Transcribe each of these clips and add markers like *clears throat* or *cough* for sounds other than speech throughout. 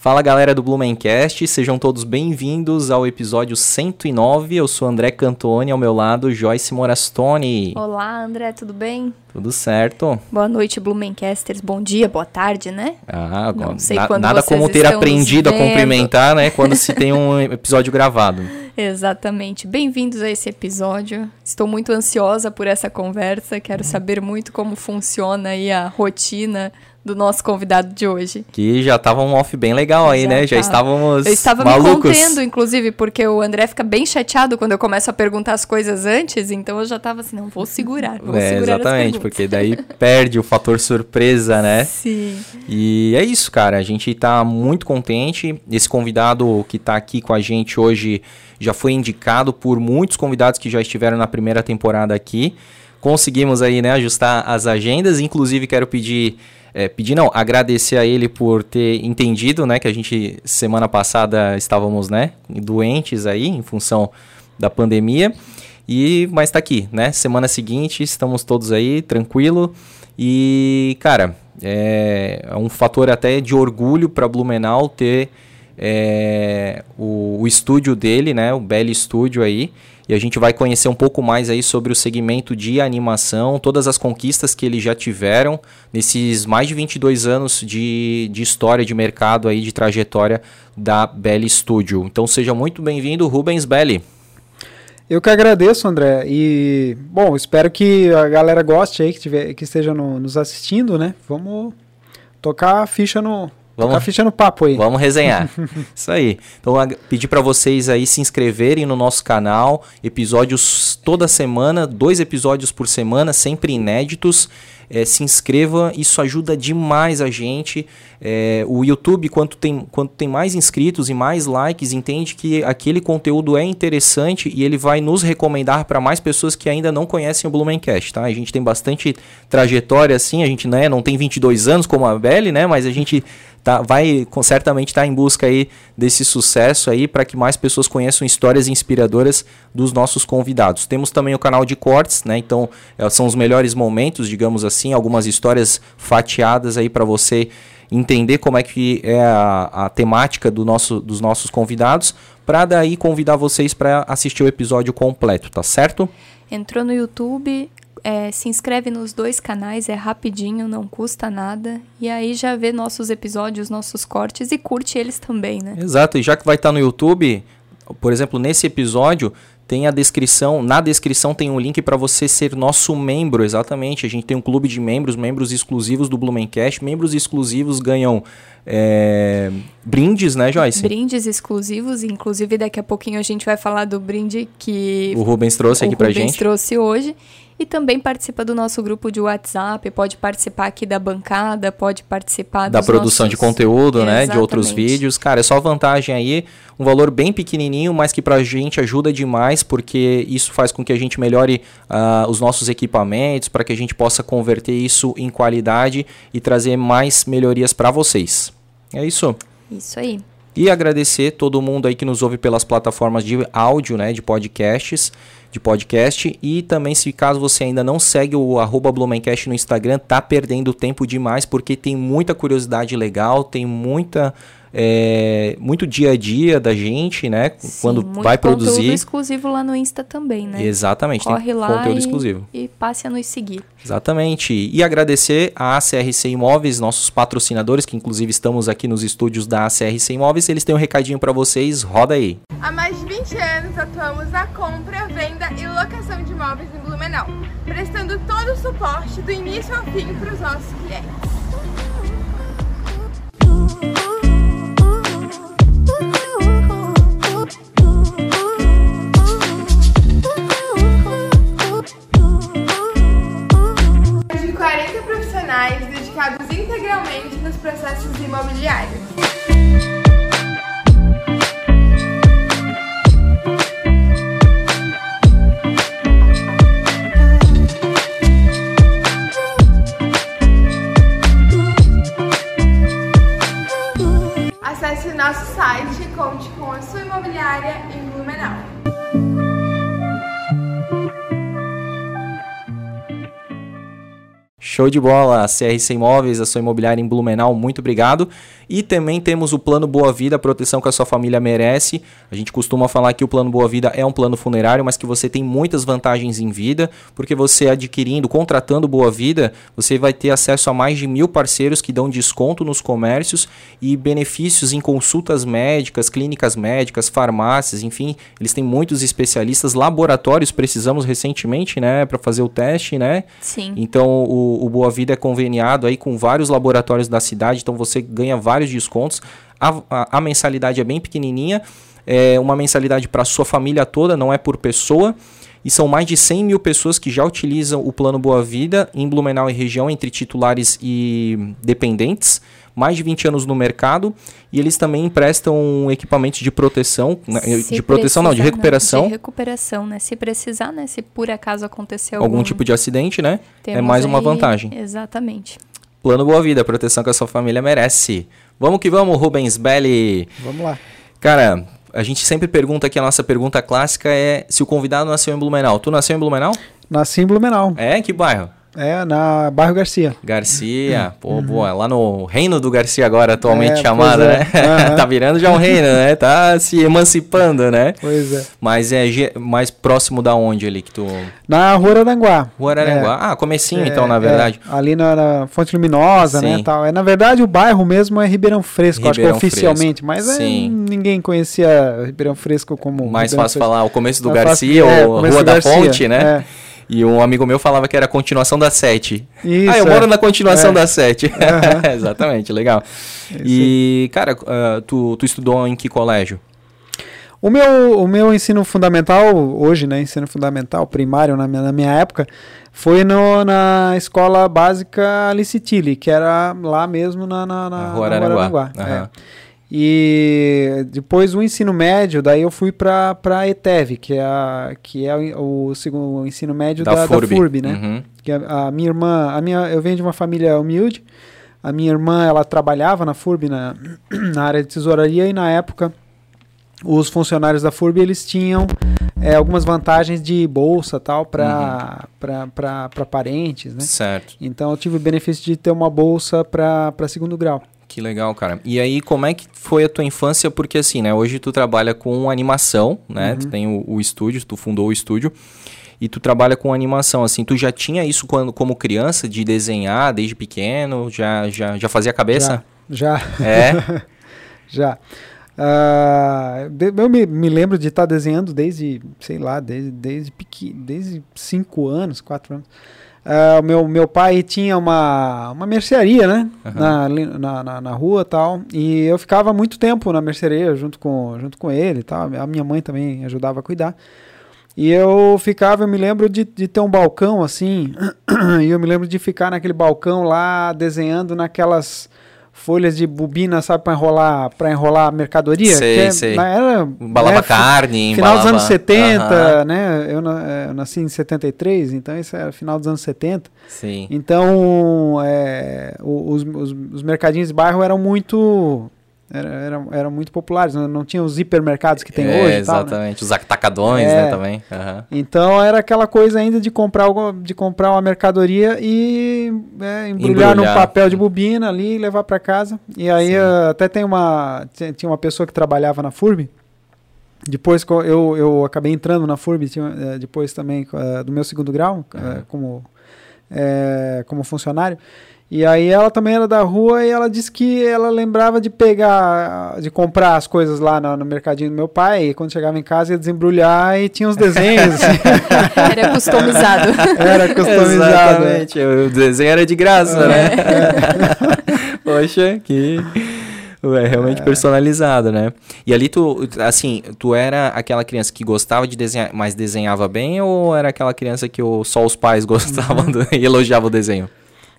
Fala galera do Blumencast, sejam todos bem-vindos ao episódio 109. Eu sou André Cantoni, ao meu lado Joyce Morastone. Olá, André, tudo bem? Tudo certo. Boa noite, Blumencasters. Bom dia, boa tarde, né? Ah, Não sei na, quando nada como ter aprendido a cumprimentar, né, quando se tem um *laughs* episódio gravado. Exatamente. Bem-vindos a esse episódio. Estou muito ansiosa por essa conversa. Quero saber muito como funciona aí a rotina do nosso convidado de hoje. Que já tava um off bem legal aí, já né? Já estávamos Eu estava malucos. me contendo, inclusive, porque o André fica bem chateado quando eu começo a perguntar as coisas antes, então eu já estava assim, não, vou *laughs* segurar, vou é, segurar Exatamente, porque daí *laughs* perde o fator surpresa, né? Sim. E é isso, cara, a gente tá muito contente. Esse convidado que tá aqui com a gente hoje já foi indicado por muitos convidados que já estiveram na primeira temporada aqui. Conseguimos aí, né, ajustar as agendas, inclusive quero pedir é, pedir não, agradecer a ele por ter entendido, né, que a gente semana passada estávamos, né, doentes aí em função da pandemia. E mas está aqui, né? Semana seguinte estamos todos aí tranquilo e cara, é, é um fator até de orgulho para Blumenau ter é, o, o estúdio dele, né? O Belly Studio aí e a gente vai conhecer um pouco mais aí sobre o segmento de animação, todas as conquistas que eles já tiveram nesses mais de 22 anos de, de história de mercado aí, de trajetória da Belly Studio. Então seja muito bem-vindo, Rubens Belli. Eu que agradeço, André. E, bom, espero que a galera goste aí, que, tiver, que esteja no, nos assistindo, né? Vamos tocar a ficha no, Vamos, tá fechando papo aí. Vamos resenhar. *laughs* Isso aí. Então, pedir para vocês aí se inscreverem no nosso canal. Episódios toda semana, dois episódios por semana, sempre inéditos. É, se inscreva, isso ajuda demais a gente. É, o YouTube, quanto tem, quanto tem mais inscritos e mais likes, entende que aquele conteúdo é interessante e ele vai nos recomendar para mais pessoas que ainda não conhecem o Blumencast, tá? A gente tem bastante trajetória assim, a gente né, não tem 22 anos como a Belly, né? Mas a gente tá, vai certamente estar tá em busca aí desse sucesso aí para que mais pessoas conheçam histórias inspiradoras dos nossos convidados. Temos também o canal de cortes, né? Então é, são os melhores momentos, digamos assim, algumas histórias fatiadas aí para você entender como é que é a, a temática do nosso, dos nossos convidados, para daí convidar vocês para assistir o episódio completo, tá certo? Entrou no YouTube, é, se inscreve nos dois canais, é rapidinho, não custa nada. E aí já vê nossos episódios, nossos cortes e curte eles também, né? Exato, e já que vai estar tá no YouTube, por exemplo, nesse episódio, tem a descrição, na descrição tem um link para você ser nosso membro, exatamente. A gente tem um clube de membros, membros exclusivos do Blumencast. Membros exclusivos ganham é, brindes, né, Joyce? Brindes exclusivos, inclusive daqui a pouquinho a gente vai falar do brinde que o Rubens trouxe aqui pra Rubens gente. O Rubens trouxe hoje e também participa do nosso grupo de WhatsApp, pode participar aqui da bancada, pode participar da produção nossos... de conteúdo, né, de outros vídeos. Cara, é só vantagem aí, um valor bem pequenininho, mas que pra gente ajuda demais, porque isso faz com que a gente melhore uh, os nossos equipamentos, para que a gente possa converter isso em qualidade e trazer mais melhorias para vocês. É isso. Isso aí. E agradecer todo mundo aí que nos ouve pelas plataformas de áudio, né, de podcasts de podcast. E também, se caso você ainda não segue o Blumencast no Instagram, tá perdendo tempo demais, porque tem muita curiosidade legal, tem muita é, muito dia a dia da gente, né? Sim, quando vai produzir. conteúdo exclusivo lá no Insta também, né? Exatamente, Corre tem lá conteúdo e, exclusivo. E passe a nos seguir. Exatamente. E agradecer a ACRC Imóveis, nossos patrocinadores, que inclusive estamos aqui nos estúdios da ACRC Imóveis. Eles têm um recadinho para vocês, roda aí. Há mais de 20 anos atuamos na compra, venda e locação de imóveis em Blumenau, prestando todo o suporte do início ao fim para os nossos clientes. Dedicados integralmente nos processos imobiliários. Acesse nosso site conte com a sua imobiliária Show de bola, CRC Imóveis, a sua imobiliária em Blumenau, muito obrigado. E também temos o Plano Boa Vida, a proteção que a sua família merece. A gente costuma falar que o Plano Boa Vida é um plano funerário, mas que você tem muitas vantagens em vida, porque você adquirindo, contratando Boa Vida, você vai ter acesso a mais de mil parceiros que dão desconto nos comércios e benefícios em consultas médicas, clínicas médicas, farmácias, enfim, eles têm muitos especialistas, laboratórios, precisamos recentemente, né, para fazer o teste, né? Sim. Então o, o Boa Vida é conveniado aí com vários laboratórios da cidade, então você ganha vários descontos. A, a, a mensalidade é bem pequenininha, é uma mensalidade para sua família toda, não é por pessoa. E são mais de 100 mil pessoas que já utilizam o Plano Boa Vida em Blumenau e região, entre titulares e dependentes. Mais de 20 anos no mercado. E eles também emprestam equipamentos de proteção. né, Se De proteção, não, de recuperação. De recuperação, né? Se precisar, né? Se por acaso acontecer algum, Algum tipo de acidente, né? É mais uma aí- vantagem. Exatamente. Plano Boa Vida, proteção que a sua família merece. Vamos que vamos, Rubens Belli. Vamos lá. Cara, a gente sempre pergunta aqui, a nossa pergunta clássica é se o convidado nasceu em Blumenau. Tu nasceu em Blumenau? Nasci em Blumenau. É? Que bairro? É, na Bairro Garcia. Garcia, pô, boa, lá no reino do Garcia agora, atualmente Uhum. É, chamado, é. né? *laughs* Aham. tá virando já um reino, né? Tá se emancipando, né? Pois é. Mas é mais próximo da onde ali que tu... Na Rua Araranguá. Rua Araranguá. Ah, comecinho É, então, na é, verdade. ali na, na Fonte Luminosa, né, Sim. tal. É, na verdade, o bairro mesmo é Ribeirão Fresco, acho que Ribeirão oficialmente. Mas é, ninguém conhecia Ribeirão Fresco como Mais Ribeirão fácil Fresco. falar o começo do fácil- Garcia é, ou Rua da Garcia, Fonte, né? é. E um amigo meu falava que era a continuação da 7. Isso, ah, eu é. moro na continuação É. da 7. Aham. *laughs* Exatamente, legal. E, cara, ah, tu, tu estudou em que colégio? O meu, o meu ensino fundamental, hoje, né, ensino fundamental, primário na minha, na minha época, foi no, na escola básica Alicitili, que era lá mesmo na, na, na, Na Rua Araranguá. é. E depois o ensino médio, daí eu fui para a ETEV, que é, a, que é o, o segundo o ensino médio da, da FURB, né? Uhum. Que a, a minha irmã, a minha, eu venho de uma família humilde. A minha irmã, ela trabalhava na FURB na, *clears throat* na área de tesouraria e na época os funcionários da FURB eles tinham é, algumas vantagens de bolsa tal para para parentes, né? Certo. Então eu tive o benefício de ter uma bolsa para segundo grau. Que legal, cara. E aí, como é que foi a tua infância? Porque assim, né? Hoje tu trabalha com animação, né? Tu tem o, o estúdio, tu fundou o estúdio. E tu trabalha com animação, assim, tu já tinha isso quando, como criança, de desenhar desde pequeno? Já, já, já fazia a cabeça? Já, já. É? *laughs* Já. De- eu me, me lembro de estar desenhando desde, sei lá, desde, desde, pequi, desde cinco anos, quatro anos. Ah, o meu, meu pai tinha uma, uma mercearia, né? Na, ali na, na, na rua e tal. E eu ficava muito tempo na mercearia junto com, junto com ele tal. A minha mãe também ajudava a cuidar. E eu ficava, eu me lembro de, de ter um balcão assim, *clears throat* e eu me lembro de ficar naquele balcão lá desenhando naquelas folhas de bobina, sabe, para enrolar, para enrolar mercadoria. Sei, que é- sei. Era, Embalava né, carne, Final dos embalava- anos 70, Aham, né? Eu, eh, eu nasci em 73, então isso era final dos anos 70. Sim. Então, é, os, os, os mercadinhos de bairro eram muito era, eram, eram muito populares, não, não tinha os hipermercados que tem É, hoje e tal, né? Exatamente. Os atacadões, É. né, também. Aham. Então era aquela coisa ainda de comprar algo, de comprar uma mercadoria e é, embrulhar, num Embrulhar. papel de bobina ali e levar para casa. E aí eh, até tem uma tinha uma pessoa que trabalhava na FURB. Depois eu, eu acabei entrando na FURB tinha, eh, depois também eh, do meu segundo grau Aham. como como funcionário. E aí ela também era da rua e ela disse que ela lembrava de pegar, de comprar as coisas lá no, no mercadinho do meu pai, e quando chegava em casa ia desembrulhar e tinha os desenhos, assim. *laughs* Era customizado. era customizado. né? Exatamente. O desenho era de graça, né? *laughs* Poxa, que... É realmente personalizado, né? E ali tu, assim, tu era aquela criança que gostava de desenhar, mas desenhava bem ou era aquela criança que o- só os pais gostavam Uhum. do- *laughs* e elogiavam o desenho?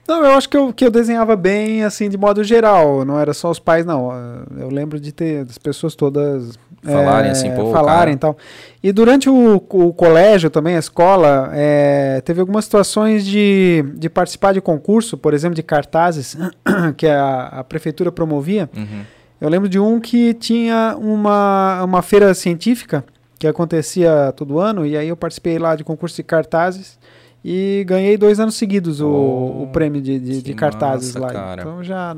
Não, eu acho que eu, que eu desenhava bem, assim, de modo geral. Não era só os pais, não. Eu lembro de ter as pessoas todas Falarem eh, assim, pô, falarem e tal. E durante o, o colégio também, a escola, eh, teve algumas situações de, de participar de concurso, por exemplo, de cartazes, *coughs* que a, a prefeitura promovia. Uhum. Eu lembro de um que tinha uma, uma feira científica que acontecia todo ano, e aí eu participei lá de concurso de cartazes. E ganhei dois anos seguidos o, Oh, o prêmio de, de, de cartazes massa, lá. cara. Então já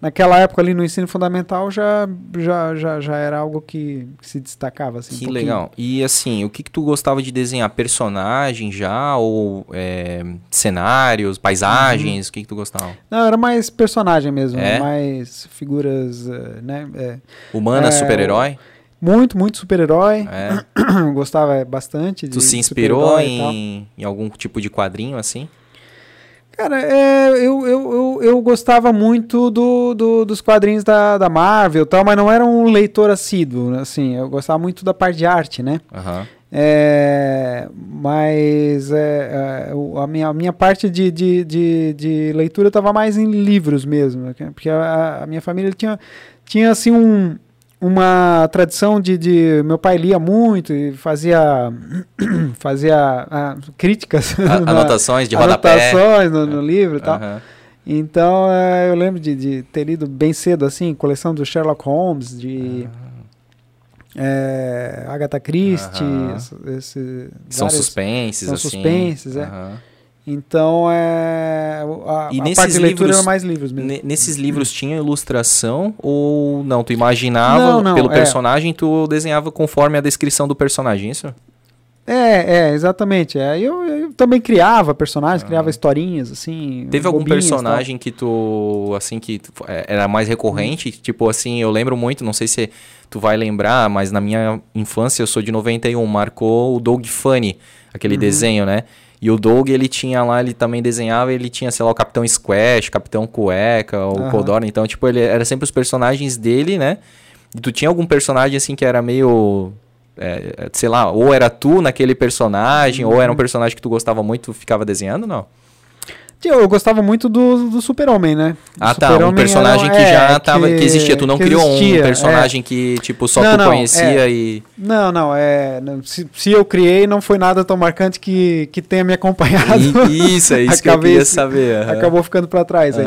naquela época ali no ensino fundamental já já, já, já era algo que, que se destacava assim. um Que pouquinho. legal. E assim, o que, que tu gostava de desenhar? Personagem já? Ou é, cenários, paisagens? O que, que tu gostava? Não, era mais personagem mesmo, É? mais figuras, eh, né? é, Humana, É, super-herói? Muito, muito super-herói. É. *clears throat* Gostava bastante de Tu se inspirou em, em algum tipo de quadrinho assim? Cara, é, eu, eu, eu, eu gostava muito do, do- dos quadrinhos da, da Marvel e tal, mas não era um leitor assíduo, assim, eu gostava muito da parte de arte, né? Aham. É, mas é, é, a, minha, a minha parte de, de, de, de leitura estava mais em livros mesmo, né, porque a, a minha família tinha, tinha assim um, uma tradição de, de meu pai lia muito e fazia *clears throat* fazia ah, críticas A- *laughs* na- Anotações de rodapé. anotações no, no livro e tal. Aham. Então, é, eu lembro de, de ter lido bem cedo, assim, coleção do Sherlock Holmes, de é, Agatha Christie, esse- São várias- suspenses, são assim. suspenses, é. Então, é, a, E a nesses parte de leitura livros- era mais livros mesmo. Ne- Nesses livros tinha ilustração ou não? Tu imaginava Não, não, pelo é. personagem, tu desenhava conforme a descrição do personagem, isso? É, é, exatamente. É. Eu, eu também criava personagens, Ah. criava historinhas, assim. Teve algum personagem que tu, assim, que tu- é, era mais recorrente? Tipo assim, eu lembro muito, não sei se tu vai lembrar, mas na minha infância, eu sou de 91, marcou o Doug Funny, aquele Uhum. desenho, né? E o Doug, ele tinha lá, ele também desenhava, ele tinha, sei lá, o Capitão Squash, Capitão Cueca, o. Codorna. Então, tipo, ele era sempre os personagens dele, né? E tu tinha algum personagem, assim, que era meio... é, sei lá, ou era tu naquele personagem, ou Uhum. era um personagem que tu gostava muito, tu ficava desenhando, não? Eu, gostava muito do, do Super-Homem, né? Ah, tá. Um personagem era- que é, já tava, que existia. Tu não que criou existia, um é. personagem que, tipo, só Não, tu não, conhecia é. e. Não, não, é. se, se eu criei, não foi nada tão marcante que, que tenha me acompanhado. E- *laughs* Isso, é isso que eu queria saber. aham. Acabou ficando pra trás aí.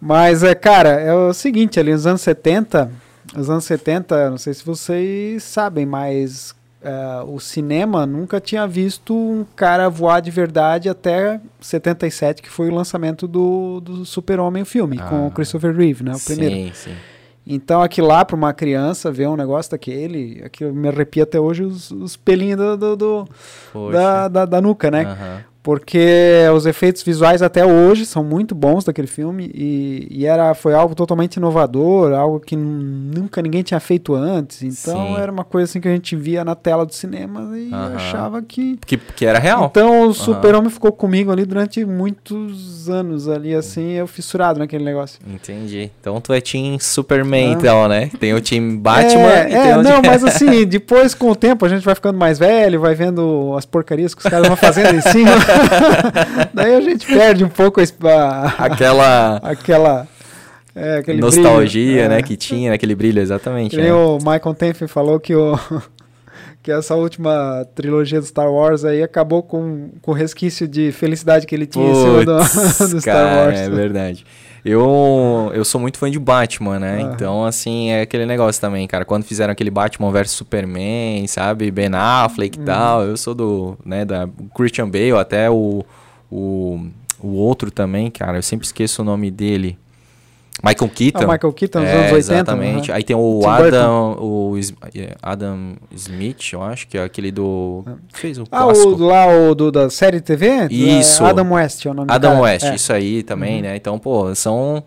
Mas, é, cara, é o seguinte, ali nos anos 70, nos anos 70, não sei se vocês sabem, mas é, o cinema nunca tinha visto um cara voar de verdade até 77, que foi o lançamento do, do Super-Homem, o filme, Ah. com o Christopher Reeve, né? O primeiro. Sim, sim. Então, aquilo lá, para uma criança ver um negócio daquele, aquilo me arrepia até hoje os, os pelinhos do, do- do- da, da, da nuca, né? Porque os efeitos visuais até hoje são muito bons daquele filme e, e era, foi algo totalmente inovador, algo que nunca ninguém tinha feito antes. Então Sim. era uma coisa assim que a gente via na tela do cinema e achava que. Que, que era real. Então o Super-Homem ficou comigo ali durante muitos anos ali, assim, eu fissurado naquele negócio. Entendi. Então tu é Team Superman, Ah. então, né? Tem o Team Batman é, e é, tem o não, mas assim, *laughs* depois com o tempo a gente vai ficando mais velho, vai vendo as porcarias que os caras vão fazendo em cima. *laughs* *laughs* Daí a gente perde um pouco a, *laughs* Aquela aquela é, nostalgia, brilho, né? é. Que tinha, aquele brilho, exatamente. Nem né? o Michael Tenfen falou que o *laughs* que essa última trilogia do Star Wars aí acabou com, com o resquício de felicidade que ele tinha em cima do, do Star cara, Wars. É verdade. Eu, eu sou muito fã de Batman, né? Aham. Então, assim, é aquele negócio também, cara. Quando fizeram aquele Batman vs Superman, sabe? Ben Affleck Uhum. e tal, eu sou do, né, da Christian Bale, até o, o, o outro também, cara. Eu sempre esqueço o nome dele. Michael Keaton. Ah, Michael Keaton nos É, anos 80. Exatamente. aham. Aí tem o Tim Adam, o é, Adam Smith, eu acho que é aquele do. Fez o Ah, clássico. o lá o do, da série TV? Isso. É Adam West é o nome Adam cara. West, É. isso aí também, né? Então, pô, são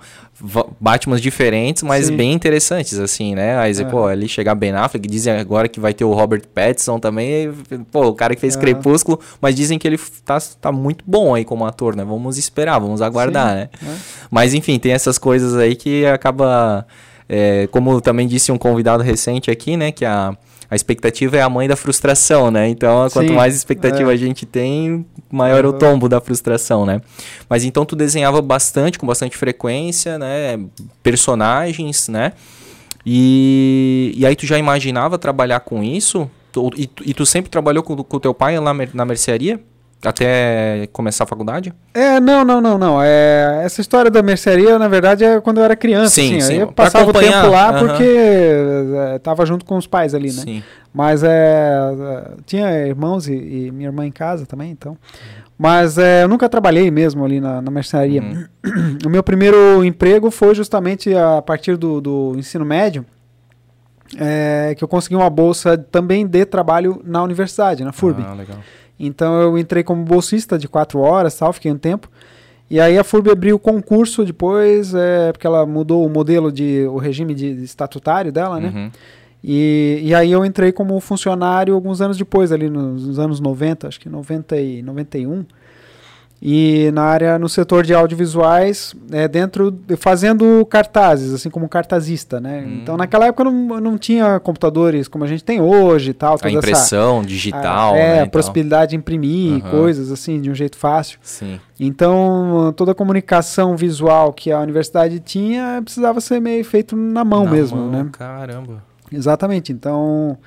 Batmans diferentes, mas Sim. bem interessantes, assim, né? Aí, É. pô, ali chegar Ben Affleck, dizem agora que vai ter o Robert Pattinson também, pô, o cara que fez É. Crepúsculo, mas dizem que ele tá, tá muito bom aí como ator, né? Vamos esperar, vamos aguardar, Sim, né? né? Mas, enfim, tem essas coisas aí que acaba... é, como também disse um convidado recente aqui, né? Que a... A expectativa é a mãe da frustração, né? Então, quanto Sim, mais expectativa é. a gente tem, maior é o Uhum. tombo da frustração, né? Mas então tu desenhava bastante, com bastante frequência, né? Personagens, né? E, e aí tu já imaginava trabalhar com isso? Tu- e, tu- e tu sempre trabalhou com o teu pai lá na mercearia? Até começar a faculdade? É, não, não, não, não. É, essa história da mercearia, na verdade, é quando eu era criança. Sim, assim, sim. Aí eu passava o tempo lá porque é, tava junto com os pais ali, né? Sim. Mas é, é, tinha irmãos e, e minha irmã em casa também, então. Mas é, eu nunca trabalhei mesmo ali na, na mercearia. Uhum. *clears throat* O meu primeiro emprego foi justamente a partir do, do ensino médio, é, que eu consegui uma bolsa também de trabalho na universidade, na FURB. Ah, legal. Então eu entrei como bolsista de quatro horas, tal, fiquei um tempo. E aí a FURB abriu o concurso depois, é, porque ela mudou o modelo de o regime de, de estatutário dela, né? Uhum. E, e aí eu entrei como funcionário alguns anos depois, ali nos, nos anos 90, acho que 90 e 91. E na área, no setor de audiovisuais, é, dentro, fazendo cartazes, assim como cartazista, né? Hum. Então naquela época não, não tinha computadores como a gente tem hoje e tal. A toda essa- impressão digital, a- é, né? a possibilidade de imprimir Aham. coisas assim de um jeito fácil. Sim. Então, toda a comunicação visual que a universidade tinha precisava ser meio feito na mão Na mesmo, mão, né? Caramba. Exatamente. Então,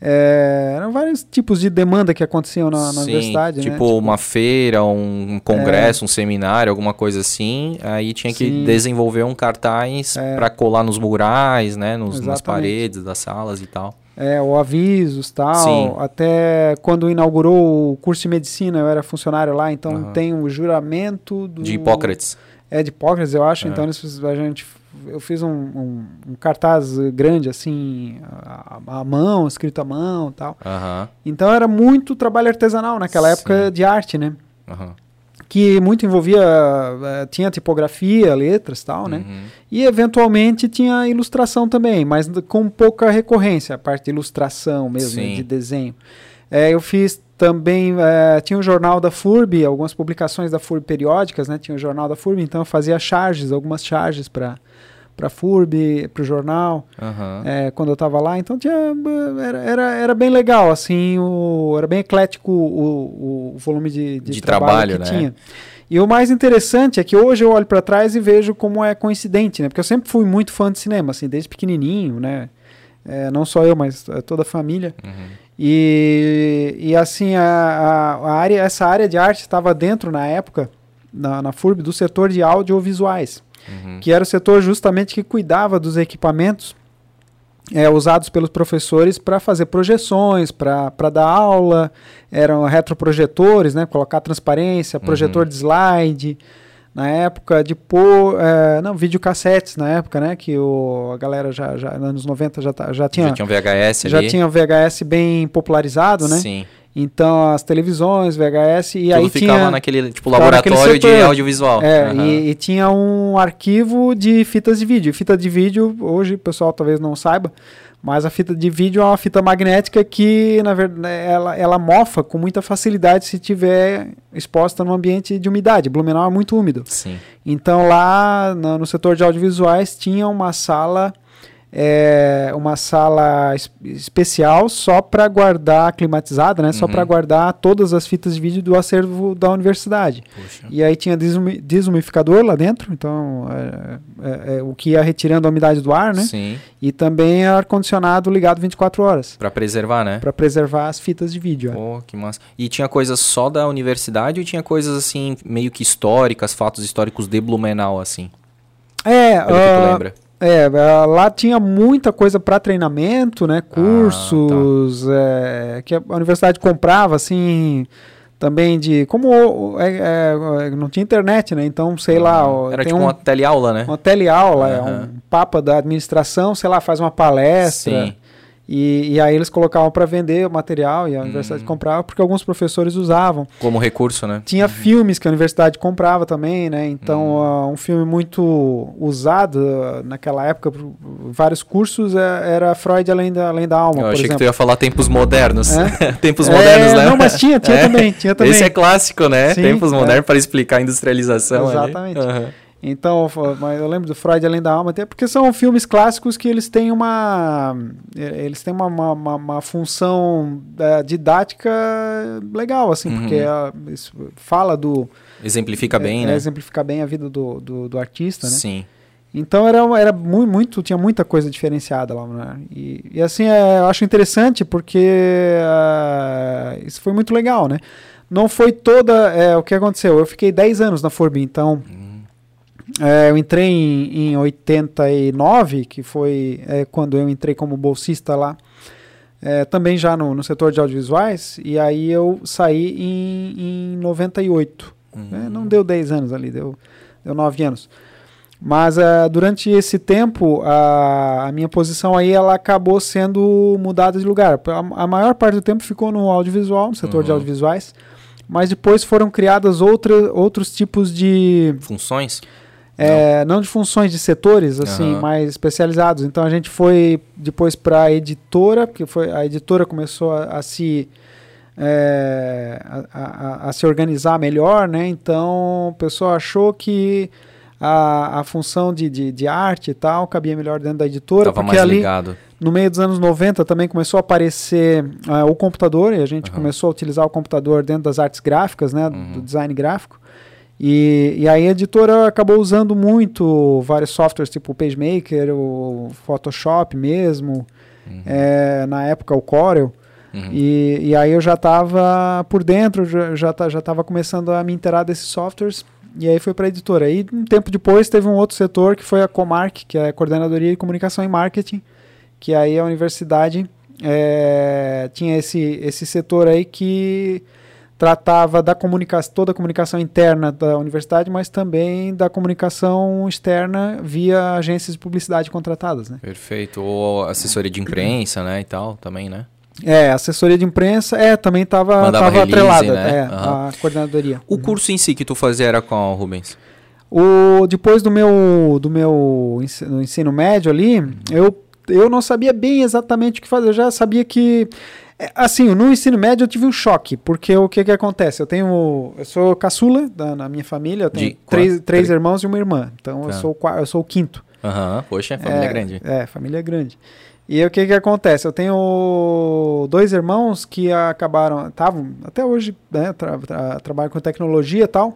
é, eram vários tipos de demanda que aconteciam na, na Sim, universidade, tipo, né? uma feira, um congresso, um seminário, alguma coisa assim. Aí tinha que Sim. desenvolver um cartaz É. pra colar nos murais, né? Nos, nas paredes das salas e tal. É, ou avisos tal. Sim. Até quando inaugurou o curso de medicina, eu era funcionário lá, então Aham. tem o juramento do... De Hipócrates. É, de Hipócrates, eu acho. É. Então, eles- a gente, eu fiz um, um- um cartaz grande, assim, à, mão, escrito à mão e tal. Então, era muito trabalho artesanal naquela Sim. época de arte, né? Que muito envolvia, eh, tinha tipografia, letras e tal, né? Uhum. E, eventualmente, tinha ilustração também, mas com pouca recorrência, a parte de ilustração mesmo, Sim. de desenho. É, eu fiz também, eh, tinha o jornal da FURB, algumas publicações da FURB periódicas, né? Tinha o jornal da FURB, então eu fazia charges, algumas charges para para FURB, para o jornal, Aham. é, quando eu estava lá. Então tinha, era, era, era bem legal, assim, o, era bem eclético o, o, volume de, de, De trabalho, trabalho, que né? tinha. E o mais interessante é que hoje eu olho para trás e vejo como é coincidente, né? Porque eu sempre fui muito fã de cinema, assim, desde pequenininho, né? É, não só eu, mas toda a família. Uhum. E, e assim, a, a, área, essa área de arte estava dentro, na época, na, na FURB, do setor de audiovisuais, Uhum. que era o setor justamente que cuidava dos equipamentos é, usados pelos professores para fazer projeções, para dar aula, eram retroprojetores, né, colocar transparência, projetor de slide, na época de pôr, é, não, videocassetes na época, né, que o, a galera já, já, nos anos 90 já, tá- já tinha Já tinha um VHS já ali. tinha o VHS bem popularizado, né? Sim. Então as televisões, VHS e Tudo aí ficava tinha naquele, tipo, laboratório de audiovisual. é, Aham. e, e tinha um arquivo de fitas de vídeo. Fita de vídeo, hoje o pessoal talvez não saiba, mas a fita de vídeo é uma fita magnética que, na verdade, ela, ela mofa com muita facilidade se tiver exposta num ambiente de umidade. Blumenau é muito úmido. Sim. Então lá na- no setor de audiovisuais tinha uma sala é, uma sala es- especial só para guardar climatizada, né? Só Uhum. para guardar todas as fitas de vídeo do acervo da universidade. Puxa. E aí tinha desumi- desumidificador lá dentro, então é, é- é o que ia retirando a umidade do ar, né? Sim. E também ar condicionado ligado 24 horas Pra preservar, né? para preservar as fitas de vídeo. é. Pô, que massa. E tinha coisas só da universidade ou tinha coisas assim, meio que históricas, fatos históricos de Blumenau, assim? É, Pelo que tu ah, lembra? É, ah, lá tinha muita coisa para treinamento, né? Cursos, tá. é, que a universidade comprava, assim, também de. Como o- é, é, não tinha internet, né? Então, sei lá. ó, Era tipo um, uma teleaula, né? uma teleaula, é Aham. um papa da administração, sei lá, faz uma palestra. Sim. E, e aí eles colocavam para vender o material e a universidade Hum. comprava porque alguns professores usavam. Como recurso, né? Tinha filmes que a universidade comprava também, né? Então, Hum. ah, um filme muito usado ah, naquela época, por vários cursos, eh, era Freud Além da, Além da Alma, Eu achei que exemplo. tu ia falar tempos modernos. *laughs* É? tempos É, modernos, né? Não, mas tinha, tinha *laughs* É. também, tinha também. Esse é clássico, né? Sim, tempos é. modernos para explicar a industrialização. ali. Exatamente. Então, mas eu lembro do Freud Além da Alma, até porque são filmes clássicos que eles têm uma eles têm uma, uma, uma- função eh, didática legal, assim, Uhum. porque ah, isso fala do Exemplifica bem, é, né? exemplificar bem a vida do, do, do artista, né? Sim. Então era, era muito, muito, tinha muita coisa diferenciada lá, né? E, e assim, é, eu acho interessante porque ah, isso foi muito legal, né? Não foi toda. É, o que aconteceu? Eu fiquei 10 anos na Forbi, então. É, eu entrei em, em 89, que foi é, quando eu entrei como bolsista lá, é, também já no, no, setor de audiovisuais, e aí eu saí em, em 98. Uhum. Né? Não deu 10 anos ali, deu, deu 9 anos. Mas uh, durante esse tempo, a, a, minha posição aí ela acabou sendo mudada de lugar. A, a maior parte do tempo ficou no audiovisual, no setor uhum. de audiovisuais, mas depois foram criadas outra, outros tipos de... Funções? É, não. não. de funções de setores assim uhum. mais especializados. Então a gente foi depois para a editora, porque foi a editora começou a, a se é, a, a, a, se organizar melhor, né? Então o pessoal achou que a, a função de, de, de, arte e tal cabia melhor dentro da editora. Tava porque ali, ligado. No meio dos anos 90 também começou a aparecer uh, o computador e a gente uhum. começou a utilizar o computador dentro das artes gráficas, né? Uhum. Do design gráfico. E, e aí a editora acabou usando muito vários softwares, tipo o PageMaker, o Photoshop mesmo, uhum. é, na época o Corel. Uhum. E, e aí eu já estava por dentro, já estava já já começando a me inteirar desses softwares e aí foi para a editora. E um tempo depois teve um outro setor que foi a Comarc, que é a Coordenadoria de Comunicação e Marketing, que aí a universidade é, tinha esse, esse setor aí que tratava da comunicação, toda a comunicação interna da universidade, mas também da comunicação externa via agências de publicidade contratadas, né? Perfeito. Ou assessoria de imprensa, né, e tal, também, né? É, assessoria de imprensa, é, também estava atrelada, né? é, uhum. a coordenadoria. O curso em si que tu fazia era qual, Rubens? O, depois do meu, do meu ensino, ensino médio ali, uhum. eu, eu não sabia bem exatamente o que fazer, eu já sabia que... É, assim, no ensino médio eu tive um choque, porque o que que acontece? Eu tenho, eu sou caçula da, na minha família, eu tenho de três, três, irmãos e uma irmã, então tá. eu, sou, eu sou o quinto. Aham, uhum. poxa, família é, grande. É, família grande. E o que que acontece? Eu tenho dois irmãos que acabaram, estavam até hoje, né, tra, tra, trabalham com tecnologia e tal.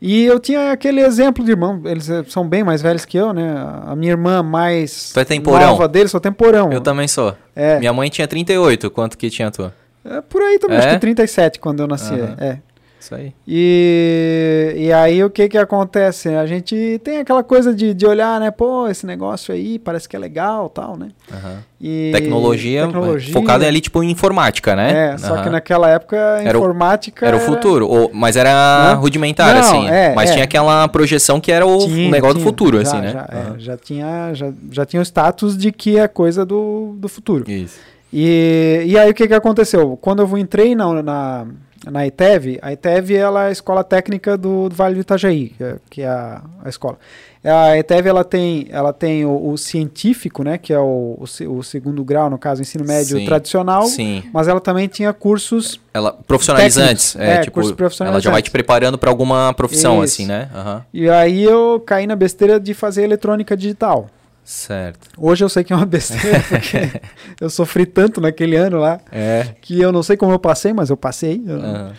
E eu tinha aquele exemplo de irmão, eles são bem mais velhos que eu, né? A minha irmã mais tu é temporão. nova deles, sou temporão. Eu também sou. É. Minha mãe tinha 38, quanto que tinha a tua? É, por aí também, é? acho que 37 quando eu nasci. Uhum. É. Isso aí. E, e aí o que que acontece? A gente tem aquela coisa de, de olhar, né? Pô, esse negócio aí parece que é legal tal, né? Uhum. E tecnologia, tecnologia focada ali, tipo, em informática, né? É, só uhum. que naquela época era informática... O, era, era, o futuro, ou, mas era Não? rudimentar, Não, assim. É, mas é. tinha aquela projeção que era o tinha, negócio tinha, do futuro, já, assim, né? Já, uhum. é, já, tinha, já, já tinha o status de que é coisa do, do futuro. Isso. E, e aí o que que aconteceu? Quando eu entrei na... na na ETEV, a ETEV ela é a escola técnica do, do Vale do Itajaí, que é, que é a, a, escola. A ETEV ela tem, ela tem o, o científico, né, que é o, o, o, segundo grau, no caso, ensino médio sim, tradicional, sim. mas ela também tinha cursos ela profissionalizantes, é, é, tipo, cursos profissionalizantes. ela já vai te preparando para alguma profissão Isso. assim, né? Uhum. E aí eu caí na besteira de fazer eletrônica digital. Certo. Hoje eu sei que é uma besteira, *laughs* porque eu sofri tanto naquele ano lá, é. que eu não sei como eu passei, mas eu passei. Uhum.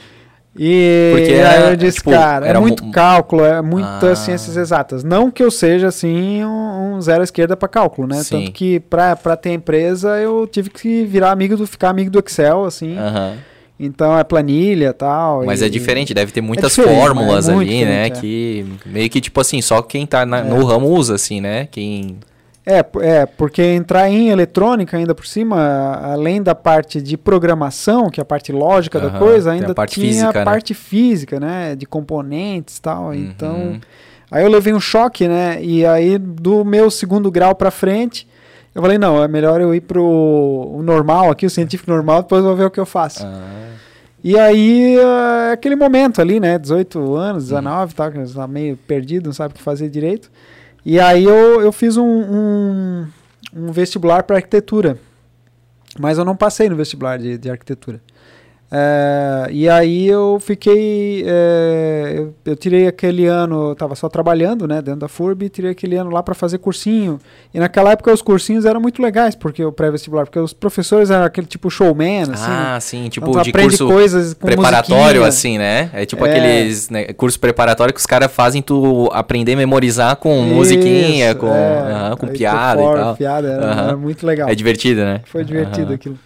E porque aí eu disse, tipo, cara, é muito um... cálculo, é muitas ah. ciências exatas. Não que eu seja, assim, um, um zero à esquerda para cálculo, né? Sim. Tanto que para ter empresa eu tive que virar amigo do, ficar amigo do Excel, assim. Então é planilha tal, Mas e... é diferente, deve ter muitas é fórmulas é ali, né? É. Que meio que, tipo assim, só quem tá na, no é. ramo usa, assim, né? Quem é, é, porque entrar em eletrônica ainda por cima, além da parte de programação, que é a parte lógica uhum, da coisa, ainda a tinha física, a né? parte física, né? De componentes e tal. Uhum. Então, aí eu levei um choque, né? E aí do meu segundo grau para frente, eu falei, não, é melhor eu ir pro o normal aqui, o científico normal, depois eu vou ver o que eu faço. Ah. E aí, uh, aquele momento ali, né? 18 anos, 19, uhum. tá meio perdido, não sabe o que fazer direito. E aí eu, eu fiz um, um, um vestibular para arquitetura. Mas eu não passei no vestibular de, de arquitetura. É, e aí eu fiquei. É, eu, eu, tirei aquele ano, eu estava só trabalhando né, dentro da FURB, tirei aquele ano lá para fazer cursinho. E naquela época os cursinhos eram muito legais, porque o pré-vestibular, porque os professores eram aquele tipo showman, assim. Ah, sim, tipo então, de curso coisas preparatório, assim, né? É tipo é. aqueles né, cursos preparatórios que os caras fazem tu aprender a memorizar com Isso, musiquinha, com, é, com piada for, e tal. piada, era, era, muito legal. É divertido, né? Foi divertido aquilo.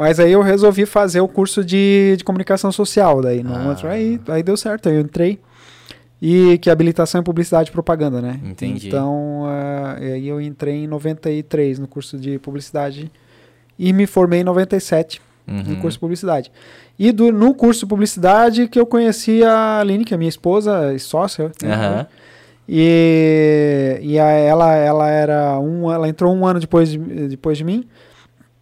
Mas aí eu resolvi fazer o curso de, de comunicação social. Daí, no Ah. aí, aí deu certo, aí eu entrei. E que é habilitação em publicidade e propaganda, né? Entendi. Então, e aí eu entrei em 93 no curso de publicidade e me formei em 97 no Uhum. curso de publicidade. E do, no curso de publicidade que eu conheci a Aline, que é minha esposa e sócia. né? E, e a- ela, ela era um, ela entrou um ano depois de, depois de mim.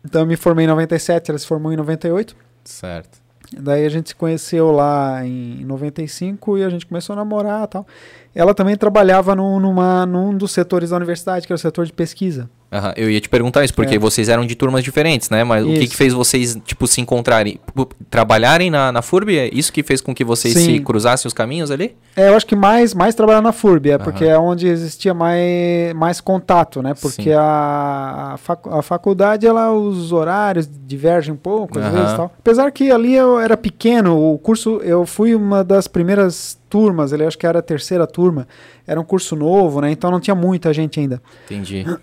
Então eu me formei em 97, ela se formou em 98. Certo. Daí a gente se conheceu lá em 95 e a gente começou a namorar e tal. Ela também trabalhava num, numa, num dos setores da universidade, que era o setor de pesquisa. Aham, Eu ia te perguntar isso, porque É. vocês eram de turmas diferentes, né? Mas o que, Isso. que fez vocês, tipo, se encontrarem? Pu- Trabalharem na, na FURB? É isso que fez com que vocês Sim. se cruzassem os caminhos ali? É, eu acho que mais, mais trabalhar na FURB, é Aham. porque é onde existia mais, mais contato, né? Porque a, a, facu- a faculdade, ela, os horários divergem um pouco, às Aham. vezes tal. Apesar que ali eu era pequeno, o curso, eu fui uma das primeiras turmas, ele acho que era a terceira turma, era um curso novo, né? Então não tinha muita gente ainda. Entendi. *clears throat*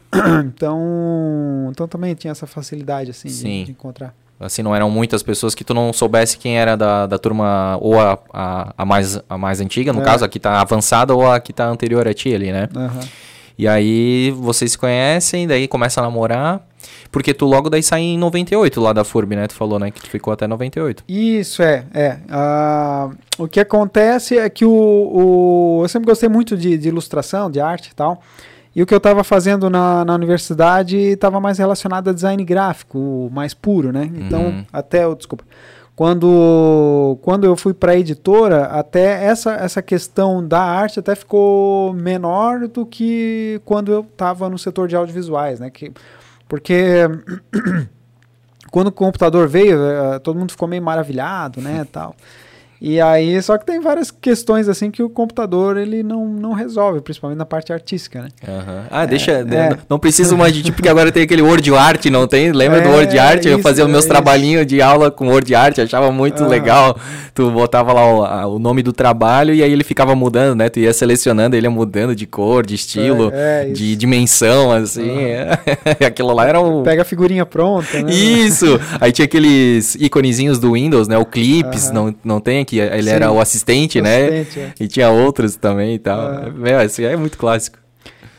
Então, então também tinha essa facilidade, assim, de, Sim. de encontrar. Assim, não eram muitas pessoas que tu não soubesse quem era da, da turma, ou a, a, a mais, a mais antiga, no É. caso, a que tá avançada, ou a que tá anterior a ti ali, né? Aham. E aí vocês se conhecem, daí começa a namorar. Porque tu logo daí sai em 98 lá da FURB, né? Tu falou, né? Que tu ficou até 98. Isso, é. é. Ah, o que acontece é que o, o- eu sempre gostei muito de, de ilustração, de arte e tal. E o que eu estava fazendo na, na universidade estava mais relacionado a design gráfico, mais puro, né? Então, Uhum. até, o- desculpa, quando, quando eu fui para a editora, até essa, essa questão da arte até ficou menor do que quando eu estava no setor de audiovisuais, né? Que, porque *clears throat* quando o computador veio, eh, todo mundo ficou meio maravilhado, né, tal. E aí, só que tem várias questões assim que o computador ele não, não resolve, principalmente na parte artística, né? Aham. Ah, deixa. é. Não, não preciso mais de ti, porque agora tem aquele Word Art, não tem? Lembra do É, Word Art? Eu fazia os meus é trabalhinhos de aula com Word Art, achava muito Aham. legal. Tu botava lá o, a- o nome do trabalho e aí ele ficava mudando, né? Tu ia selecionando, ele ia mudando de cor, de estilo, É, é, de dimensão, assim. *laughs* Aquilo lá era o. Pega a figurinha pronta, né? Isso! Aí tinha aqueles iconezinhos do Windows, né? O Clips, não, não tem aqui. Ele Sim. era o assistente, né? Assistente, é. E tinha outros também e tal. Ah. Meu, esse aí é muito clássico.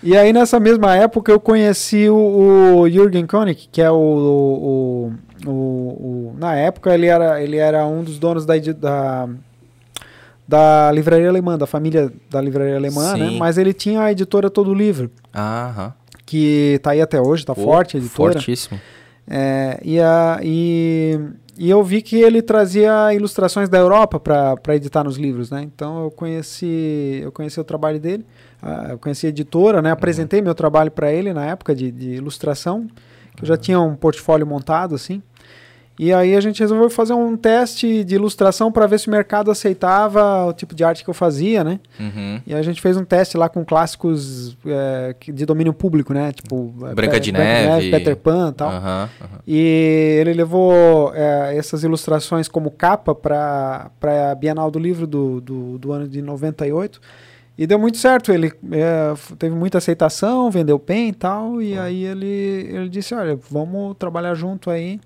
E aí, nessa mesma época, eu conheci o, o Jürgen Koenig, que é o, o, o- o- Na época, ele era, ele era um dos donos da, da, da livraria alemã, da família da livraria alemã, né? Sim. Mas ele tinha a editora Todo Livro, Aham. que tá aí até hoje, tá Pô, forte a editora. Fortíssimo. É, e, a, e, e eu vi que ele trazia ilustrações da Europa para editar nos livros, né? Então eu conheci, eu conheci o trabalho dele, ah, eu conheci a editora, né? Apresentei meu trabalho para ele na época de, de ilustração, que eu já tinha um portfólio montado assim. E aí a gente resolveu fazer um teste de ilustração para ver se o mercado aceitava o tipo de arte que eu fazia, né? Uhum. E a gente fez um teste lá com clássicos é, de domínio público, né? Tipo é, Branca de Neve. Peter Pan e tal. Aham, aham. E ele levou é, essas ilustrações como capa para a Bienal do Livro do, do, do ano de 98. E deu muito certo. Ele é, teve muita aceitação, vendeu bem e tal. E aí ele, ele disse: Olha, vamos trabalhar junto aí.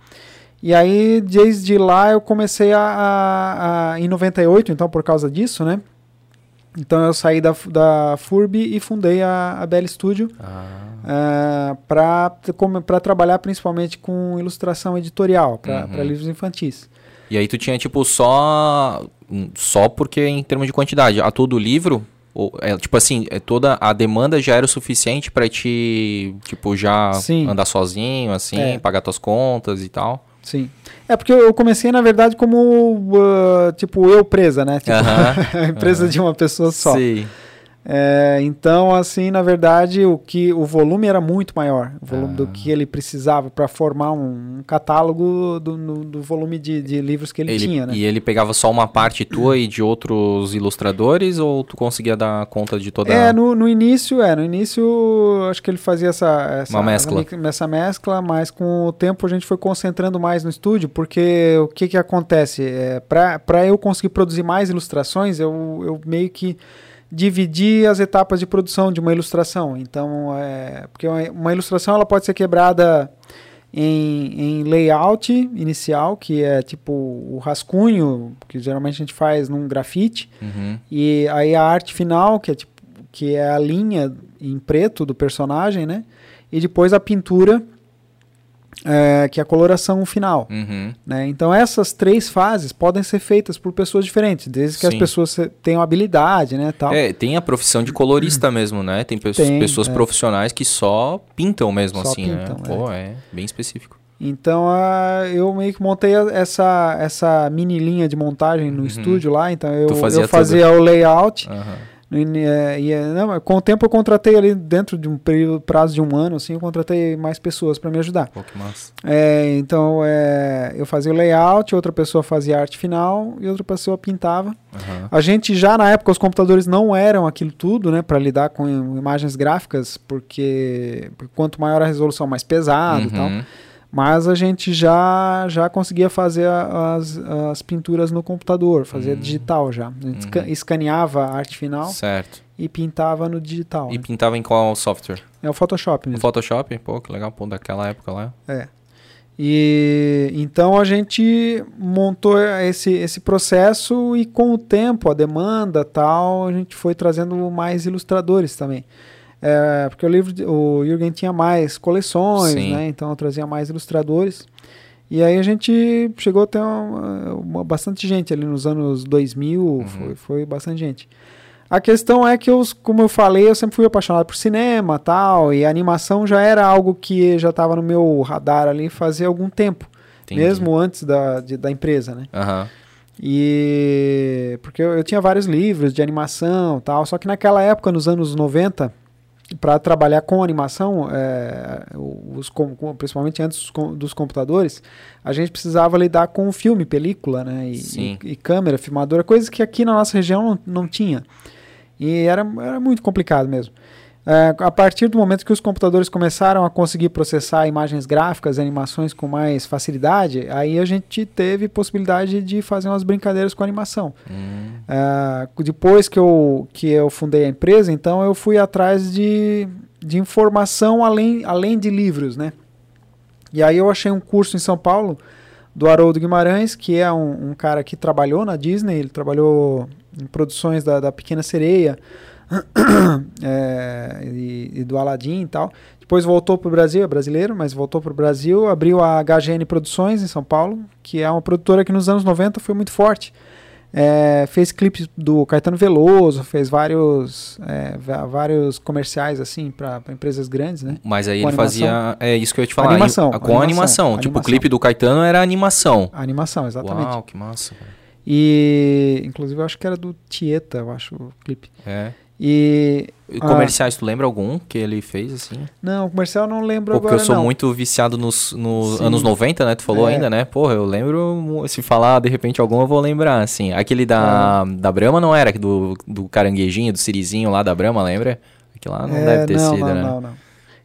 E aí, desde lá, eu comecei a, a, a- Em 98, então, por causa disso, né? Então, eu saí da, da FURB e fundei a, a Bell Studio Ah, para trabalhar principalmente com ilustração editorial, para Uhum. livros infantis. E aí tu tinha, tipo, só. hum, Só porque em termos de quantidade. A todo livro. Ou, é, tipo assim, é toda a demanda já era o suficiente pra te, tipo, já Sim. andar sozinho, assim, É. pagar tuas contas e tal. Sim. É porque eu comecei, na verdade, como, ah, tipo, eu presa, né? Tipo, Aham, *laughs* a empresa de uma pessoa só. Sim. É, então, assim, na verdade, o que o volume era muito maior, o volume do Ah. que ele precisava para formar um, um catálogo do, no- do volume de, de livros que ele, Ele- tinha, né? E ele pegava só uma parte tua e de outros ilustradores ou tu conseguia dar conta de toda É, no, no início, é, no início acho que ele fazia essa, essa, Uma mescla. essa, essa mescla, mas com o tempo a gente foi concentrando mais no estúdio, porque o que que acontece? É, Para eu conseguir produzir mais ilustrações, eu, eu meio que dividi as etapas de produção de uma ilustração. Então, é, porque uma, uma ilustração ela pode ser quebrada em, em layout inicial, que é tipo o rascunho, que geralmente a gente faz num grafite, Uhum. e aí a arte final, que é tipo que é a linha em preto do personagem, né? E depois a pintura, é, que é a coloração final. Uhum. Né? Então essas três fases podem ser feitas por pessoas diferentes, desde que as Sim. pessoas se- tenham habilidade, né, tal. É, tem a profissão de colorista mesmo, né? Tem, pe- Tem, pessoas é. profissionais que só pintam mesmo Só assim, pintam, né? Pô, é bem específico. Então eu meio que montei essa, essa mini linha de montagem no Uhum. estúdio lá, então eu Tu fazia eu fazia o layout. Aham. É, e, é, não, com o tempo eu contratei ali dentro de um período, prazo de um ano, assim, eu contratei mais pessoas para me ajudar. Pô, que massa. É, então é, eu fazia o layout, outra pessoa fazia arte final e outra pessoa pintava. Aham. A gente já na época os computadores não eram aquilo tudo, né, para lidar com imagens gráficas, porque quanto maior a resolução, mais pesado e tal. Mas a gente já já conseguia fazer as, as pinturas no computador, fazia Hum. digital já. A gente Uhum. escaneava a arte final Certo. e pintava no digital. E né? pintava em qual software? É o Photoshop mesmo. Photoshop? Pô, que legal, pô, daquela época lá. É. E então a gente montou esse, esse processo e com o tempo, a demanda tal, a gente foi trazendo mais ilustradores também. É, porque o livro, de- o Jürgen tinha mais coleções, Sim. né? Então eu trazia mais ilustradores. E aí a gente chegou a ter uma, uma- bastante gente ali nos anos 2000, Uhum. foi, foi bastante gente. A questão é que, eu, como eu falei, eu sempre fui apaixonado por cinema tal, e animação já era algo que já estava no meu radar ali fazia algum tempo, Entendi. mesmo antes da, de- da empresa, né? Aham. E porque eu, eu tinha vários livros de animação tal, só que naquela época, nos anos 90, para trabalhar com animação, é, os, com- com- principalmente antes dos, com- dos computadores, a gente precisava lidar com filme, película, né? E, e- e câmera, filmadora, coisas que aqui na nossa região não, não tinha. E era, era muito complicado mesmo. É, a partir do momento que os computadores começaram a conseguir processar imagens gráficas e animações com mais facilidade, aí a gente teve possibilidade de fazer umas brincadeiras com animação. Hum, Ah, depois que eu, que eu fundei a empresa, então eu fui atrás de, de informação além, além de livros, né? E aí eu achei um curso em São Paulo do Haroldo Guimarães, que é um, um cara que trabalhou na Disney, ele trabalhou em produções da, da Pequena Sereia *coughs* é, e, e do Aladdin e tal. Depois voltou para o Brasil, é brasileiro, mas voltou para o Brasil, abriu a HGN Produções em São Paulo, que é uma produtora que nos anos 90 foi muito forte. É, fez clipes do Caetano Veloso, fez vários, é, vários comerciais assim para empresas grandes, né? Mas aí Com ele fazia. É isso que eu ia te falar. Animação, com animação. animação, Tipo, o animação. clipe do Caetano era animação. Animação, exatamente. Uau, que massa. cara. E inclusive eu acho que era do Tieta, eu acho o clipe. É. E E Ah. comerciais, tu lembra algum que ele fez assim? não, comercial eu não lembro Pô, porque agora eu sou não. muito viciado nos, nos Sim. anos 90, né? Tu falou É. ainda, né? Porra, eu lembro, se falar de repente algum, eu vou lembrar, assim. Aquele da, da Brahma não era, do, do caranguejinho, do sirizinho lá da Brahma, lembra? Aquele lá não É, deve ter não, sido, não, né? não, não.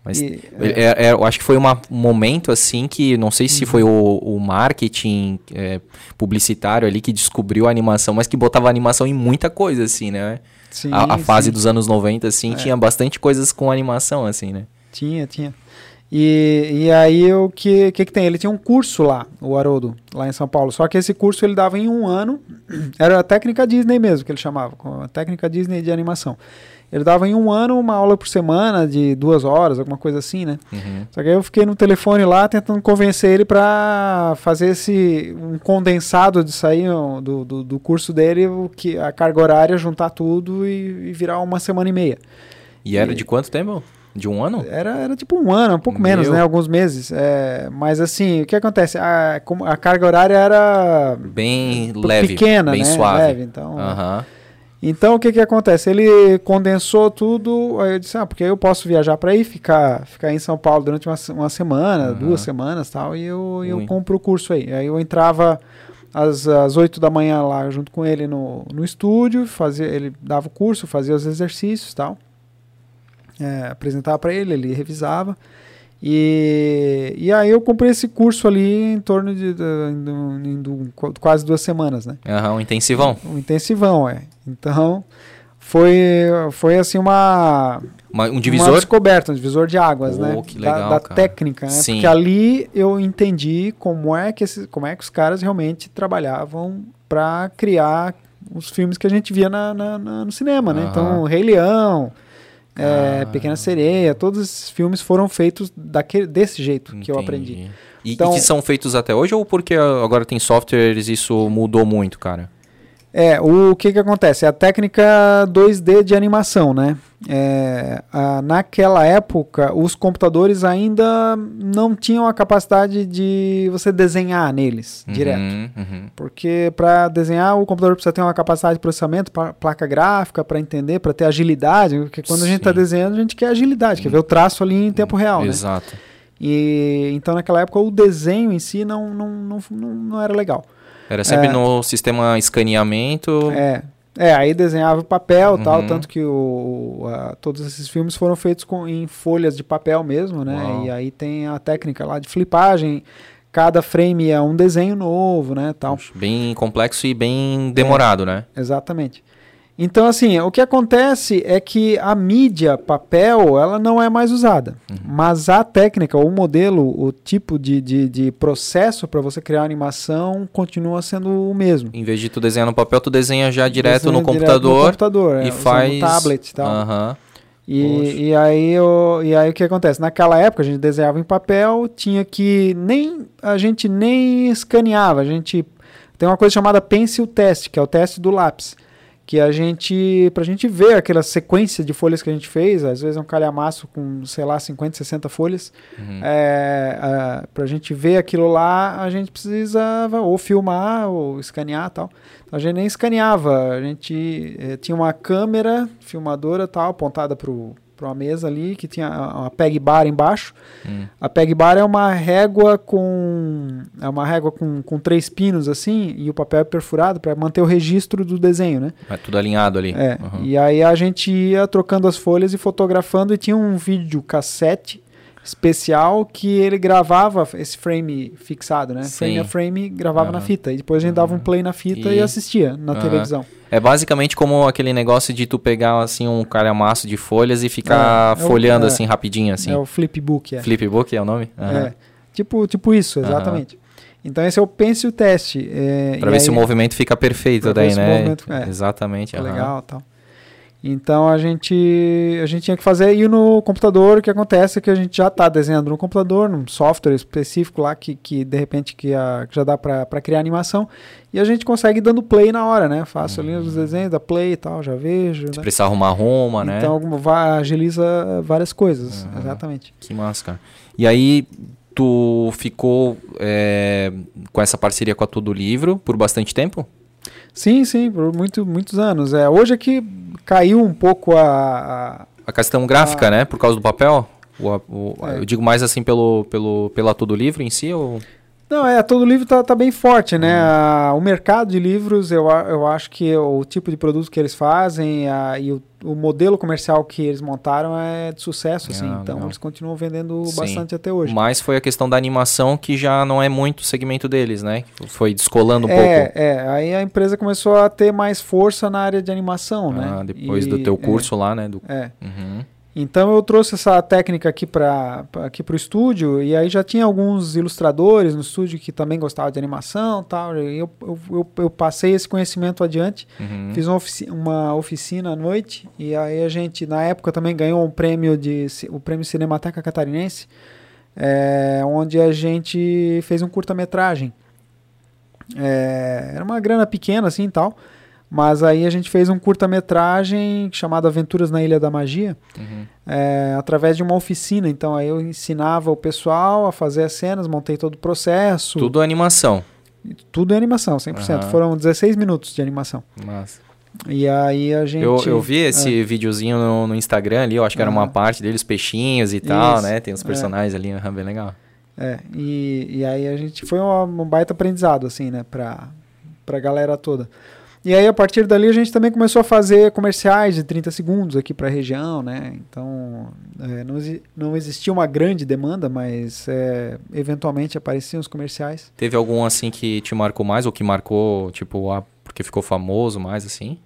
Mas E- ele- é- é- eu acho que foi uma- um momento assim que não sei Uhum. se foi o, o marketing é, publicitário ali que descobriu a animação, mas que botava animação em muita coisa, assim, né? Sim, a, a fase sim. dos anos 90, assim, É. tinha bastante coisas com animação, assim, né? Tinha, tinha. E, e aí o que, que que tem? Ele tinha um curso lá, o Haroldo, lá em São Paulo. Só que esse curso ele dava em um ano. *clears throat* Era a técnica Disney mesmo que ele chamava, a técnica Disney de animação. Ele dava em um ano uma aula por semana de duas horas, alguma coisa assim, né? Uhum. Só que aí eu fiquei no telefone lá tentando convencer ele para fazer esse um condensado aí ó, do, do, do curso dele, o que a carga horária, juntar tudo e, e virar uma semana e meia. E era E- de quanto tempo? De um ano? Era, era tipo um ano, um pouco menos, Meu. né? Alguns meses. É, mas assim, o que acontece? A, a carga horária era Bem leve, pequena, bem né? suave. Leve, então, Aham. Então o que que acontece? Ele condensou tudo, aí eu disse, ah, porque eu posso viajar para aí, ficar, ficar em São Paulo durante uma, uma semana, Aham. duas semanas tal, e eu, eu compro o curso aí. Aí eu entrava às, às 8 da manhã lá junto com ele no, no estúdio, fazia, ele dava o curso, fazia os exercícios tal. É, apresentava para ele, ele revisava. E, e aí eu comprei esse curso ali em torno de, de- em- em quase duas semanas, né? Aham, um intensivão. Um intensivão, é. Então, foi, foi assim uma... Uma- um Uma divisor? descoberta, um divisor de águas, Oh, né? Da- legal, da, cara. técnica, né? Sim. Porque ali eu entendi como é que esses, como é que os caras realmente trabalhavam para criar os filmes que a gente via na, na- na- no cinema, né? Então, Rei Leão, é. Pequena Sereia, todos esses filmes foram feitos daquele, desse jeito que eu Entendi. aprendi. E, Então- e que são feitos até hoje ou porque agora tem softwares isso mudou muito, cara? É, o que que acontece? É a técnica 2D de animação, né? É, a- naquela época, os computadores ainda não tinham a capacidade de você desenhar neles direto. Uhum, uhum. Porque para desenhar, o computador precisa ter uma capacidade de processamento, pa- placa gráfica, para entender, para ter agilidade. Porque quando a gente está Sim. Desenhando, a gente quer agilidade, quer ver o traço ali em tempo real, né? Exato. E, então, naquela época, o desenho em si não, não, não, não, não era legal. Era sempre É. no sistema escaneamento. É, é aí desenhava o papel tal, Uhum. tanto que o, a- todos esses filmes foram feitos com, em folhas de papel mesmo, né? Uau. E aí tem a técnica lá de flipagem, cada frame é um desenho novo, né? Tal. Bem complexo e bem demorado, né? Exatamente. Então, assim, o que acontece é que a mídia papel, ela não é mais usada. Uhum. Mas a técnica, o modelo, o tipo de, de, de processo para você criar animação continua sendo o mesmo. Em vez de tu desenhar no papel, tu desenha já direto Desenha no computador, no computador é, e usando faz tablet e tal. Poxa. E, e, aí, o, e aí o que acontece? Naquela época a gente desenhava em papel, tinha que nem a gente nem escaneava, a gente tem uma coisa chamada pencil test, que é o teste do lápis, que a gente pra gente ver aquela sequência de folhas que a gente fez, às vezes é um calhamaço com, sei lá, 50, 60 folhas, Uhum. é, a, pra gente ver aquilo lá, a gente precisava ou filmar ou escanear tal. Então, a gente nem escaneava, a gente eh, tinha uma câmera filmadora tal, apontada para uma mesa ali, que tinha uma peg bar embaixo. Hum. A peg bar é uma régua com é uma régua com, com três pinos assim, e o papel é perfurado para manter o registro do desenho, né? É tudo alinhado ali. É, Uhum. e aí a gente ia trocando as folhas e fotografando e tinha um vídeo cassete especial que ele gravava esse frame fixado, né? Sim. Frame a frame gravava na Aham. fita e depois a gente dava um play na fita e, E- assistia na Aham. televisão. É basicamente como aquele negócio de tu pegar assim um calhamaço de folhas e ficar É, é o- folhando é. assim rapidinho assim. É o flipbook, é. Flipbook é o nome? Aham. É. Tipo, tipo isso, exatamente. Então esse é o pencil teste. É, Pra ver se o aí- movimento fica perfeito daí, o né? movimento- é. Exatamente. Legal tal. Então a gente, a gente tinha que fazer e no computador o que acontece é que a gente já está desenhando no computador, num software específico lá que, que de repente que, a- que já dá para criar animação e a gente consegue dando play na hora, né? Faço ali os desenhos, dá play e tal, já vejo. Se Né? precisar arrumar arruma, né? Então alguma- agiliza várias coisas, Aham. exatamente. Que massa, cara. E aí, tu ficou é, com essa parceria com a Tudo Livro por bastante tempo? Sim, sim, por muito, muitos anos. É, hoje é que caiu um pouco a- a, A questão gráfica, né? Por causa do papel? O- o-. É. Eu digo mais assim pelo, pelo, pela Tudo Livro em si? Ou... Não, é, todo livro tá, tá bem forte, né? Uhum. A- o mercado de livros, eu, eu acho que o tipo de produto que eles fazem a- e o, o modelo comercial que eles montaram é de sucesso, assim. Ah, então legal. eles continuam vendendo Sim. bastante até hoje. Mas foi a questão da animação que já não é muito o segmento deles, né? Foi descolando um é, pouco. é, aí a empresa começou a ter mais força na área de animação, né? Ah, depois E- do teu é, curso lá, né? Do... É, Uhum. Então eu trouxe essa técnica aqui para aqui o estúdio e aí já tinha alguns ilustradores no estúdio que também gostavam de animação tal. E eu, eu, eu, eu passei esse conhecimento adiante. Uhum. Fiz uma, ofici- uma oficina à noite e aí a gente, na época, também ganhou um prêmio de o prêmio Cinemateca Catarinense, é, onde a gente fez um curta-metragem. É, era uma grana pequena assim e tal, mas aí a gente fez um curta-metragem chamado Aventuras na Ilha da Magia, Uhum. é, através de uma oficina. Então aí eu ensinava o pessoal a fazer as cenas, montei todo o processo. Tudo animação. Tudo em animação, 100%. Aham. Foram 16 minutos de animação. Massa. E aí a gente. Eu, eu vi esse videozinho no, no Instagram ali, eu acho que era uma parte deles, peixinhos e tal, Isso, né? Tem os é. personagens ali, aham, bem legal. É, e, e aí a gente foi uma- um baita aprendizado, assim, né, pra, pra galera toda. E aí, a partir dali, a gente também começou a fazer comerciais de 30 segundos aqui pra região, né? Então, é, não, não existia uma grande demanda, mas é, eventualmente apareciam os comerciais. Teve algum assim que te marcou mais, ou que marcou, tipo, ah, porque ficou famoso mais assim?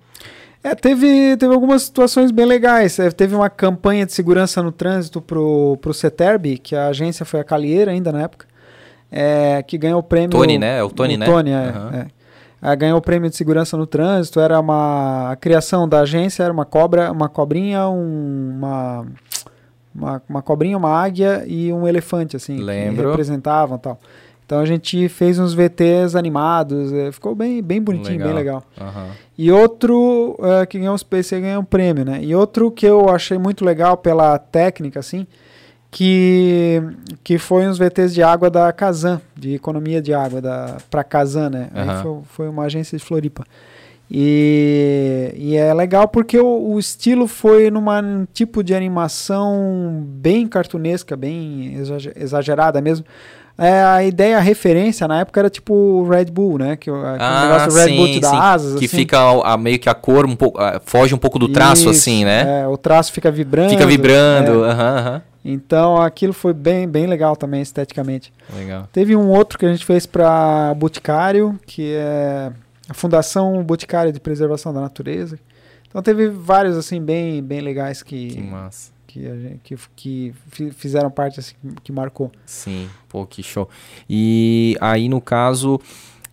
É, teve, teve algumas situações bem legais. É, teve uma campanha de segurança no trânsito pro, pro CETERB, que a agência foi a Calieira ainda na época, é, que ganhou o prêmio... Tony, né? É o Tony, o né? Tony, é. Aham. é. Ah, ganhou o prêmio de segurança no trânsito, era uma... A criação da agência era uma cobra, uma cobrinha, um, uma... Uma, uma cobrinha, uma águia e um elefante, assim, que Lembro. representavam e tal. Então a gente fez uns VTs animados, eh, ficou bem, bem bonitinho, bem legal. Aham. E outro eh, que ganhou, esse ganhou um prêmio, né? E outro que eu achei muito legal pela técnica, assim, que, que foi uns VTs de água da Kazan, de economia de água da para Kazan, né? Aí Aham. foi, foi uma agência de Floripa. E, e é legal porque o, o estilo foi numa um tipo de animação bem cartunesca, bem exage- exagerada mesmo. É, a ideia, a referência na época era tipo o Red Bull, né? Que, o- aquele Ah, negócio do Red Bull sim, te dá sim. asas. Que assim. fica a, a- meio que a cor um pouco. ah, foge um pouco do traço, Isso, assim, né? É, o traço fica vibrando. Fica vibrando. é. Aham, aham. Então aquilo foi bem, bem legal também esteticamente. Legal. Teve um outro que a gente fez para Boticário, que é a Fundação Boticário de Preservação da Natureza. Então teve vários assim bem, bem legais Que que massa. que, a gente- que, que fi- fizeram parte assim que marcou. Sim, pô, que show. E aí, no caso,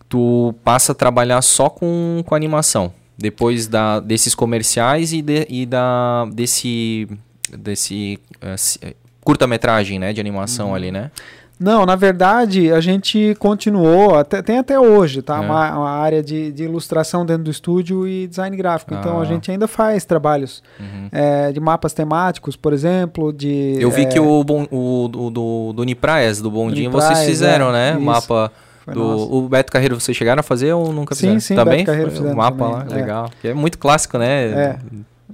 tu passa a trabalhar só com, com animação. Depois da, desses comerciais e, de- e da, desse, desse eh, eh, curta-metragem, né, de animação Uhum. ali, né? Não, na verdade, a gente continuou, até, tem até hoje, tá? É. Uma, uma área de, de ilustração dentro do estúdio e design gráfico. Então Ah. a gente ainda faz trabalhos Uhum. é, de mapas temáticos, por exemplo, de. Eu vi é, que o, bom, o do, do, do Unipraias, do Bondinho, Unipraias, vocês fizeram, é, né? isso. Mapa do... nosso. O Beto Carreiro, vocês chegaram a fazer ou nunca Sim, fizeram? sim, Também? Beto Carreiro Foi fizemos O mapa também, lá, é. legal. Que é muito clássico, né? É.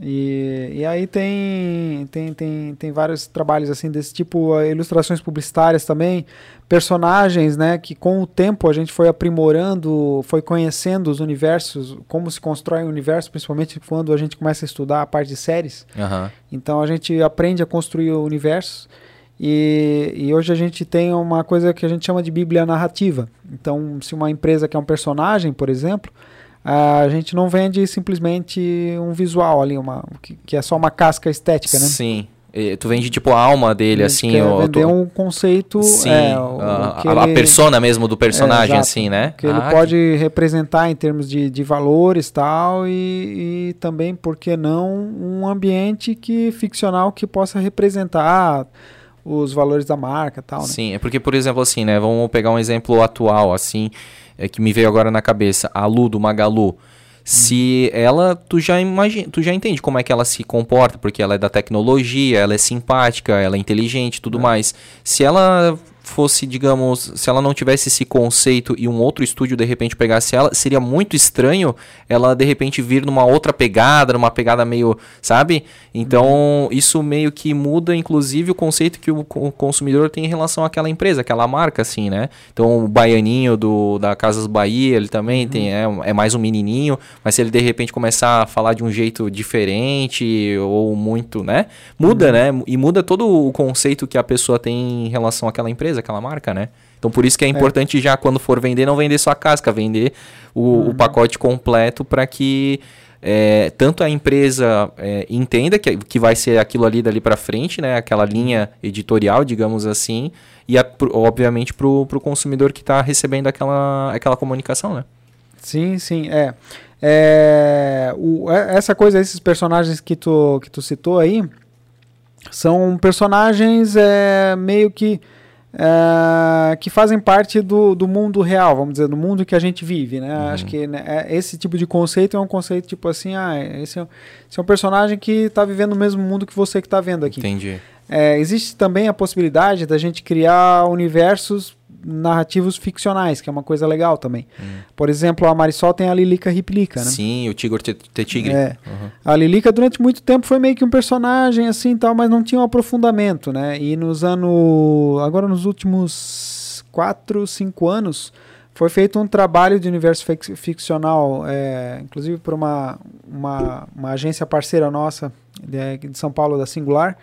E, e aí tem, tem, tem, tem vários trabalhos assim desse tipo, eh, ilustrações publicitárias também, personagens, né, que com o tempo a gente foi aprimorando, foi conhecendo os universos, como se constrói um universo, principalmente quando a gente começa a estudar a parte de séries. Aham. Então a gente aprende a construir o universo e, e hoje a gente tem uma coisa que a gente chama de bíblia narrativa. Então, se uma empresa quer um personagem, por exemplo, a gente não vende simplesmente um visual ali, uma, que, que é só uma casca estética, né? Sim. E tu vende tipo a alma dele, A assim, quer o, vender tu- um conceito, Sim, é, o- a, que a- ele- persona mesmo do personagem, É, assim, né? que ele Ah, pode representar em termos de, de valores tal e, e também, por que não, um ambiente que ficcional que possa representar os valores da marca tal, né? Sim, é porque, por exemplo, assim, né? Vamos pegar um exemplo atual, assim, é, que me veio agora na cabeça. A Lu do Magalu. Se ela, tu já imagina, tu já entende como é que ela se comporta, porque ela é da tecnologia, ela é simpática, ela é inteligente, tudo mais. Se ela fosse, digamos, se ela não tivesse esse conceito e um outro estúdio de repente pegasse ela, seria muito estranho ela de repente vir numa outra pegada, numa pegada meio, sabe? Então, isso meio que muda inclusive o conceito que o co- consumidor tem em relação àquela empresa, aquela marca assim, né? Então, o baianinho do da Casas Bahia, ele também tem é, é mais um menininho, mas se ele de repente começar a falar de um jeito diferente ou muito, né? Muda, né? E muda todo o conceito que a pessoa tem em relação àquela empresa, aquela marca, né? Então por isso que é importante já quando for vender, não vender só a casca, vender o, o pacote completo para que é, tanto a empresa é, entenda que, que vai ser aquilo ali dali para frente, né? Aquela linha editorial, digamos assim, e a- obviamente para o consumidor que está recebendo aquela, aquela comunicação, né? Sim, sim, é. É, o- é- essa coisa, esses personagens que tu, que tu citou aí, são personagens é, meio que é, que fazem parte do, do mundo real, vamos dizer, do mundo que a gente vive, né? Uhum. Acho que né, é- esse tipo de conceito é um conceito tipo assim, ah, esse é, um- esse é um personagem que está vivendo o mesmo mundo que você que está vendo aqui. Entendi. É, existe também a possibilidade da gente criar universos narrativos ficcionais, que é uma coisa legal também. Por exemplo, a Marisol tem a Lilica Riplica, né? Sim, o Tigor Te Te Tigre. É. Uhum. A Lilica durante muito tempo foi meio que um personagem assim tal, mas não tinha um aprofundamento, né? E nos anos, agora nos últimos quatro, cinco anos, foi feito um trabalho de universo fic- ficcional, é, inclusive por uma, uma, uma agência parceira nossa de, de São Paulo, da Singular,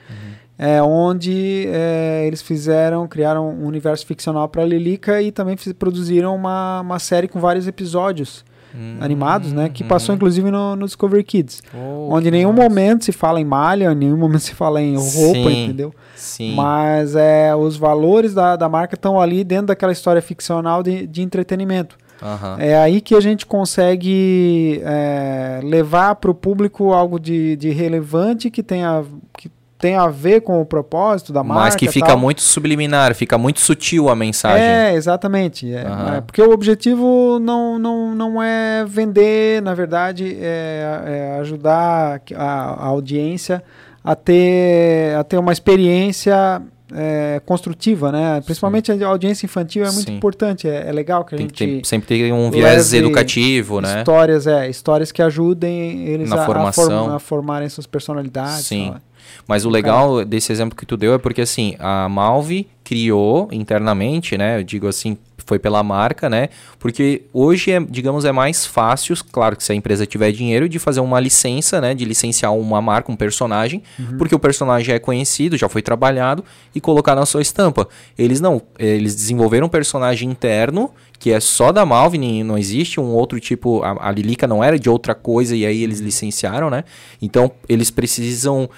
é, onde é, eles fizeram, criaram um universo ficcional para Lilica e também fiz- produziram uma, uma série com vários episódios hum, animados, né? Que passou uhum. inclusive no, no Discovery Kids. Oh, onde em nenhum momento se fala em malha, em nenhum momento se fala em roupa, Sim. entendeu? Sim. Mas é, os valores da, da marca estão ali dentro daquela história ficcional de, de entretenimento. Aham. É aí que a gente consegue é, levar para o público algo de, de relevante que tenha, que tenha a ver com o propósito da marca. Mas que fica tal. muito subliminar, fica muito sutil a mensagem. É, exatamente. É, Aham. é, porque o objetivo não, não, não é vender, na verdade, é, é ajudar a, a audiência a ter, a ter uma experiência é, construtiva, né? Principalmente a audiência infantil é muito Sim. importante. É, é legal que a Tem que gente ter, sempre ter um viés educativo, né? histórias, é, histórias que ajudem eles Na a, a formação. form- a formarem suas personalidades. Sim. tal. Mas o legal desse exemplo que tu deu é porque assim, a Malve criou internamente, né? Eu digo assim, foi pela marca, né? Porque hoje é, digamos, é mais fácil, claro que se a empresa tiver dinheiro, de fazer uma licença, né? De licenciar uma marca, um personagem, porque o personagem é conhecido, já foi trabalhado, e colocar na sua estampa. Eles não, eles desenvolveram um personagem interno que é só da Malve, não existe um outro tipo, a, a Lilica não era de outra coisa e aí eles licenciaram, né? Então eles precisam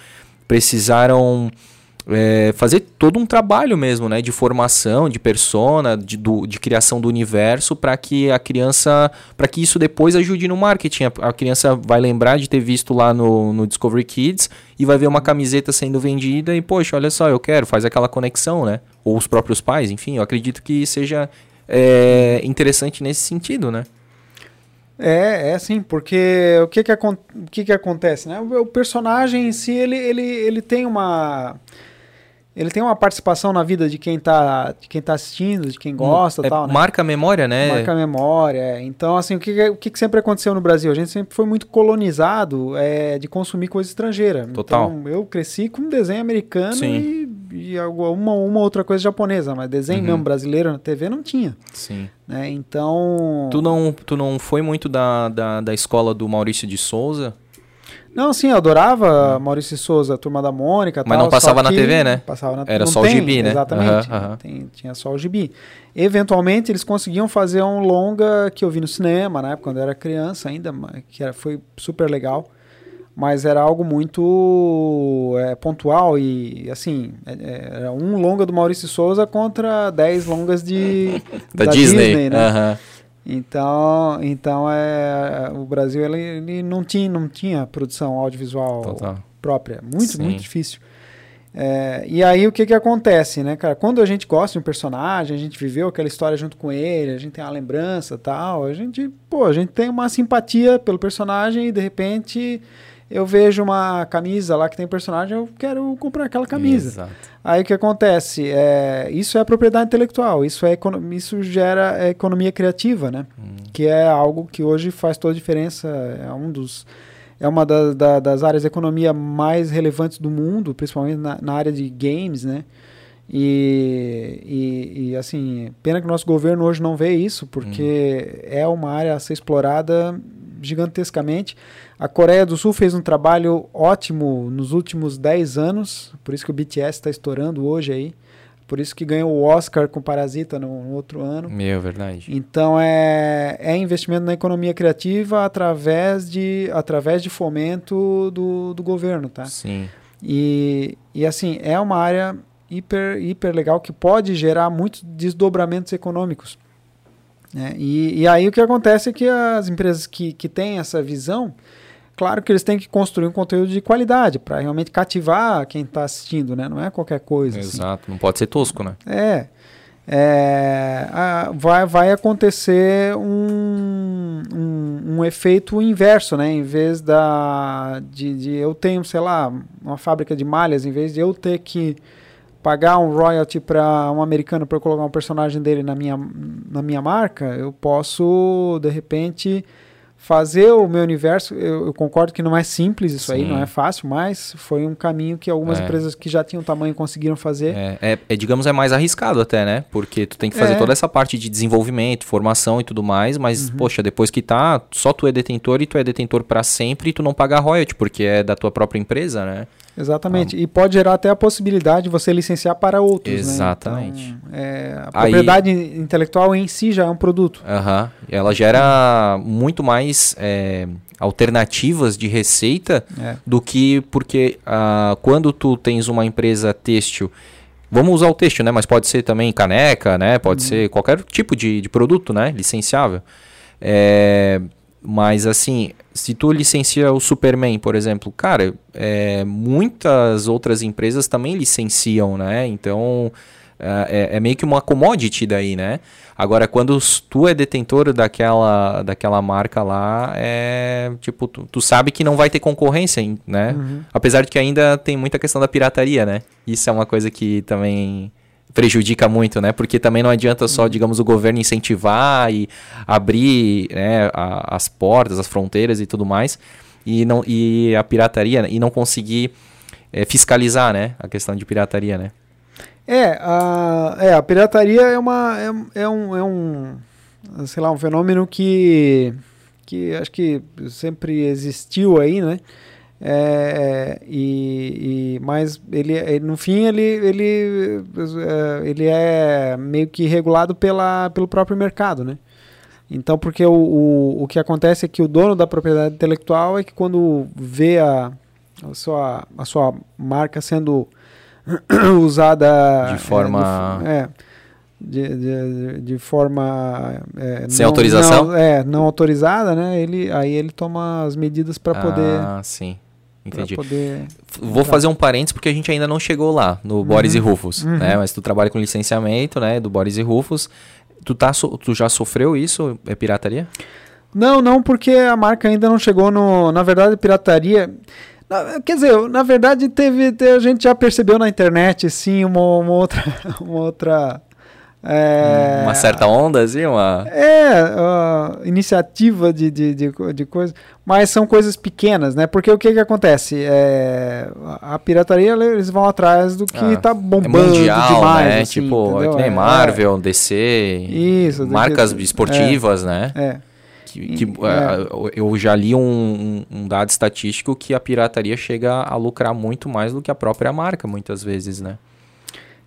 precisaram é, fazer todo um trabalho mesmo, né, de formação, de persona, de, do- de criação do universo, para que a criança, para que isso depois ajude no marketing. A, a criança vai lembrar de ter visto lá no, no Discovery Kids e vai ver uma camiseta sendo vendida e, poxa, olha só, eu quero, faz aquela conexão, né? Ou os próprios pais, enfim, eu acredito que seja é, interessante nesse sentido, né? É, é sim, porque o que que, o que que acontece, né? O, o personagem em si, ele, ele, ele tem uma... Ele tem uma participação na vida de quem tá, de quem tá assistindo, de quem gosta e É, tal, né? Marca a memória, né? Marca a memória. é. Então, assim, o que, o que, sempre aconteceu no Brasil? A gente sempre foi muito colonizado é, de consumir coisa estrangeira. Total. Então, eu cresci com desenho americano Sim. e, e alguma- uma, uma outra coisa japonesa, mas desenho Uhum. mesmo brasileiro na TV não tinha. Sim. Né? Então. Tu não, tu não foi muito da, da, da escola do Maurício de Souza? Não, sim, eu adorava Maurício de Souza, Turma da Mônica. Hum. Mas tal, não passava na TV, né? Passava na Era não só o tem, gibi, né? Exatamente. Aham, aham. Tem- tinha só o gibi. Eventualmente, eles conseguiam fazer um longa que eu vi no cinema, na época, quando eu era criança ainda, que era, foi super legal. Mas era algo muito é, pontual e, assim, é- é, era um longa do Maurício Souza contra 10 longas de, *laughs* Da, Disney. né? Aham. Então, então é, o Brasil ele, ele não, tinha, não tinha produção audiovisual Total. própria. Muito, Sim. muito difícil. É, e aí o que que acontece, né, cara? Quando a gente gosta de um personagem, a gente viveu aquela história junto com ele, a gente tem uma lembrança tal, a gente, pô, a gente tem uma simpatia pelo personagem e de repente eu vejo uma camisa lá que tem personagem, eu quero comprar aquela camisa. Exato. Aí o que acontece? É, isso é propriedade intelectual, isso, é, isso gera é, economia criativa, né? Que é algo que hoje faz toda a diferença, é um dos é uma da- da- das áreas de economia mais relevantes do mundo, principalmente na, na área de games, né? E, e, e, assim, pena que o nosso governo hoje não vê isso, porque é uma área a ser explorada gigantescamente. A Coreia do Sul fez um trabalho ótimo nos últimos 10 anos, por isso que o BTS está estourando hoje aí, por isso que ganhou o Oscar com Parasita no, no outro ano. Meu, verdade. Então é, é investimento na economia criativa através de, através de fomento do, do governo, tá? Sim. E, e assim, é uma área hiper, hiper legal que pode gerar muitos desdobramentos econômicos. né? E, e aí o que acontece é que as empresas que, que têm essa visão, claro que eles têm que construir um conteúdo de qualidade para realmente cativar quem está assistindo, né? Não é qualquer coisa. assim. Exato. Não pode ser tosco, né? É. É, a- vai, vai acontecer um, um, um efeito inverso, né? Em vez da, de, de eu tenho, sei lá, uma fábrica de malhas, em vez de eu ter que pagar um royalty para um americano para colocar um personagem dele na minha, na minha marca, eu posso, de repente, fazer o meu universo. Eu, eu concordo que não é simples isso aí, Sim. não é fácil, mas foi um caminho que algumas É. empresas que já tinham tamanho conseguiram fazer. É, é- é, digamos, é mais arriscado até, né? Porque tu tem que fazer É. toda essa parte de desenvolvimento, formação e tudo mais, mas, Uhum. poxa, depois que tá, só tu é detentor e tu é detentor pra sempre e tu não paga royalty, porque é da tua própria empresa, né? Exatamente. E pode gerar até a possibilidade de você licenciar para outros. Exatamente. Né? Então, é, a Aí- propriedade intelectual em si já é um produto. Aham. Ela gera muito mais é, alternativas de receita É. do que porque ah, quando tu tens uma empresa têxtil, vamos usar o têxtil, né? Mas pode ser também caneca, né? Pode ser qualquer tipo de, de produto, né? Licenciável. É, mas assim, se tu licencia o Superman, por exemplo, cara, é, muitas outras empresas também licenciam, né? Então é, é- é meio que uma commodity daí, né? Agora, quando tu é detentor daquela, daquela marca lá, é tipo, tu, tu sabe que não vai ter concorrência, né? Apesar de que ainda tem muita questão da pirataria, né? Isso é uma coisa que também prejudica muito, né? Porque também não adianta só, digamos, o governo incentivar e abrir né, a- as portas, as fronteiras e tudo mais, e, não, e a pirataria, e não conseguir eh, fiscalizar, né? A questão de pirataria, né? É, a, é, a pirataria é, uma, é, é um, é um, sei lá, um fenômeno que, que acho que sempre existiu aí, né? É, e, e, mas ele, ele, no fim ele, ele, é, ele é meio que regulado pela, pelo próprio mercado, né? Então, porque o, o, o que acontece é que o dono da propriedade intelectual é que quando vê a, a, sua, a sua marca sendo *coughs* usada De forma- é, de, é, de, de, de forma é, Sem autorização? não- é não autorizada né ele aí ele toma as medidas para poder Ah, sim. Entendi. poder Vou fazer um parênteses porque a gente ainda não chegou lá no Boris e Rufus, Uhum. né? Mas tu trabalha com licenciamento, né? Do Boris e Rufus. Tu, tá so- tu já sofreu isso? É pirataria? Não, não, porque a marca ainda não chegou no. Na verdade, pirataria. na- quer dizer, na verdade, teve, te- a gente já percebeu na internet, sim, uma, uma outra. *laughs* Uma outra. É, Uma certa onda, assim? Uma... É, ah, iniciativa de, de, de, de coisa, mas são coisas pequenas, né? Porque o que que acontece? É, a pirataria, eles vão atrás do que Ah, tá É bombando mundial, demais, né? assim, tipo, é que nem É, Marvel, DC, Isso, marcas esportivas, né? É, Que, que, ah, eu já li um, um- um dado estatístico que a pirataria chega a lucrar muito mais do que a própria marca, muitas vezes, né?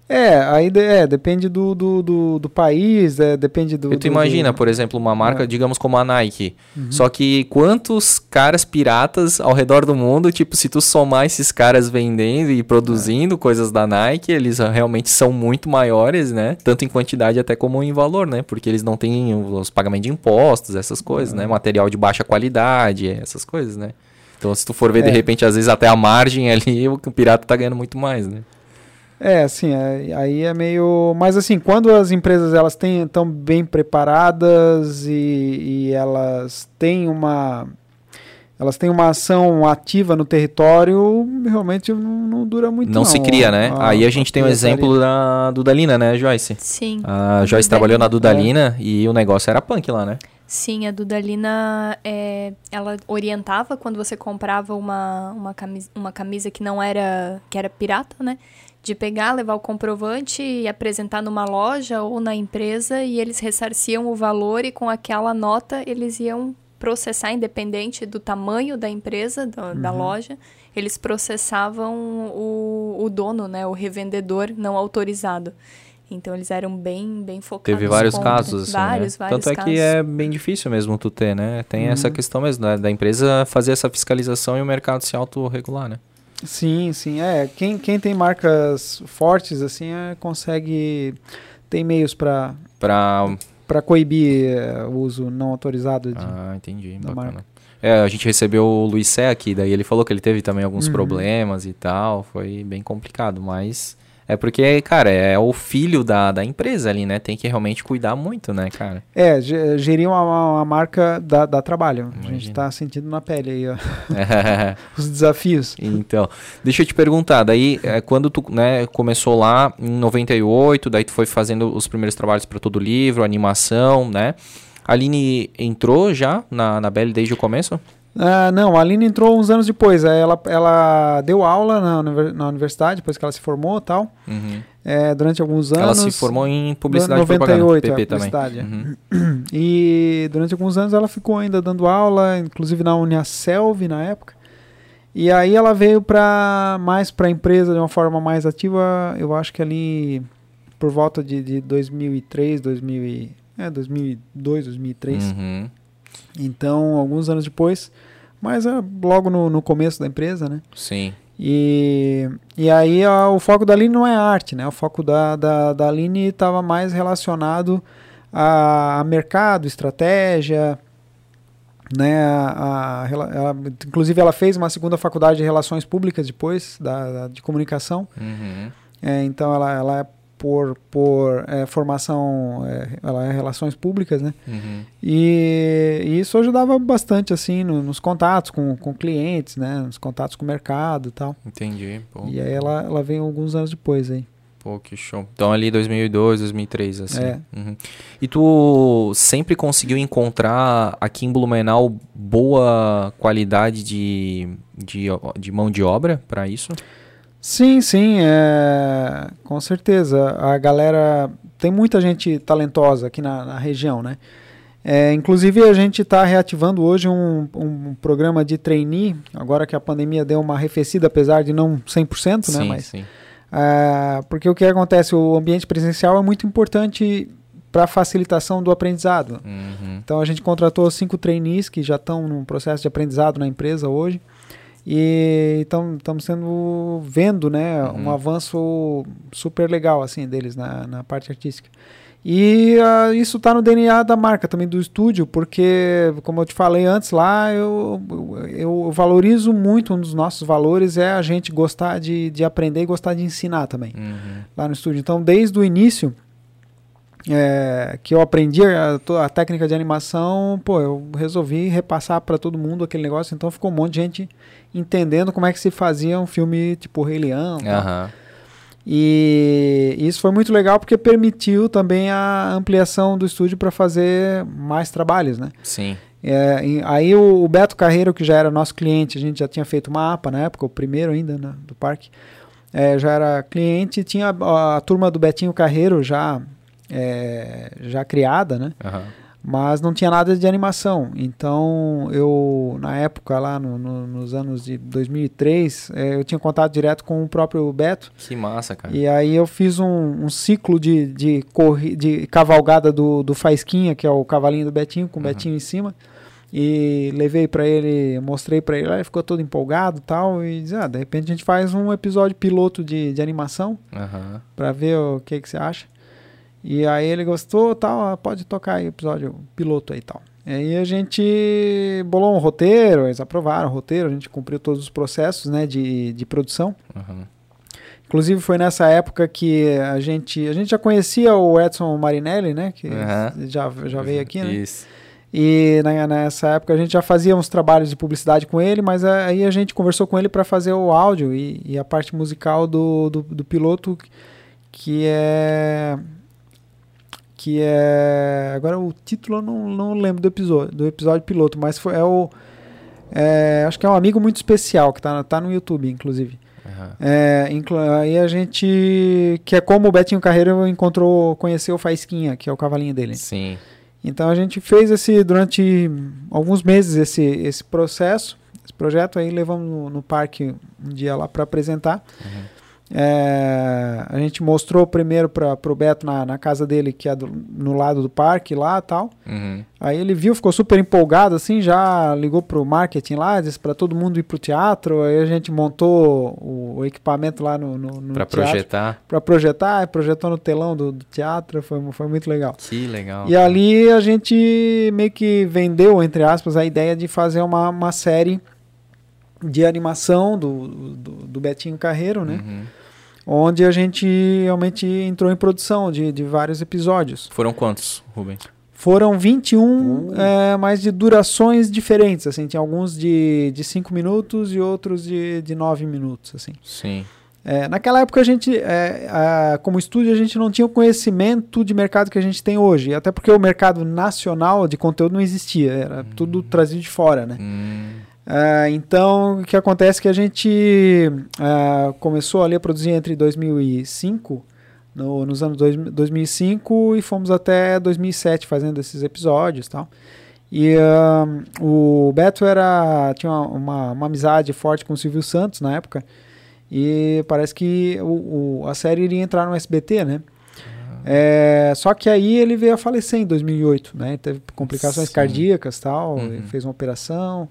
É, aí de- é, depende do, do, do, do país, é, depende do... E tu do- imagina, do- por exemplo, uma marca, É. digamos como a Nike. Uhum. Só que quantos caras piratas ao redor do mundo, tipo, se tu somar esses caras vendendo e produzindo coisas da Nike, eles ah, realmente são muito maiores, né? Tanto em quantidade até como em valor, né? Porque eles não têm os pagamentos de impostos, essas coisas, É. né? Material de baixa qualidade, essas coisas, né? Então, se tu for ver, de É. repente, às vezes até a margem ali, o pirata tá ganhando muito mais, né? É, assim, é- aí é meio. Mas assim, quando as empresas elas estão bem preparadas e, e elas têm uma. Elas têm uma ação ativa no território, realmente não, não dura muito. Não, se cria, né? A- Aí a gente tem o pirataria. exemplo da Dudalina, né, Joyce? Sim. A Joyce Dudalina. trabalhou na Dudalina e o negócio era punk lá, né? Sim, a Dudalina, é, ela orientava quando você comprava uma, uma, camisa, uma camisa que não era, que era pirata, né? De pegar, levar o comprovante e apresentar numa loja ou na empresa e eles ressarciam o valor e com aquela nota eles iam processar, independente do tamanho da empresa, da, da loja, eles processavam o, o dono, né? O revendedor não autorizado. Então eles eram bem, bem focados. Teve vários contra. casos, assim, vários, né? vários Tanto é casos. que é bem difícil mesmo tu ter, né? Tem essa questão mesmo, né? da empresa fazer essa fiscalização e o mercado se autorregular, né? Sim, sim. É, quem, quem tem marcas fortes, assim, é, consegue. Tem meios para Pra... para coibir é, o uso não autorizado de. Ah, entendi, da bacana. marca. É, a gente recebeu o Luiz Sé aqui, daí ele falou que ele teve também alguns Uhum. problemas e tal, foi bem complicado, mas... É porque, cara, é o filho da, da empresa ali, né? Tem que realmente cuidar muito, né, cara? É, ge- gerir uma, uma marca dá, dá trabalho. A gente tá sentindo na pele aí, ó, *laughs* os desafios. Então, deixa eu te perguntar, daí é, quando tu né, começou lá em 98, daí tu foi fazendo os primeiros trabalhos para todo o livro, animação, né? A Aline entrou já na, na Belly desde o começo? Ah, não, a Aline entrou uns anos depois. Ela, ela deu aula na, na universidade, depois que ela se formou e tal. Uhum. é, durante alguns anos. Ela se formou em publicidade e 98, propaganda, é, PP também. publicidade, é. Uhum. *clears throat* E durante alguns anos ela ficou ainda dando aula, inclusive na Uniaselv na época. E aí ela veio para mais para a empresa de uma forma mais ativa, eu acho que ali por volta de, de 2003, 2000 e, é, 2002, 2003. Uhum. Então, alguns anos depois, mas é, logo no, no começo da empresa, né? Sim. E, e aí o foco da Aline não é arte, né? O foco da, da, da Aline estava mais relacionado a, a mercado, estratégia, né? A, a, ela, inclusive ela fez uma segunda faculdade de relações públicas depois da, da de comunicação. Uhum. É, então ela, ela é por, por é, formação, é, ela é relações públicas, né? Uhum. E, e, isso ajudava bastante, assim, no, nos contatos com, com clientes, né? Nos contatos com o mercado e tal. Entendi. Pô. E aí ela, ela veio alguns anos depois aí. Pô, que show. Então ali 2002, 2003, assim. É. Uhum. E tu sempre conseguiu encontrar aqui em Blumenau boa qualidade de, de, de mão de obra para isso? Sim, sim, é, com certeza. A galera. Tem muita gente talentosa aqui na, na região, né? É, inclusive, a gente está reativando hoje um, um programa de trainee, agora que a pandemia deu uma arrefecida, apesar de não 100%, sim, né? Mas, sim. é, porque o que acontece? O ambiente presencial é muito importante para a facilitação do aprendizado. Uhum. Então, a gente contratou cinco trainees que já estão no processo de aprendizado na empresa hoje. E estamos sendo vendo né, Uhum. um avanço super legal assim deles na, na parte artística. E ah, isso está no DNA da marca também do estúdio, porque, como eu te falei antes lá, eu, eu, eu valorizo muito, um dos nossos valores é a gente gostar de, de aprender e gostar de ensinar também Uhum. lá no estúdio. Então, desde o início é, que eu aprendi a, a técnica de animação, pô, eu resolvi repassar para todo mundo aquele negócio. Então, ficou um monte de gente entendendo como é que se fazia um filme tipo Rei Leão. Aham. E isso foi muito legal porque permitiu também a ampliação do estúdio para fazer mais trabalhos, né? Sim. É, aí o, o Beto Carreiro, que já era nosso cliente, a gente já tinha feito uma APA na época, o primeiro ainda né, do parque, é, já era cliente, tinha a, a turma do Betinho Carreiro já, é, já criada, né? Aham. Mas não tinha nada de animação. Então eu, na época lá no- no- nos anos de 2003, é, eu tinha contato direto com o próprio Beto. Que massa, cara. E aí eu fiz um, um ciclo de, de, corri, de cavalgada do, do Faisquinha, que é o cavalinho do Betinho, com o Uhum. Betinho em cima. E levei pra ele, mostrei pra ele, ele ficou todo empolgado e tal. E disse, ah, de repente a gente faz um episódio piloto de, de animação Aham. pra ver o que, que você acha. E aí ele gostou tal, ah, pode tocar aí o episódio piloto aí e tal. E aí a gente bolou um roteiro, eles aprovaram o roteiro, a gente cumpriu todos os processos né, de, de produção. Aham. Inclusive foi nessa época que a gente a gente já conhecia o Edson Marinelli, né? Que Aham. já, já veio aqui, né? Isso. E na- nessa época a gente já fazia uns trabalhos de publicidade com ele, mas aí a gente conversou com ele para fazer o áudio e, e a parte musical do, do, do piloto, que é que é agora o título eu não, não lembro do episódio do episódio piloto, mas foi é o é, acho que é um amigo muito especial que tá, tá no YouTube, inclusive. Aham. É, inclu- aí a gente. Que é como o Betinho Carreiro encontrou, conheceu o Faisquinha, que é o cavalinho dele. Sim. Então a gente fez esse durante alguns meses esse, esse processo, esse projeto, aí levamos no, no parque um dia lá para apresentar. Uhum. É, a gente mostrou primeiro para o Beto na, na casa dele, que é do- no lado do parque lá tal. Uhum. Aí ele viu, ficou super empolgado, assim, já ligou pro marketing lá, disse para todo mundo ir pro teatro. Aí a gente montou o, o equipamento lá no, no, no teatro projetar. para projetar, projetou no telão do, do teatro, foi, foi muito legal. Que legal. E ali a gente meio que vendeu, entre aspas, a ideia de fazer uma, uma série de animação do, do, do Betinho Carreiro, né? Uhum. Onde a gente realmente entrou em produção de, de vários episódios. Foram quantos, Rubens? Foram 21, Uh. é, mas de durações diferentes, assim, tinha alguns de 5 minutos e outros de 9 minutos, assim. Sim. É, naquela época a gente, é, a- como estúdio, a gente não tinha o conhecimento de mercado que a gente tem hoje, até porque o mercado nacional de conteúdo não existia, era tudo trazido de fora, né? Hum. Ah, então, o que acontece é que a gente ah, começou ali a produzir entre 2005, no- nos anos dois, 2005, e fomos até 2007 fazendo esses episódios e tal. E ah, o Beto era, tinha uma, uma, uma amizade forte com o Silvio Santos na época. E parece que o, o- a série iria entrar no SBT, né? É, só que aí ele veio a falecer em 2008, né? Teve complicações Sim. cardíacas tal, Uhum. fez uma operação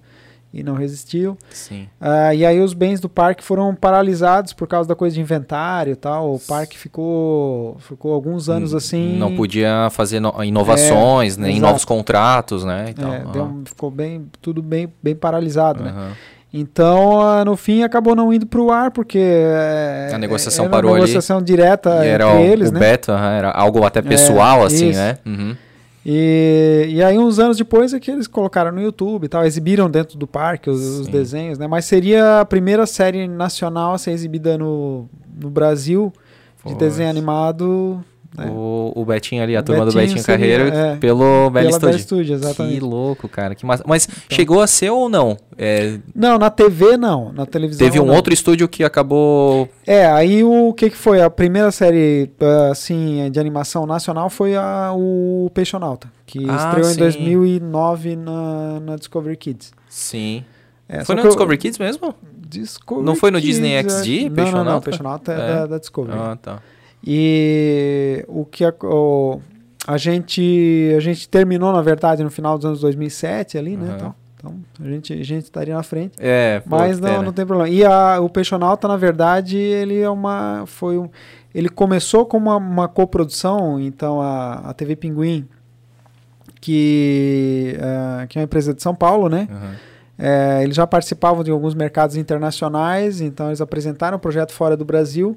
e não resistiu. Sim. Ah, e aí os bens do parque foram paralisados por causa da coisa de inventário e tal. O parque ficou, ficou alguns anos assim. Hum, Não podia fazer no- inovações, É, nem exato. novos contratos, né? e tal. É, deu ficou bem, tudo bem, bem paralisado, né? Aham. Então, ah, no fim, acabou não indo pro ar, porque... é, A negociação era parou ali. negociação direta E era entre o, eles, o né? Beto, era algo até pessoal, assim, isso. né? Uhum. E, e aí, uns anos depois, é que eles colocaram no YouTube e tal, exibiram dentro do parque os, os desenhos, né? Mas seria a primeira série nacional a ser exibida no, no Brasil de Foi. desenho animado... né? O, o Betinho ali, a O turma do Betinho Betinho seria, Carreiro, é, pelo Bell Studio. Studio, Que exatamente. louco, cara. Que massa. Mas chegou a ser ou não? É, Não, na TV não, na televisão teve um não. outro estúdio que acabou. É, aí o que que foi? A primeira série, assim, de animação nacional foi a, o Peixonauta, que Ah, estreou em sim. 2009 na, na Discovery Kids. Sim. É, Foi no que eu- Discovery Kids mesmo? Discovery Não foi no Kids, Disney é- XD, Não, não, não, Peixonauta? Peixonauta é, É. Da, da Discovery. Ah, tá. E o que a, o- a gente a gente terminou, na verdade, no final dos anos 2007 ali, né? Aham. Então, então a, gente, a gente estaria na frente. É, Mas não, não tem problema. E a, o Peixonauta, na verdade, ele é uma. Foi um, ele começou como uma, uma coprodução, então a, a TV Pinguim, que, eh, que é uma empresa de São Paulo, né? Aham. Eh, eles já participavam de alguns mercados internacionais, então eles apresentaram o projeto fora do Brasil.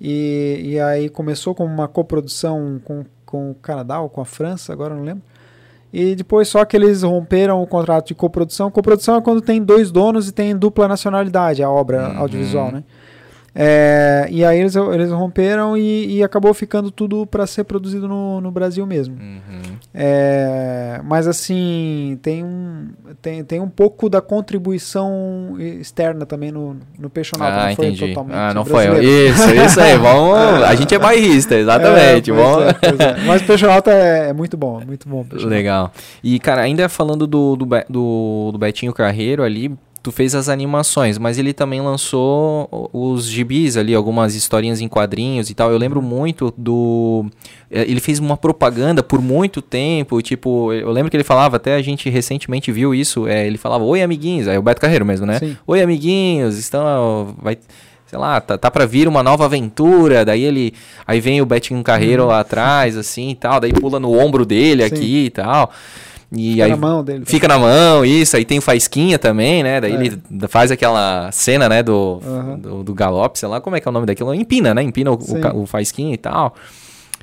E, e aí começou como uma coprodução com, com o Canadá ou com a França, agora não lembro. E depois só que eles romperam o contrato de coprodução. Coprodução é quando tem dois donos e tem dupla nacionalidade a obra Uhum. audiovisual, né? É, e aí eles, eles romperam e, e acabou ficando tudo para ser produzido no, no Brasil mesmo. Uhum. É, mas assim, tem um, tem, tem um pouco da contribuição externa também no, no Peixonauta. Ah, não foi entendi. totalmente Ah, não foi. Isso, isso aí. Vamos. *laughs* A gente é bairrista, exatamente. É, pois vamos... é, é. Mas o Peixonauta é, é muito bom, muito bom. Peixonauta. Legal. E, cara, ainda falando do, do, do, do Betinho Carreiro ali, tu fez as animações, mas ele também lançou os gibis ali, algumas historinhas em quadrinhos e tal. Eu lembro muito do. eh, Ele fez uma propaganda por muito tempo, tipo, eu lembro que ele falava, até a gente recentemente viu isso, é, ele falava, oi amiguinhos, aí o Beto Carreiro mesmo, né? Sim. Oi amiguinhos, estão. Vai, sei lá, tá, tá pra vir uma nova aventura. Daí ele. Aí vem o Betinho Carreiro lá atrás, assim e tal. Daí pula no ombro dele Uhum. Sim. aqui e tal. E Fica aí na mão dele. fica na mão, isso. Aí tem o Faisquinha também, né? Daí É. ele faz aquela cena, né? Do, Aham. do, do galope, sei lá, como é que é o nome daquilo? Empina, né? Empina o, o, o Faisquinha e tal.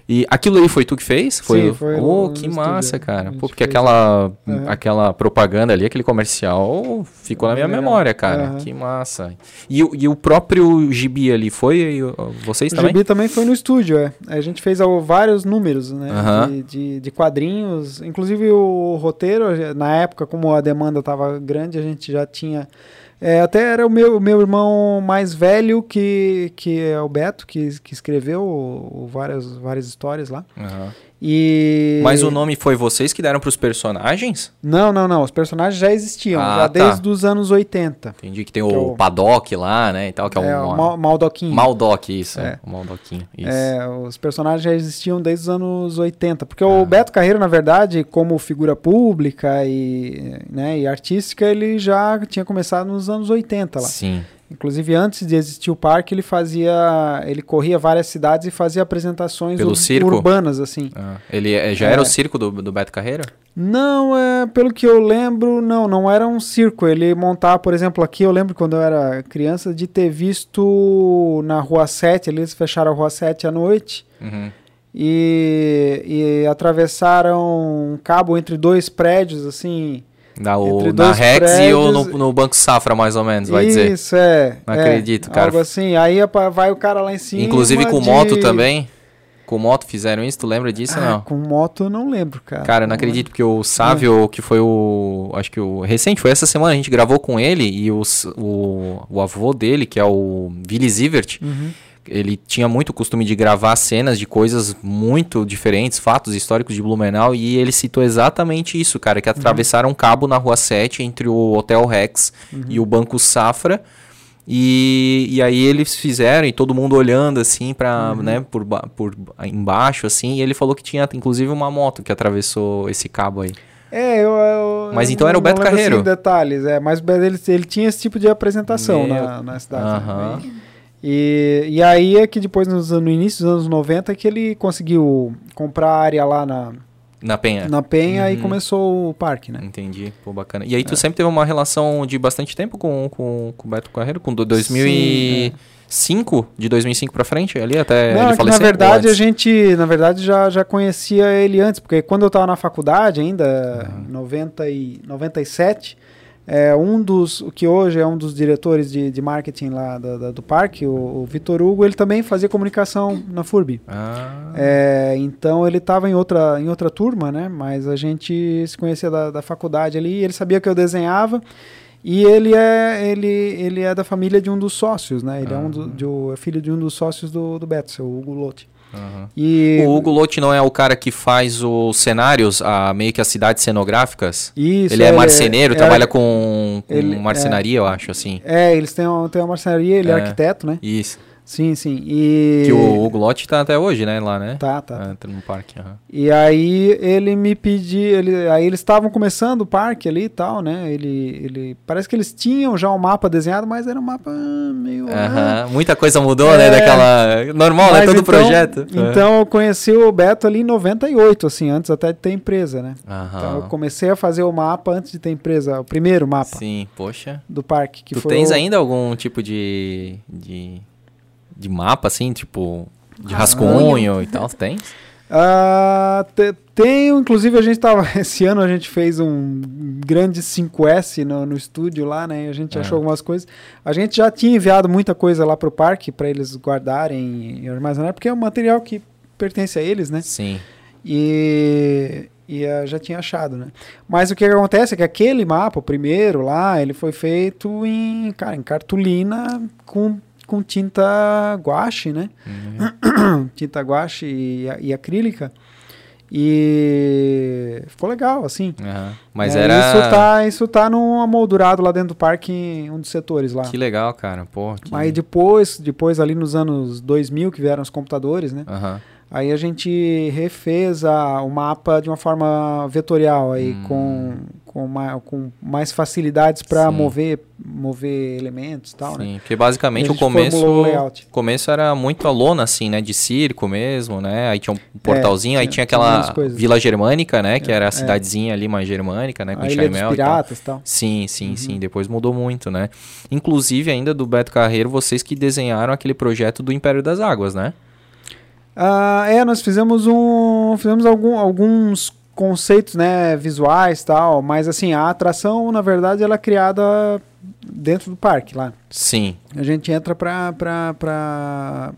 E aquilo aí foi tu que fez? Foi, Sim, foi Oh, que massa, estúdio. cara. Pô, porque aquela, Aham. aquela propaganda ali, aquele comercial, ficou na minha memória, cara. Aham. Que massa. E, o- e o próprio gibi ali foi vocês O também? Gibi também foi no estúdio, é. A gente fez vários números, né? Aham. De, de, de quadrinhos. Inclusive o roteiro, na época, como a demanda estava grande, a gente já tinha. É, até era o meu, meu irmão mais velho, que, que é o Beto, que, que escreveu o- o várias, várias histórias lá. Aham. E... Mas o nome foi vocês que deram pros personagens? Não, não, não. Os personagens já existiam, Ah, já tá. desde os anos 80. Entendi que tem Que é o o- Paddock lá, né? E tal, que é, É, um o Mal- Maldoquinho. Maldoc, isso. É. O Maldoquinho. Isso. É, os personagens já existiam desde os anos 80. Porque Ah. o Beto Carreiro, na verdade, como figura pública e, né, e artística, ele já tinha começado nos anos 80 lá. Sim. Inclusive, antes de existir o parque, ele fazia. ele corria várias cidades e fazia apresentações Pelo ur- circo? urbanas, assim. Ah, ele é- já É. era o circo do, do Beto Carreiro? Não, é, pelo que eu lembro, não, não era um circo. Ele montava, por exemplo, aqui eu lembro quando eu era criança de ter visto na Rua 7, ali eles fecharam a Rua 7 à noite Uhum. e, e atravessaram um cabo entre dois prédios, assim. Na dois Rex e o no, prédios- no Banco Safra, mais ou menos, vai dizer. Isso, é. Não é, acredito, cara. Algo assim. Aí vai o cara lá em cima. Inclusive com de- moto também. Com moto fizeram isso, tu lembra disso Ah, não? Com moto eu não lembro, cara. Cara, eu não acredito, porque o Sávio, que foi o. Acho que o. Recente, foi essa semana, a gente gravou com ele e os, o, o avô dele, que é o Willy Zivert. Uhum. Ele tinha muito costume de gravar cenas de coisas muito diferentes, fatos históricos de Blumenau, e ele citou exatamente isso, cara, que atravessaram um cabo na Rua 7 entre o Hotel Rex e o Banco Safra. E, e aí eles fizeram, e todo mundo olhando assim para, né, por, por embaixo assim, e ele falou que tinha inclusive uma moto que atravessou esse cabo aí. É, eu, eu- Mas então era o Beto assim, Carreiro. detalhes, é, mas ele, ele tinha esse tipo de apresentação Meu- na, na cidade. né? E, e aí é que depois, nos, no início dos anos 90, que ele conseguiu comprar a área lá na, Na Penha. na Penha e Uhum. começou o parque, né? Entendi, pô, bacana. E aí É. tu sempre teve uma relação de bastante tempo com, com, com o Beto Carreiro? Com do 2005? De 2005 pra frente? Ali até Não, ele é que na falecer? verdade a gente, na verdade, já, já conhecia ele antes, porque quando eu estava na faculdade ainda, em 90 e 97, é, um dos, o que hoje é um dos diretores de, de marketing lá da- da- do parque, o, o Vitor Hugo, ele também fazia comunicação na FURB. Ah, É, então ele estava em outra, em outra turma, né? Mas a gente se conhecia da, da faculdade ali, ele sabia que eu desenhava. E ele é, ele, ele é da família de um dos sócios, né? Ele é, um do, de, o- é filho de um dos sócios do, do Beto, seu Hugo Lotti. Aham. E O Hugo Lotti não é o cara que faz os cenários, a, meio que as cidades cenográficas? Isso, ele é marceneiro, é- trabalha com, com ele- marcenaria, eu acho, assim. É, eles têm, uma- têm uma marcenaria, ele é, É. arquiteto, né? Isso. Sim, sim. E Que o Hugo Lotti tá até hoje, né? Lá, né? Tá, tá. Ah, tá no parque. aham. E aí ele me pediu, ele, aí eles estavam começando o parque ali e tal, né? Ele, ele, parece que eles tinham já um mapa desenhado, mas era um mapa ah, meio... ah. Aham. Muita coisa mudou, né? É. Daquela. Normal, né? Todo então- projeto. Então eu conheci o Beto ali em 98, assim, antes até de ter empresa, né? Aham. Então eu comecei a fazer o mapa antes de ter empresa, o primeiro mapa Sim, poxa. do parque. Que tu tens o- ainda algum tipo de, de. De mapa, assim, tipo. De Rascunho. rascunho e tal? Tens? Ah, te- tenho, inclusive a gente tava, *laughs* esse ano a gente fez um grande 5S no, no estúdio lá, né? A gente É. achou algumas coisas. A gente já tinha enviado muita coisa lá pro parque para eles guardarem e armazenar, porque é um material que pertence a eles, né? Sim. E, e ah, já tinha achado, né? Mas o que acontece é que aquele mapa, o primeiro lá, ele foi feito em, cara, em cartolina com, com tinta guache, né? Uhum. *clears throat* tinta guache e, e acrílica. E ficou legal, assim. Aham. Mas É, era. Isso tá, isso tá num amoldurado lá dentro do parque, em um dos setores lá. Que legal, cara. Pô, que... Aí depois, depois ali nos anos 2000 que vieram os computadores, né? Aham. Aí a gente refez a, o mapa de uma forma vetorial aí Hum. com, com, ma- com mais facilidades para mover mover elementos e tal, né? Sim, porque basicamente o começo, o começo era muito a lona, assim, né? De circo mesmo, né? Aí tinha um portalzinho, aí É, tinha- tinha tinha aquela. Vila Germânica, né? Que era a é. cidadezinha ali mais germânica, né? Com A Ilha dos Chaimel e tal. Piratas tal. Sim, sim, Uhum. sim. Depois mudou muito, né? Inclusive, ainda do Beto Carreiro, vocês que desenharam aquele projeto do Império das Águas, né? Ah, é, nós fizemos um, fizemos algum, alguns conceitos, né, visuais tal, mas assim a atração, na verdade, ela é criada dentro do parque lá. Sim. A gente entra pra, pra, pra,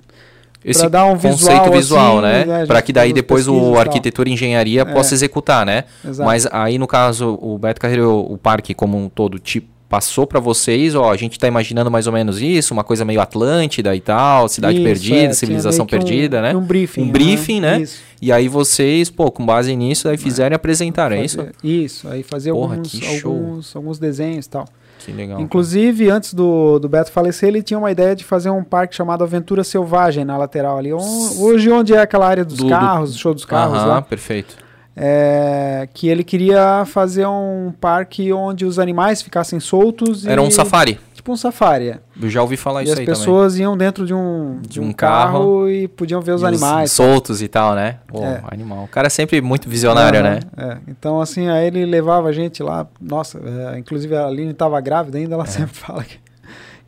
Esse pra dar um visual, conceito visual, assim, né? né, a Pra gente que daí depois o arquitetura e engenharia É. possa executar, né? Exato. Mas aí, no caso, o Beto Carreiro, o parque como um todo, tipo, passou pra vocês, ó, a gente tá imaginando mais ou menos isso, uma coisa meio Atlântida e tal, cidade Isso, perdida, é, civilização que um- perdida, né? Um briefing. Um briefing, né? Isso. E aí vocês, pô, com base nisso, aí fizeram e apresentaram, é isso? Fazer- Isso, aí fazer alguns, alguns, alguns desenhos e tal. Que legal. Inclusive, antes do, do Beto falecer, ele tinha uma ideia de fazer um parque chamado Aventura Selvagem na lateral ali. hoje, onde é aquela área dos Do- do- carros, show dos carros Aham, lá. perfeito. É, que ele queria fazer um parque onde os animais ficassem soltos. Era e- um safari. Tipo um safari. é. Eu já ouvi falar e isso as aí pessoas iam dentro de um, De um carro e podiam ver os animais. soltos e tal, né? Pô, É. animal. O cara é sempre muito visionário, né? é. Então, assim, aí ele levava a gente lá. Nossa, é, inclusive a Aline estava grávida ainda, É. ela sempre *laughs* fala que,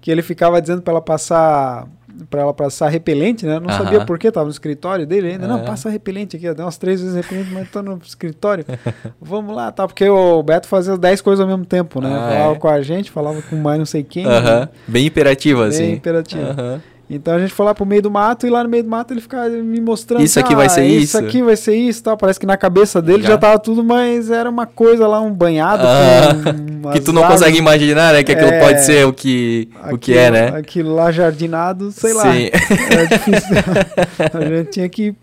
que ele ficava dizendo para ela passar. Pra ela passar repelente, né? Não sabia por que, tava no escritório dele ainda. Não, É. passa repelente aqui. Eu dei umas três vezes repelente, mas tô no escritório. *laughs* Vamos lá, tá? Porque o Beto fazia 10 coisas ao mesmo tempo, né? Ah, falava é? com a gente, falava com mais não sei quem. Aham. né? Bem imperativo, Bem assim. imperativo. Aham. Então a gente foi lá pro meio do mato e lá no meio do mato ele ficava me mostrando. Isso aqui vai ser "Ah, isso." aqui vai ser isso tal. Parece que na cabeça dele Já. já, tava tudo, mas era uma coisa lá, um banhado. Ah, que tu não consegue imaginar, né? Que aquilo É. pode ser o que, o que é, né? Aquilo lá jardinado, sei lá. Sim. Era difícil. *laughs* a gente tinha que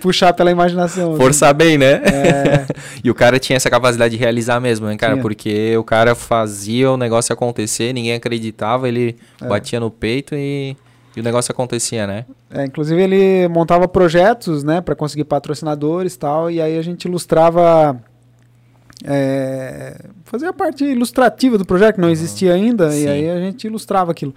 puxar pela imaginação. assim. Forçar bem, né? É, *laughs* E o cara tinha essa capacidade de realizar mesmo, né, cara? Tinha. Porque o cara fazia o negócio acontecer, ninguém acreditava, ele É. batia no peito e, e o negócio acontecia, né? é, inclusive ele montava projetos, né, para conseguir patrocinadores e tal, e aí a gente ilustrava é, fazia a parte ilustrativa do projeto, que não existia ainda, Sim. e aí a gente ilustrava aquilo.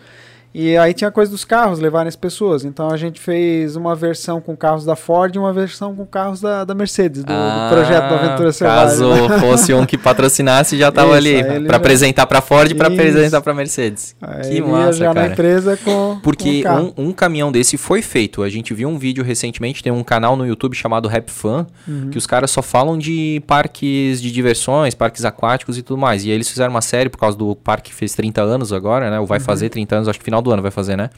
E aí tinha a coisa dos carros levarem as pessoas. Então a gente fez uma versão com carros da Ford e uma versão com carros da, da Mercedes, do, do projeto da Aventura Selvagem. Ah, Caso *laughs* fosse um que patrocinasse, já tava Isso, ali. Pra já- apresentar pra Ford e Isso. apresentar pra Mercedes. Aí que massa, já cara. na empresa com Porque com um, um caminhão desse foi feito. A gente viu um vídeo recentemente, tem um canal no YouTube chamado Rap Fan, Uhum. que os caras só falam de parques de diversões, parques aquáticos e tudo mais. E aí eles fizeram uma série por causa do parque que fez 30 anos agora, né? Ou Uhum. vai fazer 30 anos, acho que final do ano vai fazer, né?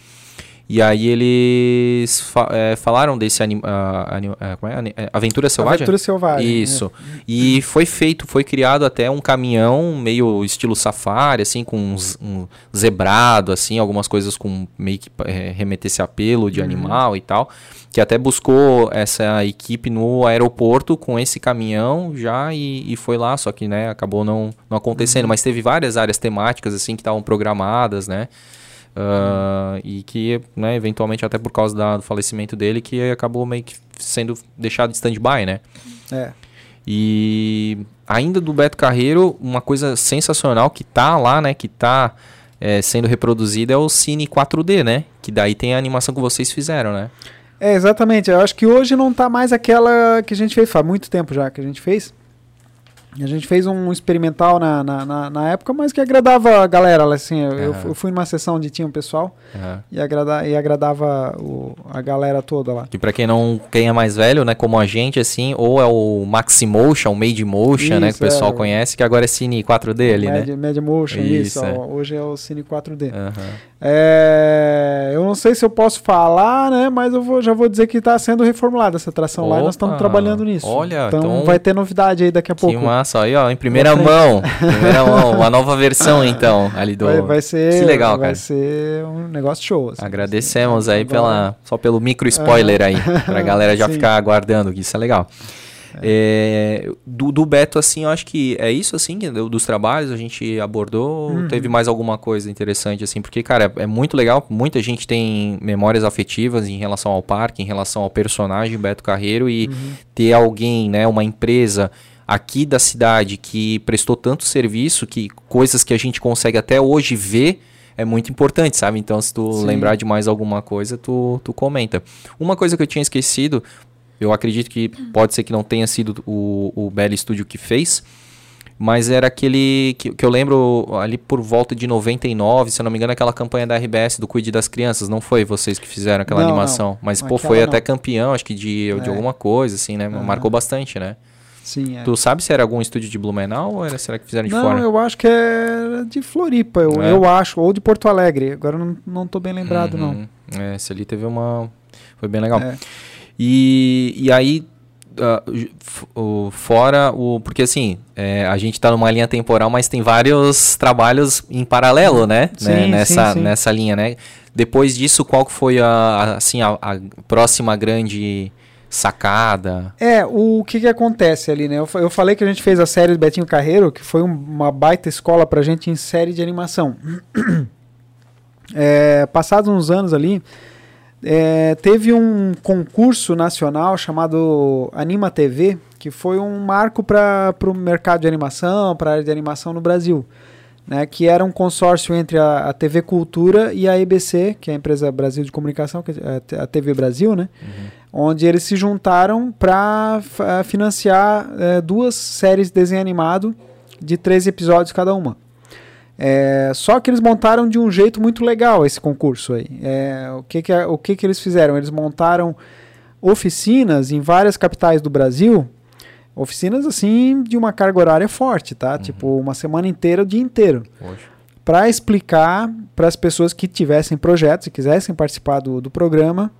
E aí eles fa- é, falaram desse anim, anim- como é? Ani- é, Aventura Selvagem? Aventura Selvagem. né? Isso. E foi feito, foi criado até um caminhão meio estilo safari, assim, com uns- um zebrado, assim, algumas coisas com meio que é, remeter esse apelo de animal e tal. Que até buscou essa equipe no aeroporto com esse caminhão já e, e foi lá, só que, né, acabou não, não acontecendo. Mas teve várias áreas temáticas, assim, que estavam programadas, né? Ah, E que, né, eventualmente, até por causa da- do falecimento dele, que acabou meio que sendo deixado de stand-by, né? É. E ainda do Beto Carreiro, uma coisa sensacional que tá lá, né? Que tá é, sendo reproduzida é o Cine 4D, né? Que daí tem a animação que vocês fizeram, né? É, exatamente. Eu acho que hoje não tá mais aquela que a gente fez, faz muito tempo já que a gente fez. A gente fez um experimental na, na, na, na época, mas que agradava a galera. Assim, eu, fu- eu fui numa sessão onde tinha um pessoal Aham. e, agrada, e agradava o, a galera toda lá. Que pra quem não quem é mais velho, né, como a gente, assim, ou é o Maximotion, o Made Motion, né, que o Isso, pessoal é. conhece, que agora é Cine 4D ali, Mad, né? Mad Motion, isso. Isso, é. ó, hoje é o Cine 4D. Aham. É, eu não sei se eu posso falar, né? Mas eu vou, já vou dizer que está sendo reformulada essa atração lá e nós estamos Opa, trabalhando nisso. olha, então, então- vai ter novidade aí daqui a Que pouco. massa, aí, ó, em primeira mão. *laughs* primeira mão, uma nova versão, então, ali do... Vai, vai ser, Que legal, vai cara. ser um negócio show. assim. Agradecemos aí Agora- pela, só pelo micro spoiler aí, pra *laughs* galera já Sim. ficar aguardando, que isso é legal. É, do, do Beto, assim, eu acho que é isso, assim, dos trabalhos a gente abordou. Uhum. Teve mais alguma coisa interessante, assim, porque, cara, é muito legal. Muita gente tem memórias afetivas em relação ao parque, em relação ao personagem Beto Carreiro e Uhum. ter alguém, né, uma empresa aqui da cidade que prestou tanto serviço que coisas que a gente consegue até hoje ver é muito importante, sabe? Então, se tu Sim. lembrar de mais alguma coisa, tu, tu comenta. Uma coisa que eu tinha esquecido, eu acredito que pode ser que não tenha sido o, o Belly Studio que fez, mas era aquele que, que eu lembro ali por volta de 99, se eu não me engano, aquela campanha da RBS do Cuide das Crianças, não foi vocês que fizeram aquela Não, animação? não. Mas, pô, Aquela foi não. até campeão, acho que de, de É. alguma coisa, assim, né? Aham. Marcou bastante, né? Sim, é. Tu sabe se era algum estúdio de Blumenau ou era, será que fizeram de Não, fora? eu acho que é de Floripa, eu, É? eu acho, ou de Porto Alegre. Agora eu não, não tô bem lembrado, não. Uhum. É, esse ali teve uma. Foi bem legal. É. E, e aí, o- fora o. Porque assim, é, a gente tá numa linha temporal, mas tem vários trabalhos em paralelo, né? Sim, Né, sim, nessa, sim. nessa linha, né? Depois disso, qual foi a, assim, a, a próxima grande sacada? É, o que que acontece ali, né? Eu, eu falei que a gente fez a série do Betinho Carreiro, que foi um- uma baita escola pra gente em série de animação. *clears throat* É, passados uns anos ali, é, teve um concurso nacional chamado Anima TV, que foi um marco para o mercado de animação, para a área de animação no Brasil. Né, que era um consórcio entre a, a TV Cultura e a EBC, que é a empresa Brasil de Comunicação, que é a TV Brasil, né? onde eles se juntaram para financiar eh, duas séries de desenho animado de 13 episódios cada uma. É, só que eles montaram de um jeito muito legal esse concurso aí. É, o que, que, é- o que, que eles fizeram? Eles montaram oficinas em várias capitais do Brasil, oficinas assim de uma carga horária forte, tá? Tipo, uma semana inteira, o dia inteiro para explicar para as pessoas que tivessem projetos e quisessem participar do, do programa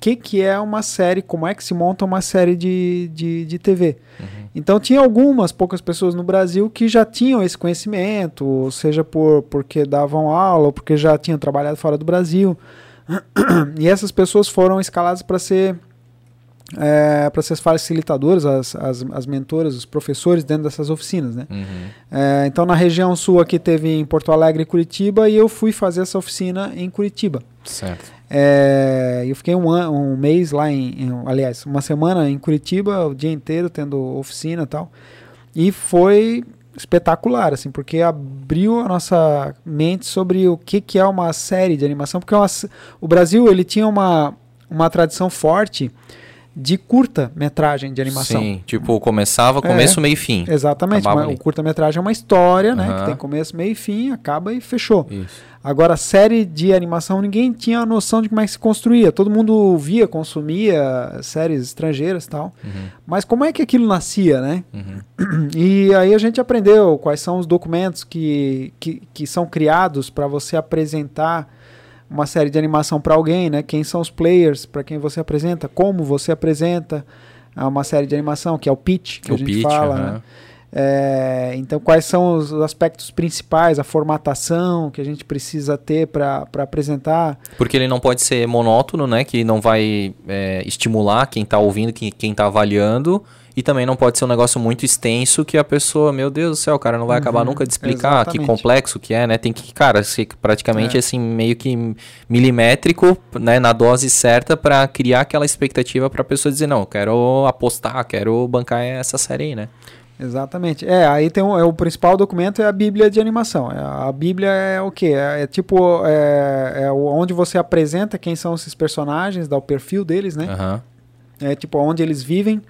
que, que é uma série, como é que se monta uma série de, de, de TV. Uhum. Então tinha algumas poucas pessoas no Brasil que já tinham esse conhecimento, seja por porque davam aula ou porque já tinham trabalhado fora do Brasil. *clears throat* E essas pessoas foram escaladas para ser é, para ser as facilitadoras, as, as, as mentoras, os professores dentro dessas oficinas, né? Uhum. É, então na região sul aqui teve em Porto Alegre e Curitiba e eu fui fazer essa oficina em Curitiba. Certo. É, eu fiquei um, an, um mês lá em, em, aliás, uma semana em Curitiba, o dia inteiro tendo oficina e tal. E foi espetacular, assim, porque abriu a nossa mente sobre o que, que é uma série de animação, porque é uma, o Brasil ele tinha uma, uma tradição forte de curta-metragem de animação. Sim, tipo, começava, começo, é, meio e fim. Exatamente, o curta-metragem é uma história, uhum. né, que tem começo, meio e fim, acaba e fechou. Isso. Agora, série de animação, ninguém tinha a noção de como é que se construía. Todo mundo via, consumia séries estrangeiras e tal. Uhum. Mas como é que aquilo nascia, né? Uhum. E aí a gente aprendeu quais são os documentos que, que, que são criados para você apresentar uma série de animação para alguém, né? Quem são os players para quem você apresenta, como você apresenta uma série de animação, que é o pitch que o a gente pitch, fala, né? É, então, quais são os aspectos principais, a formatação que a gente precisa ter para apresentar? Porque ele não pode ser monótono, né? Que não vai é, estimular quem está ouvindo, quem está avaliando. E também não pode ser um negócio muito extenso que a pessoa, meu Deus do céu, o cara não vai uhum, acabar nunca de explicar exatamente. que complexo que é, né? Tem que, cara, ser praticamente é. assim, meio que milimétrico, né? Na dose certa para criar aquela expectativa para a pessoa dizer, não, quero apostar, quero bancar essa série aí, né? Exatamente. É, aí tem um, é, o principal documento é a Bíblia de animação. É, a Bíblia é o quê? É, é tipo é, é, onde você apresenta quem são esses personagens, dá o perfil deles, né? Uhum. É tipo onde eles vivem,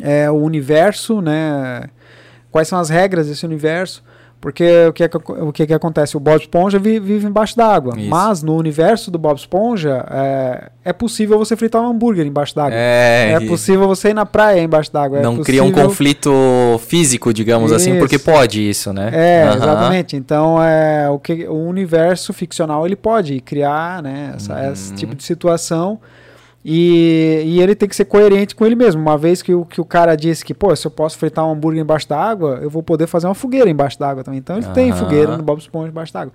é, o universo, né? Quais são as regras desse universo? Porque o que, é que, o que, é que acontece? O Bob Esponja vive, vive embaixo d'água. Mas no universo do Bob Esponja, é, é possível você fritar um hambúrguer embaixo d'água. É, é possível você ir na praia embaixo d'água. É não é cria um conflito físico, digamos isso. assim, porque pode isso, né? É, uhum. exatamente. Então, é, o, que, o universo ficcional ele pode criar né, essa, uhum. esse tipo de situação. E, e, ele tem que ser coerente com ele mesmo. Uma vez que o, que o cara disse que, pô, se eu posso fritar um hambúrguer embaixo d'água, eu vou poder fazer uma fogueira embaixo d'água também. Então ele uhum. tem fogueira no Bob Esponja embaixo d'água.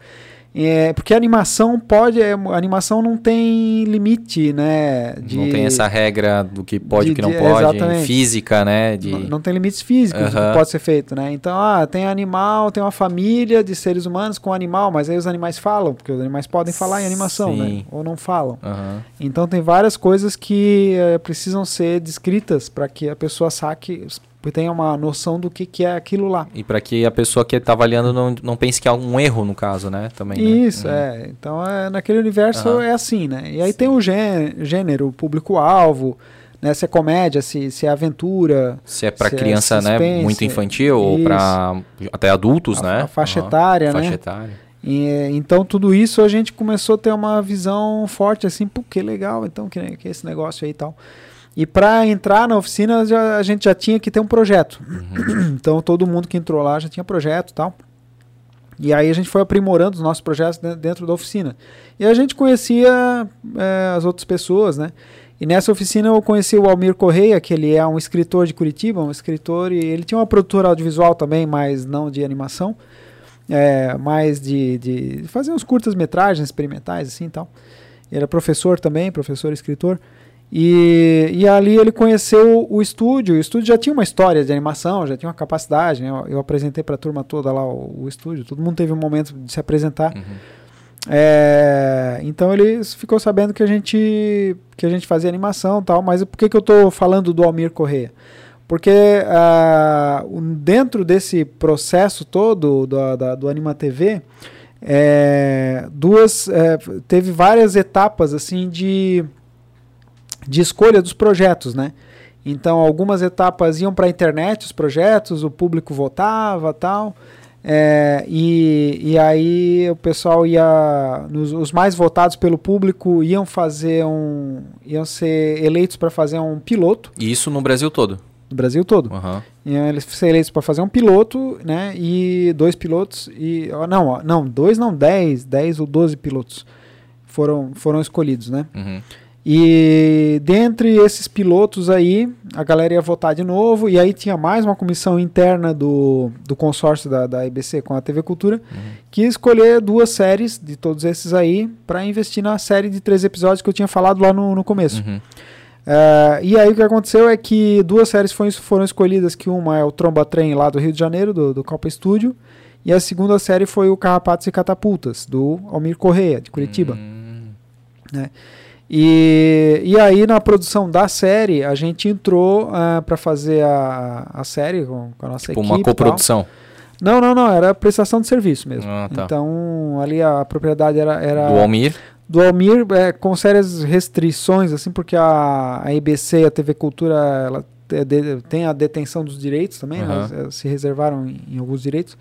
É, porque a animação pode, é, a animação não tem limite, né? De, não tem essa regra do que pode e que não pode, exatamente. física, né? De... Não, não tem limites físicos uhum. que pode ser feito, né? Então, ah, tem animal, tem uma família de seres humanos com animal, mas aí os animais falam, porque os animais podem falar em animação, né? Sim. né? Ou não falam. Uhum. Então tem várias coisas que é, precisam ser descritas para que a pessoa saque, tenha uma noção do que, que é aquilo lá. E para que a pessoa que está avaliando não, não pense que há um erro no caso, né? Também. Né? Isso, né? é. Então é, naquele universo uhum. é assim, né? E aí Sim. tem o gênero, o público-alvo, né? Se é comédia, se, se é aventura. Se é para é criança, é né? Muito infantil isso. ou para até adultos, a, né? A faixa uhum. etária, né? Faixa etária. E, então tudo isso a gente começou a ter uma visão forte assim, pô, que legal, então que, que esse negócio aí e tal. E para entrar na oficina, já, a gente já tinha que ter um projeto. Uhum. *clears throat* Então todo mundo que entrou lá já tinha projeto e tal. E aí a gente foi aprimorando os nossos projetos dentro da oficina. E a gente conhecia é, as outras pessoas, né? E nessa oficina eu conheci o Almir Correia, que ele é um escritor de Curitiba, um escritor, e ele tinha uma produtora audiovisual também, mas não de animação, é, mais de, de fazer uns curtas-metragens experimentais, assim e tal. Ele era professor também, professor escritor. E, e ali ele conheceu o estúdio. O estúdio já tinha uma história de animação, já tinha uma capacidade. Né? Eu, eu apresentei para a turma toda lá o, o, estúdio. Todo mundo teve um momento de se apresentar. Uhum. É, então ele ficou sabendo que a gente que a gente fazia animação tal. Mas por que, que eu estou falando do Almir Correia? Porque uh, dentro desse processo todo do, da, do Anima TV, é, duas, é, teve várias etapas assim de de escolha dos projetos, né? Então, algumas etapas iam para a internet, os projetos, o público votava tal. É, e, e aí o pessoal ia. Nos, os mais votados pelo público iam fazer um. iam ser eleitos para fazer um piloto. E isso no Brasil todo? no Brasil todo. Aham. E eles foram eleitos para fazer um piloto, né? E dois pilotos e não, não, dois não, dez, dez ou doze pilotos foram foram escolhidos, né? Uhum. E dentre esses pilotos aí, a galera ia votar de novo, e aí tinha mais uma comissão interna do, do consórcio da, da IBC com a TV Cultura, que ia escolher duas séries de todos esses aí para investir na série de três episódios que eu tinha falado lá no, no começo. Uhum. É, e aí o que aconteceu é que duas séries foram, foram escolhidas, que uma é o Tromba Trem lá do Rio de Janeiro, do, do Copa Studio, e a segunda série foi o Carrapatos e Catapultas, do Almir Correia, de Curitiba. Hum, E, e aí, na produção da série, a gente entrou para fazer a, a série com, com a nossa tipo equipe. uma coprodução. Não, não, não, era prestação de serviço mesmo. Ah, tá. Então, ali a propriedade era, era Do Almir. do Almir, é, com sérias restrições, assim, porque a, a IBC e a TV Cultura ela tem a detenção dos direitos também, Aham. elas, elas se reservaram em, em alguns direitos,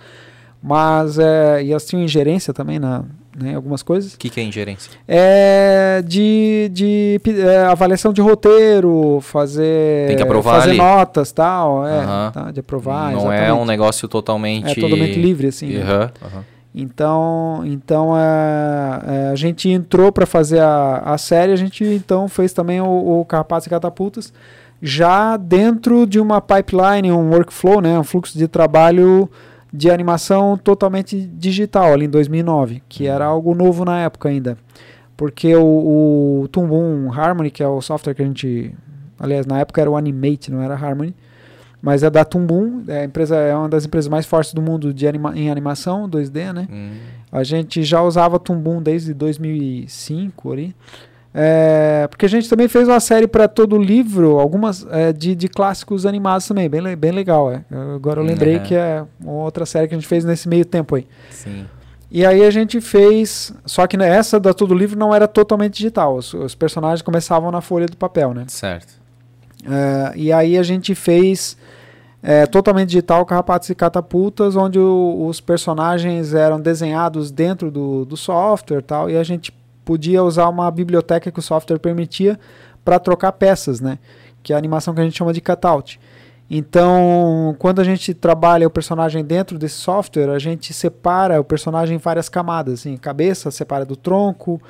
mas é, e elas tinham ingerência também na, né, algumas coisas. O que, que é ingerência? É de, de é, avaliação de roteiro, fazer Tem que aprovar fazer ali. notas tal, é, tá, de aprovar. não é exatamente. um negócio totalmente. É totalmente livre, assim. né? Então, então é, é, a gente entrou para fazer a, a série, a gente então fez também o, o e Catapultas, já dentro de uma pipeline, um workflow, né, um fluxo de trabalho de animação totalmente digital ali em 2009, que era algo novo na época ainda. Porque o, o Toon Harmony, que é o software que a gente, aliás, na época era o Animate, não era Harmony, mas é da Toon é, a empresa, é uma das empresas mais fortes do mundo de anima em animação 2D, né? Hum, A gente já usava Toon desde 2005 ali. É, porque a gente também fez uma série para todo o livro, algumas é, de, de clássicos animados também, bem, bem legal. É. Eu- Agora eu lembrei Uhum. que é uma outra série que a gente fez nesse meio tempo aí. sim. E aí a gente fez, só que essa da todo o livro não era totalmente digital, os, os personagens começavam na folha do papel, né? Certo. É, e aí a gente fez é, totalmente digital Carrapatos e Catapultas, onde o- os personagens eram desenhados dentro do, do software e tal, e a gente podia usar uma biblioteca que o software permitia para trocar peças, né? Que é a animação que a gente chama de cutout. Então, quando a gente trabalha o personagem dentro desse software, a gente separa o personagem em várias camadas, assim, cabeça separa do tronco,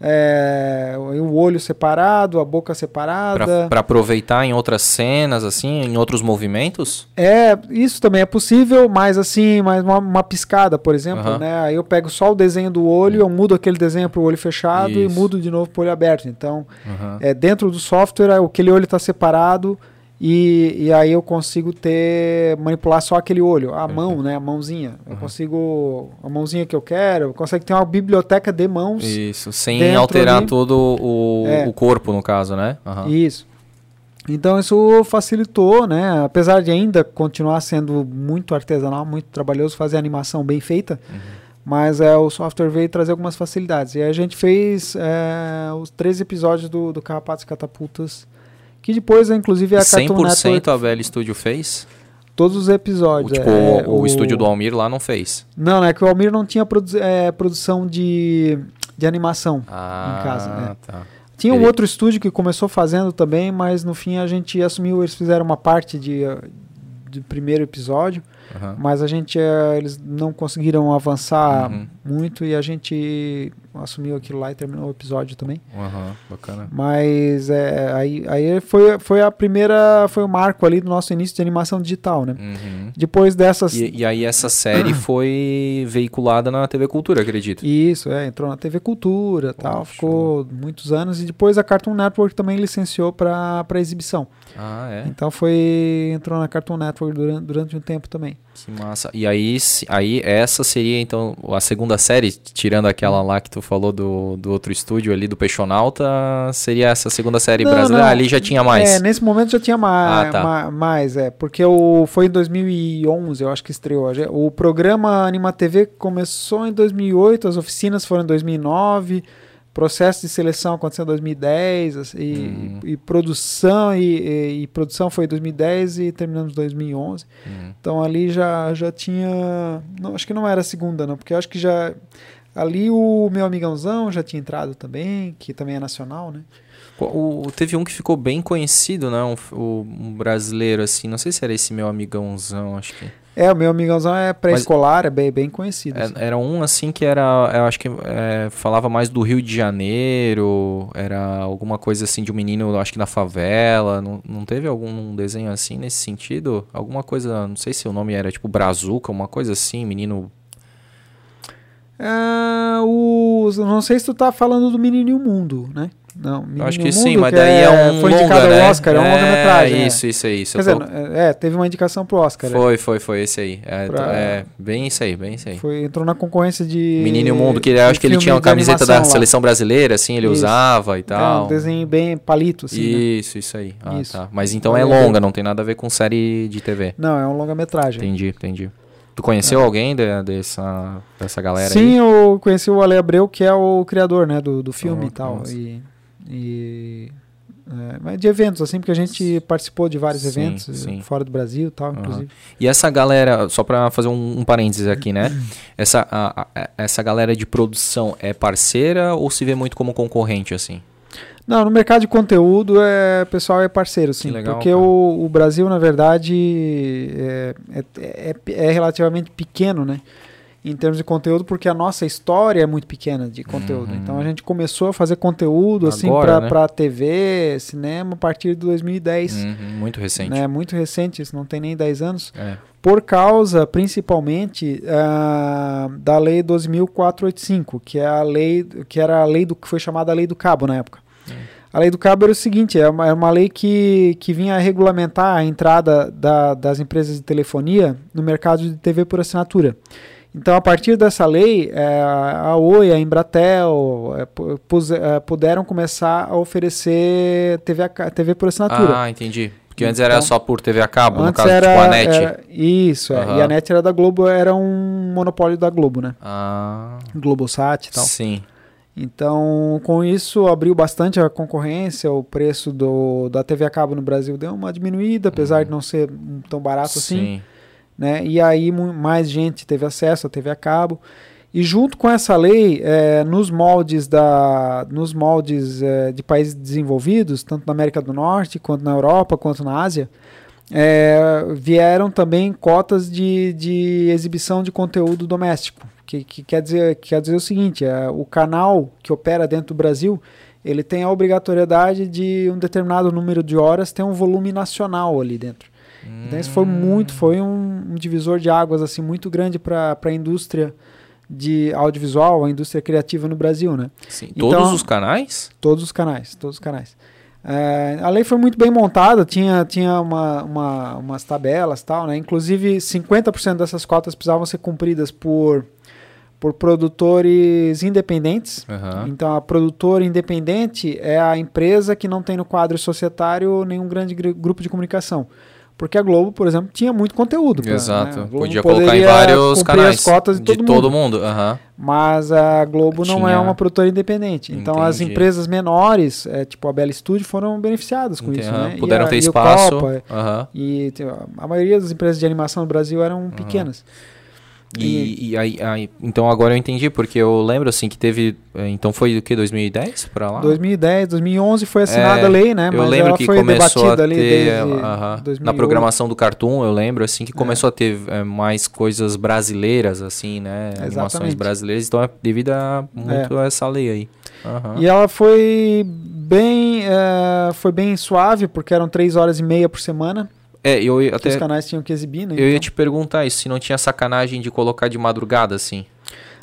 é, o olho separado, a boca separada. Pra aproveitar em outras cenas, assim, em outros movimentos? É, isso também é possível, mas assim, mais uma, uma piscada, por exemplo, Aham. né? Aí eu pego só o desenho do olho, eu mudo aquele desenho para o olho fechado e Isso. mudo de novo para o olho aberto. Então, Aham. é, dentro do software, aquele olho está separado e, e aí eu consigo ter manipular só aquele olho, a mão, né? A mãozinha. Eu Uhum. consigo a mãozinha que eu quero. Eu consigo ter uma biblioteca de mãos. Isso, sem alterar ali. todo o, É. o corpo, no caso, né? Aham. Isso. Então isso facilitou, né? Apesar de ainda continuar sendo muito artesanal, muito trabalhoso fazer animação bem feita, Uhum. mas é, o software veio trazer algumas facilidades. E a gente fez é, os três episódios do, do Carrapatos e Catapultas, que depois, inclusive, a Cartoon 100% Network, a BL Studio fez? todos os O, episódios. tipo, é, o, o estúdio do Almir lá não fez. Não, é que o Almir não tinha produ é, produção de, de animação. Ah, casa, é. tá. Tinha um Ele- outro estúdio que começou fazendo também, mas no fim a gente assumiu, eles fizeram uma parte de, de primeiro episódio, Aham. mas a gente eh, eles não conseguiram avançar Uhum. Muito e a gente assumiu aquilo lá e terminou o episódio também. Aham, bacana. Mas é, aí, aí foi, foi a primeira, foi o marco ali do nosso início de animação digital, né? Uhum. Depois dessas E, e aí essa série *coughs* foi veiculada na TV Cultura, acredito. Isso, é, entrou na TV Cultura tal, Poxa. ficou muitos anos e depois a Cartoon Network também licenciou para exibição. Ah, é? Então foi entrou na Cartoon Network durante, durante um tempo também. Que massa. E aí, aí essa seria então a segunda série, tirando aquela lá que tu falou do, do outro estúdio ali, do Peixonauta, seria essa segunda série Não, brasileira? não. Ali já tinha mais. É, nesse momento já tinha mais, Ah, tá. mais é, porque o foi em 2011, eu acho que estreou. O programa Anima TV começou em 2008, as oficinas foram em 2009. Processo de seleção aconteceu em 2010 assim, e, Uhum. e produção e, e- e produção foi em 2010 e terminamos em 2011. Uhum. Então ali já, já tinha. Não, acho que não era a segunda, não, porque acho que já. Ali o meu amigãozão já tinha entrado também, que também é nacional, né? O, o- teve um que ficou bem conhecido, né? Um, um brasileiro, assim. Não sei se era esse meu amigãozão, acho que. É, o meu amigãozão é pré-escolar, é bem, bem conhecido. É- assim. Era um assim que era, eu acho que é, falava mais do Rio de Janeiro, era alguma coisa assim de um menino, eu acho que na favela. Não, não teve algum desenho assim nesse sentido? Alguma coisa, não sei se o nome era tipo Brazuca, uma coisa assim, menino. Ah, o, não sei se tu tá falando do Menino e o Mundo, né? Não, Menino acho que sim, mas que daí é, um Foi longa, indicado né? ao Oscar, é, um longa-metragem. é. Isso, isso aí. Isso Quer eu dizer, tô- é, teve uma indicação pro Oscar. é. Foi, foi, foi esse aí. É, Pra- é, bem isso aí, bem isso aí. Foi, entrou na concorrência de. Menino e o Mundo, que acho que ele tinha uma camiseta da lá. seleção brasileira, assim, ele Isso. usava e É tal. um desenho bem palito, assim. né? Isso, isso aí. Ah, Isso. tá. Mas então é longa, não tem nada a ver com série de TV. Não, é um longa-metragem. Entendi, entendi. Tu conheceu alguém de- dessa, dessa galera É. Sim, aí? eu conheci o Ale Abreu, que é o criador, né, do, do filme Oh, e tal. nossa. E, e é, mas de eventos, assim, porque a gente participou de vários Sim, eventos, eh, sim. fora do Brasil e tal, Aham. inclusive. E essa galera, só pra fazer um, um parênteses aqui, né? *clears throat* Essa, a- a- essa galera de produção é parceira ou se vê muito como concorrente, assim? Não, no mercado de conteúdo, é, o pessoal é parceiro, sim. legal, porque o, o Brasil, na verdade, é, é, é- é relativamente pequeno, né? Em termos de conteúdo, porque a nossa história é muito pequena de conteúdo. Uhum. Então a gente começou a fazer conteúdo assim para né? pra TV, cinema, a partir de 2010. Uhum, muito recente. Né? Muito recente, isso não tem nem 10 anos. É. Por causa, principalmente, ah, da lei 12.485, que é a lei que era a lei do que foi chamada a lei do cabo na época. A lei do cabo era o seguinte, é uma, é uma lei que, que vinha regulamentar a entrada da- das empresas de telefonia no mercado de TV por assinatura. Então, a partir dessa lei, eh, a Oi, a Embratel pus- eh, puderam começar a oferecer TV, a TV por assinatura. Ah, entendi. Porque antes era Então, só por TV a cabo, no caso, era, tipo a NET. era- isso, é. Aham. e a NET era da Globo, era um monopólio da Globo, né? Ah, Globosat e tal. sim. Então, com isso, abriu bastante a concorrência, o preço do, da TV a cabo no Brasil deu uma diminuída, apesar de não ser tão barato assim, Sim. Né? E aí mais gente teve acesso à TV a cabo. E junto com essa lei, eh, nos moldes, da, nos moldes eh, de países desenvolvidos, tanto na América do Norte, quanto na Europa, quanto na Ásia, eh, vieram também cotas de, de exibição de conteúdo doméstico. Que, que quer, dizer, que quer dizer o seguinte, eh, o canal que opera dentro do Brasil, ele tem a obrigatoriedade de um determinado número de horas ter um volume nacional ali dentro. Então isso foi muito, foi um, um divisor de águas assim muito grande para a indústria de audiovisual, a indústria criativa no Brasil, né? Sim. Então- Todos os canais? Todos os canais, todos os canais. É, a lei foi muito bem montada, tinha, tinha uma, uma- umas tabelas tal, né? Inclusive 50% dessas cotas precisavam ser cumpridas por, por produtores independentes. Aham. Então a produtora independente é a empresa que não tem no quadro societário nenhum grande gru- grupo de comunicação. Porque a Globo, por exemplo, tinha muito conteúdo. pra- né? Exato. Globo Podia colocar em vários canais. as cotas de, todo, mundo. Aham. Mas a Globo não é Tinha- uma produtora independente. Então as Entendi. empresas menores, é, tipo a Bela Studio, foram beneficiadas com isso. Aham. Né? E Puderam a- ter e espaço. Copa, Aham. e a maioria das empresas de animação no Brasil eram pequenas. E, e aí, aí- então agora eu entendi, porque eu lembro assim que teve. eh, Então foi o que? 2010 pra lá? 2010, 2011 foi assinada É, a lei, né? eu Mas lembro que foi começou a ter. aham, 2008. na programação do Cartoon, eu lembro assim que começou a ter eh, mais coisas brasileiras, assim, né? Animações Exatamente. brasileiras, então é devido a muito a essa lei aí. E ela foi bem, eh, foi bem suave, porque eram três horas e meia por semana É, eu ia até. os canais tinham que exibir, né? Eu ia Então- te perguntar isso, se não tinha sacanagem de colocar de madrugada, assim.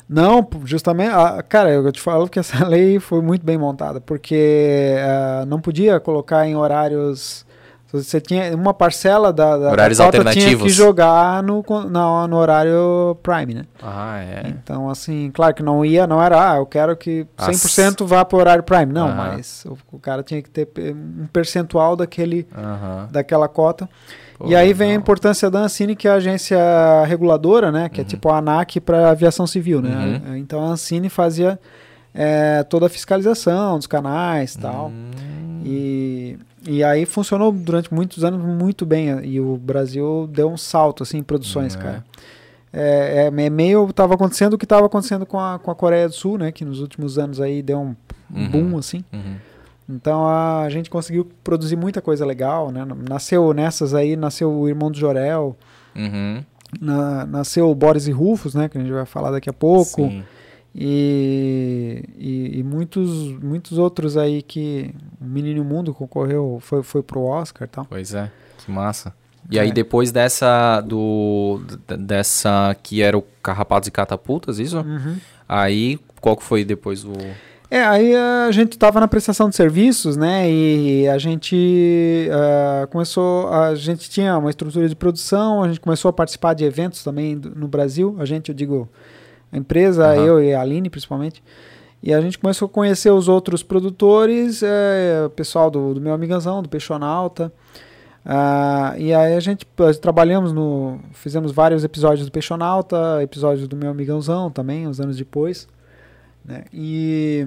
Não, justamente, ah, cara, eu te falo que essa *laughs* lei foi muito bem montada, porque ah, não podia colocar em horários. Você tinha uma parcela da, da, Horários da tinha que jogar no, no, no horário prime, né? Ah, é. Então, assim, claro que não ia, não era, ah, eu quero que 100% vá para o horário prime. Não, mas o, o cara tinha que ter um percentual daquele, daquela cota. Pô, e aí vem a legal. importância da Ancine, que é a agência reguladora, né? Que é tipo a ANAC para aviação civil, né? Uhum. Então a Ancine fazia é, toda a fiscalização dos canais e tal. Hum. E, e aí funcionou durante muitos anos muito bem. E o Brasil deu um salto assim, em produções, é. cara. é, é, é meio estava acontecendo o que estava acontecendo com a, com a Coreia do Sul, né? Que nos últimos anos aí deu um Uhum. boom assim. Uhum. Então a gente conseguiu produzir muita coisa legal, né? Nasceu nessas aí, nasceu o Irmão do Jorel, Uhum. na- nasceu o Boris e Rufus, né? Que a gente vai falar daqui a pouco. Sim. E, e, e muitos, muitos outros aí que o Menino Mundo concorreu, foi, foi pro Oscar e tal. Pois é, que massa. E É. aí depois dessa do dessa que era o Carrapatos e Catapultas, isso? Uhum. Aí qual que foi depois o É, aí a gente estava na prestação de serviços, né? E a gente ah, começou, a gente tinha uma estrutura de produção, a gente começou a participar de eventos também do- no Brasil. A gente, eu digo, a empresa, Aham. eu e a Aline principalmente. E a gente começou a conhecer os outros produtores, eh, o pessoal do, do meu amigazão, do Peixonauta. Ah, e aí a gente trabalhamos no. Fizemos vários episódios do Peixonauta, episódios do meu amigãozão também, uns anos depois. Né? E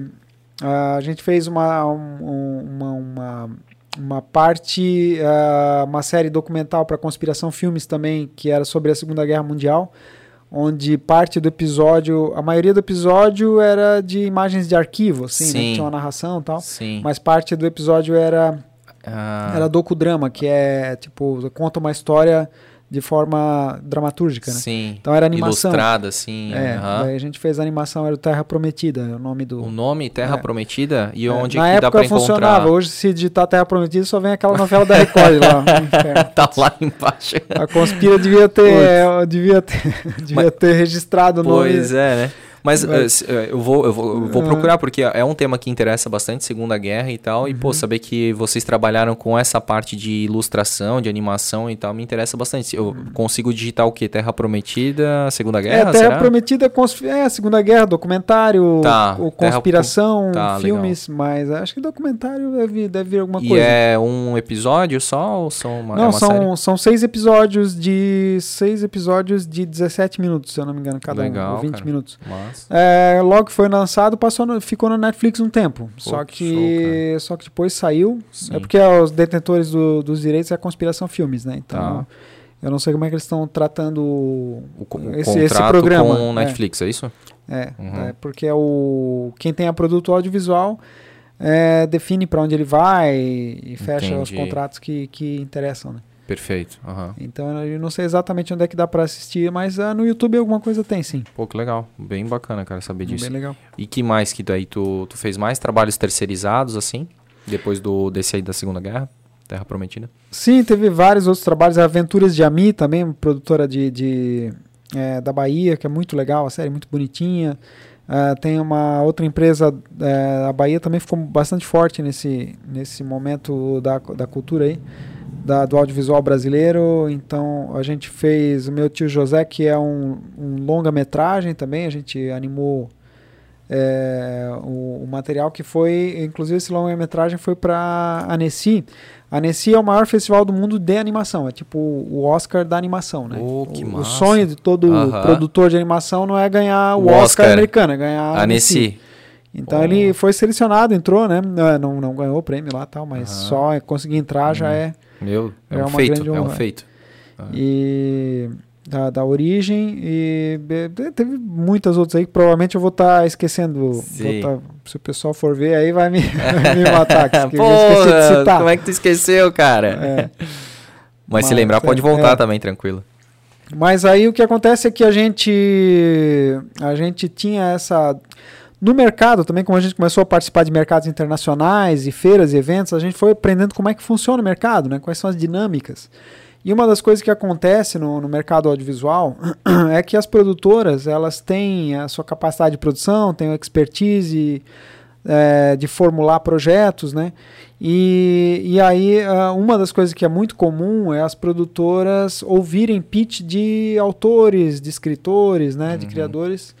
ah, a gente fez uma, um- uma, uma, uma parte, ah, uma série documental para Conspiração Filmes também, que era sobre a Segunda Guerra Mundial, onde parte do episódio, a maioria do episódio era de imagens de arquivo, assim, né? Sim. tinha uma narração e tal. Sim. Mas parte do episódio era Ah, era docudrama, que é tipo, conta uma história de forma dramatúrgica, né? Sim. Então era animação. Ilustrada, assim. É, aham. daí a gente fez a animação, era o Terra Prometida, é o nome do. O nome Terra É. Prometida e É, onde Na que dá pra época encontrar? funcionava, hoje se digitar Terra Prometida só vem aquela novela da Record lá. inferno. *laughs* tá lá embaixo. A Conspira devia ter, devia ter, *laughs* devia ter registrado o nome. Pois é, né? Mas eh, eu vou, eu vou, eu vou Ah. procurar, porque é um tema que interessa bastante, Segunda Guerra e tal. E, Uhum. pô, saber que vocês trabalharam com essa parte de ilustração, de animação e tal, me interessa bastante. Eu consigo digitar o quê? Terra Prometida, Segunda É, Guerra, Terra será? Prometida é Segunda Guerra, documentário, Tá, o Terra- conspiração, tá, legal. filmes, mas acho que documentário deve, deve vir alguma E coisa. é um episódio só ou são uma, é Não, uma série? são, são seis episódios de. Seis episódios de 17 minutos, se eu não me engano, cada Legal, um. Ou 20 cara. minutos. É, logo que foi lançado, passou no- ficou no Netflix um tempo. só, que que, só que depois saiu. Sim. É porque os detentores do- dos direitos é a Conspiração Filmes, né? Então. Tá. Eu não sei como é que eles estão tratando o, O, esse, esse programa. com o é. Netflix, é, isso? É, Uhum. é, porque é o quem tem a produto audiovisual é, define para onde ele vai e, fecha os Entendi. contratos que, que interessam, né? Perfeito. aham. Então eu não sei exatamente onde é que dá para assistir, mas ah, no YouTube alguma coisa tem sim. Pô, que legal. Bem bacana, cara, saber disso. Bem legal. E que mais que daí tu, tu fez mais trabalhos terceirizados, assim? Depois do desse aí da Segunda Guerra? Terra Prometida? Sim, teve vários outros trabalhos. Aventuras de Ami também, produtora de, de, é, da Bahia, que é muito legal, a série é muito bonitinha. Ah, tem uma outra empresa, é, a Bahia também ficou bastante forte nesse, nesse momento da, da cultura aí, da, do audiovisual brasileiro. Então a gente fez o meu tio José, que é um, um longa-metragem também, a gente animou é, o, o material que foi, inclusive esse longa-metragem foi para Annecy. Annecy é o maior festival do mundo de animação, é tipo o Oscar da animação, né? Oh, que o, o sonho de todo Aham. produtor de animação não é ganhar o, O Oscar, Oscar. americano, é ganhar a Annecy. Annecy. Então Oh. ele foi selecionado, entrou, né? Não, não, não ganhou o prêmio lá tal, mas só conseguir entrar já Uhum. é. Meu, é, É um uma feito, grande é um feito. Ah. E da, da origem e teve muitas outras aí que provavelmente eu vou estar esquecendo. Vou Sim. tá- se o pessoal for ver aí vai me, vai *laughs* me matar. que eu Porra, esqueci de citar. como é que tu esqueceu, cara? É. Mas, se Mas, lembrar, pode é, voltar é. também, tranquilo. Mas aí o que acontece é que a gente a gente tinha essa no mercado também, como a gente começou a participar de mercados internacionais e feiras e eventos, a gente foi aprendendo como é que funciona o mercado, né? Quais são as dinâmicas. E uma das coisas que acontece no, no mercado audiovisual *clears throat* é que as produtoras elas têm a sua capacidade de produção, têm a expertise é, de formular projetos, né? E, e aí, ah, uma das coisas que é muito comum é as produtoras ouvirem pitch de autores, de escritores, né? De Uhum. criadores.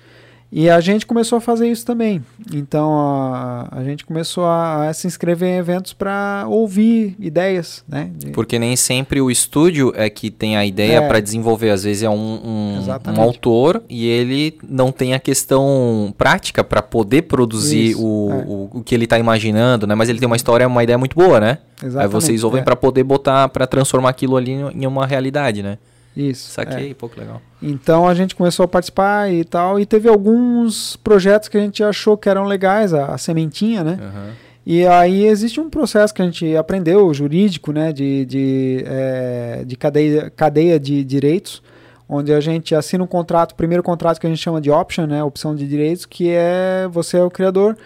E a gente começou a fazer isso também. Então, a, a gente começou a, a se inscrever em eventos para ouvir ideias, né? De- Porque nem sempre o estúdio é que tem a ideia É. pra desenvolver. Às vezes é um, um, um autor e ele não tem a questão prática pra poder produzir Isso, o, é. o, o que ele tá imaginando, né? Mas ele tem uma história, uma ideia muito boa, né? Aí Exatamente, vocês ouvem é. pra poder botar, pra transformar aquilo ali em uma realidade, né? Isso. Saquei, é. que legal. Então a gente começou a participar e tal, e teve alguns projetos que a gente achou que eram legais, a, a sementinha, né? Aham. E aí existe um processo que a gente aprendeu, jurídico, né, de, de, é, de cadeia, cadeia de direitos, onde a gente assina um contrato, o primeiro contrato que a gente chama de option, né, opção de direitos, que é você é o criador,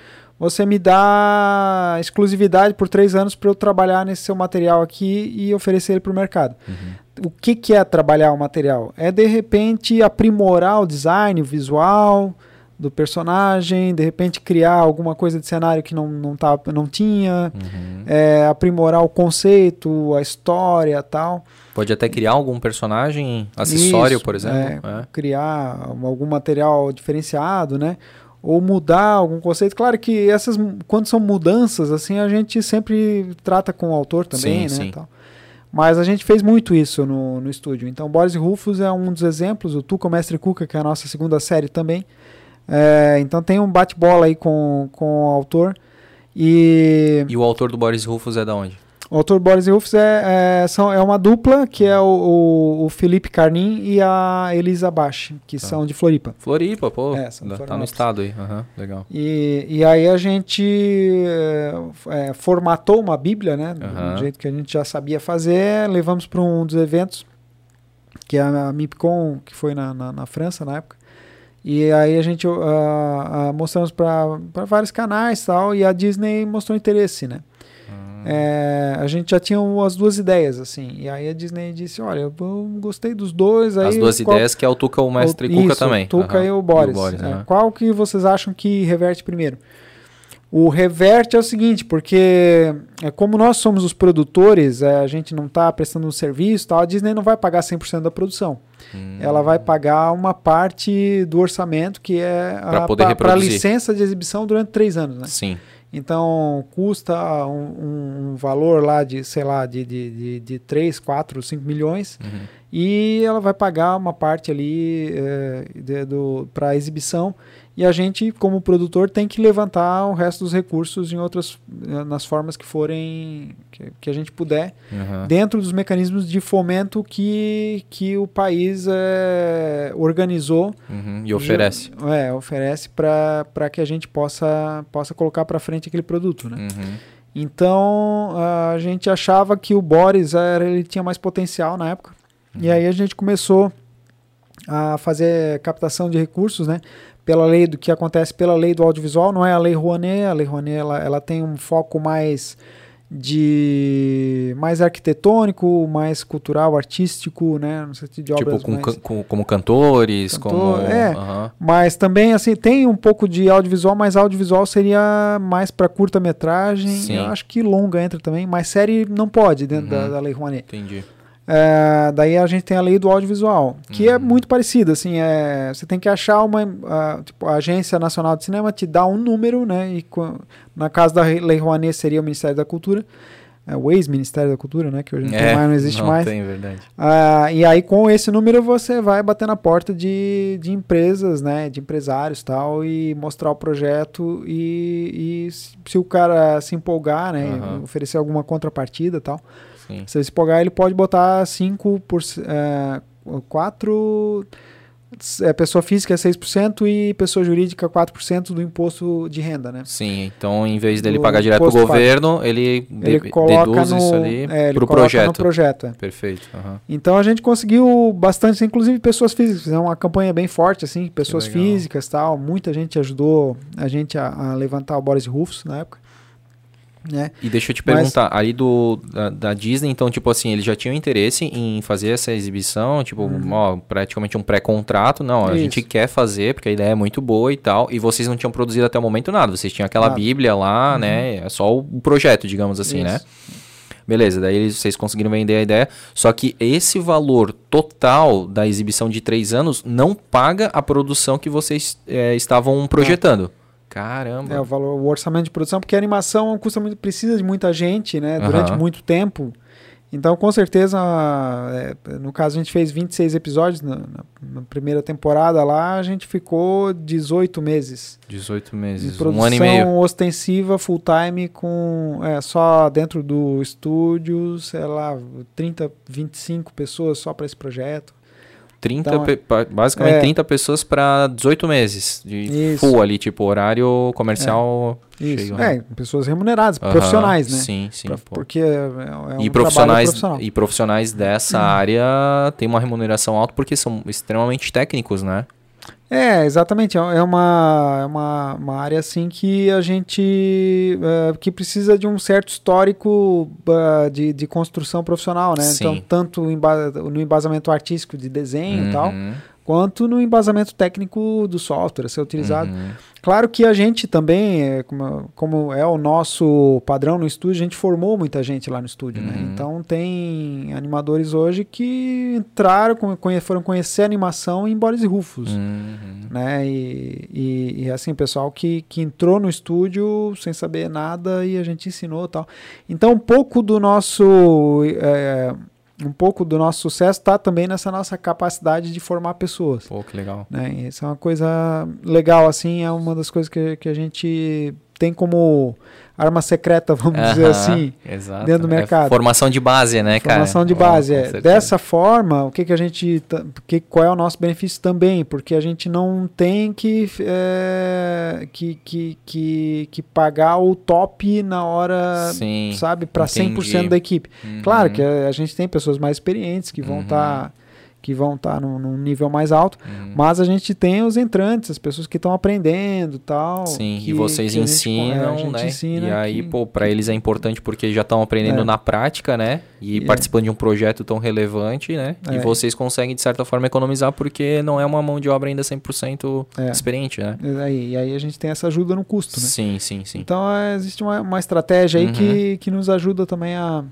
você me dá exclusividade por três anos para eu trabalhar nesse seu material aqui e oferecer ele para o mercado. O que, que é trabalhar o material? É de repente aprimorar o design, o visual do personagem, de repente criar alguma coisa de cenário que não, não, tá, não tinha, Uhum. é, aprimorar o conceito, a história tal. Pode até criar algum personagem acessório, Isso, por exemplo. é, É. criar um- algum material diferenciado, né? Ou mudar algum conceito. Claro que essas, quando são mudanças, assim, a gente sempre trata com o autor também, Sim, né? sim. tal. Mas a gente fez muito isso no, no estúdio. Então, Boris e Rufus é um dos exemplos. O Tuca, o Mestre Cuca, que é a nossa segunda série também. É, então, tem um bate-bola aí com, com o autor. E E o autor do Boris Rufus é da onde? O autor Boris e Rufus é, é, são, é uma dupla, que é o, o, o Felipe Carnim e a Elisa Bache, que Tá. são de Floripa. Floripa, pô. É, são tá no estado aí. Aham, legal. E, e aí a gente é, é, formatou uma bíblia, né? Aham. Do jeito que a gente já sabia fazer, levamos para um dos eventos, que é a MIPCOM, que foi na, na, na França na época. E aí a gente ah, ah, mostramos para vários canais e tal, e a Disney mostrou interesse, né? É, a gente já tinha as duas ideias, assim. E aí a Disney disse, olha, eu gostei dos dois. Aí As duas qual- ideias que é o Tuca, o Mestre o- Cuca isso, também. O Tuca Aham. e o Boris. É, aham. Qual que vocês acham que reverte primeiro? O reverte é o seguinte, porque é, como nós somos os produtores, é, a gente não está prestando um serviço, tal, a Disney não vai pagar 100% da produção. Hum. Ela vai pagar uma parte do orçamento que é Pra poder para reproduzir. licença de exibição durante três anos. Né? Sim. Então, custa um, um valor lá de, sei lá, de, de, de, de 3, 4, 5 milhões Uhum. E ela vai pagar uma parte ali é, para exibição e a gente, como produtor, tem que levantar o resto dos recursos em outras, eh, nas formas que forem, que, que a gente puder, Aham. dentro dos mecanismos de fomento que, que o país eh, organizou Uhum. E oferece. Ju- É, oferece para que a gente possa, possa colocar para frente aquele produto, né? Uhum. Então, a gente achava que o Boris era, ele tinha mais potencial na época. E aí a gente começou a fazer captação de recursos, né? Pela lei do que acontece pela lei do audiovisual, não é a lei Rouanet, a lei Rouanet ela, ela tem um foco mais de mais arquitetônico, mais cultural, artístico, né, no sentido de Tipo, obras com, mais... com- como cantores, Cantor, como. é. Mas também, assim, tem um pouco de audiovisual, mas audiovisual seria mais para curta-metragem. Sim. Eu acho que longa entra também, mas série não pode dentro da, Uhum. da Lei Rouanet. Entendi. É, daí a gente tem a lei do audiovisual, que é Uhum. muito parecida, assim, é, você tem que achar uma, ah, tipo, a Agência Nacional de Cinema te dá um número, né, e na casa da Lei Rouanet seria o Ministério da Cultura, é, o ex-Ministério da Cultura, né, que hoje não, tem mais, não existe não mais. tem, verdade. Ah, e aí com esse número você vai bater na porta de, de empresas, né, de empresários tal, e mostrar o projeto e, e se, o cara se empolgar, né, Aham. oferecer alguma contrapartida tal, Sim. se ele se empolgar ele pode botar 5 por é, 4 é, pessoa física é 6% e pessoa jurídica 4% do imposto de renda, né? Sim, então em vez dele Do pagar direto pro imposto governo, ele, Ele coloca no, isso ali é, pro coloca projeto. no projeto, é. Perfeito. aham. Então a gente conseguiu bastante, inclusive pessoas físicas. É uma campanha bem forte, assim, pessoas físicas tal. Muita gente ajudou a gente a, a levantar o Boris Rufus na época. Né? E deixa eu te Mas- perguntar, ali do, da, da Disney, então, tipo assim, eles já tinham interesse em fazer essa exibição, tipo, ó, praticamente um pré-contrato, não, a Uhum. Isso. gente quer fazer, porque a ideia é muito boa e tal, e vocês não tinham produzido até o momento nada, vocês tinham aquela bíblia lá, Uhum. né, é só o projeto, digamos assim, né? Isso. Beleza, daí vocês conseguiram vender a ideia, só que esse valor total da exibição de três anos não paga a produção que vocês eh, estavam projetando. Caramba. É, o, valor, o orçamento de produção, porque a animação custa muito, precisa de muita gente, né? Durante Aham. muito tempo. Então, com certeza, é, no caso, a gente fez 26 episódios na, na, na, primeira temporada lá, a gente ficou 18 meses. 18 meses, um ano e meio. ostensiva, full time, com é, só dentro do estúdio, sei lá, 30, 25 pessoas só para esse projeto. 30, então, basicamente é, 30 pessoas para 18 meses de isso. full ali, tipo horário comercial é, cheio. Isso. Né? É, pessoas remuneradas, uh -huh, profissionais, né? Sim, sim. Pra, porque é, é um e profissionais profissional. E profissionais dessa uhum. área têm uma remuneração alta porque são extremamente técnicos, né? É, exatamente. É, é uma, é uma, uma área assim que a gente uh, que precisa de um certo histórico uh, de, de construção profissional, né? Sim. Então, tanto no embasamento artístico de desenho uhum. e tal, uhum quanto no embasamento técnico do software a ser utilizado. Uhum. Claro que a gente também, é, como, como, é o nosso padrão no estúdio, a gente formou muita gente lá no estúdio, né? uhum. né? Então tem animadores hoje que entraram, foram conhecer animação em Boris e Rufus, uhum. né? E, e, e, assim, pessoal que, que entrou no estúdio sem saber nada e a gente ensinou tal. Então um pouco do nosso... É, um pouco do nosso sucesso está também nessa nossa capacidade de formar pessoas. Pô, que legal. Né? Isso é uma coisa legal, assim, é uma das coisas que, que a gente tem como arma secreta, vamos dizer assim, exato. dentro do é mercado. É formação de base, né, cara? Formação de base, oh, é. Dessa forma, o que, que a gente, que, qual é o nosso benefício também? Porque a gente não tem que, é, que, que, que, que, pagar o top na hora, Sim, sabe, para 100% da equipe. Uhum. Claro que a, a, gente tem pessoas mais experientes que vão estar... Uhum. Tá que vão estar tá num, num, nível mais alto, uhum. mas a gente tem os entrantes, as pessoas que estão aprendendo tal. Sim, que, e vocês ensinam, gente, né? Ensina e aí, que... pô, para eles é importante porque já estão aprendendo é. na prática, né? E é. participando de um projeto tão relevante, né? É. E vocês conseguem, de certa forma, economizar porque não é uma mão de obra ainda 100% é. experiente, né? E aí, e aí a gente tem essa ajuda no custo, né? Sim, sim, sim. Então é, existe uma, uma estratégia aí uhum. que, que nos ajuda também a,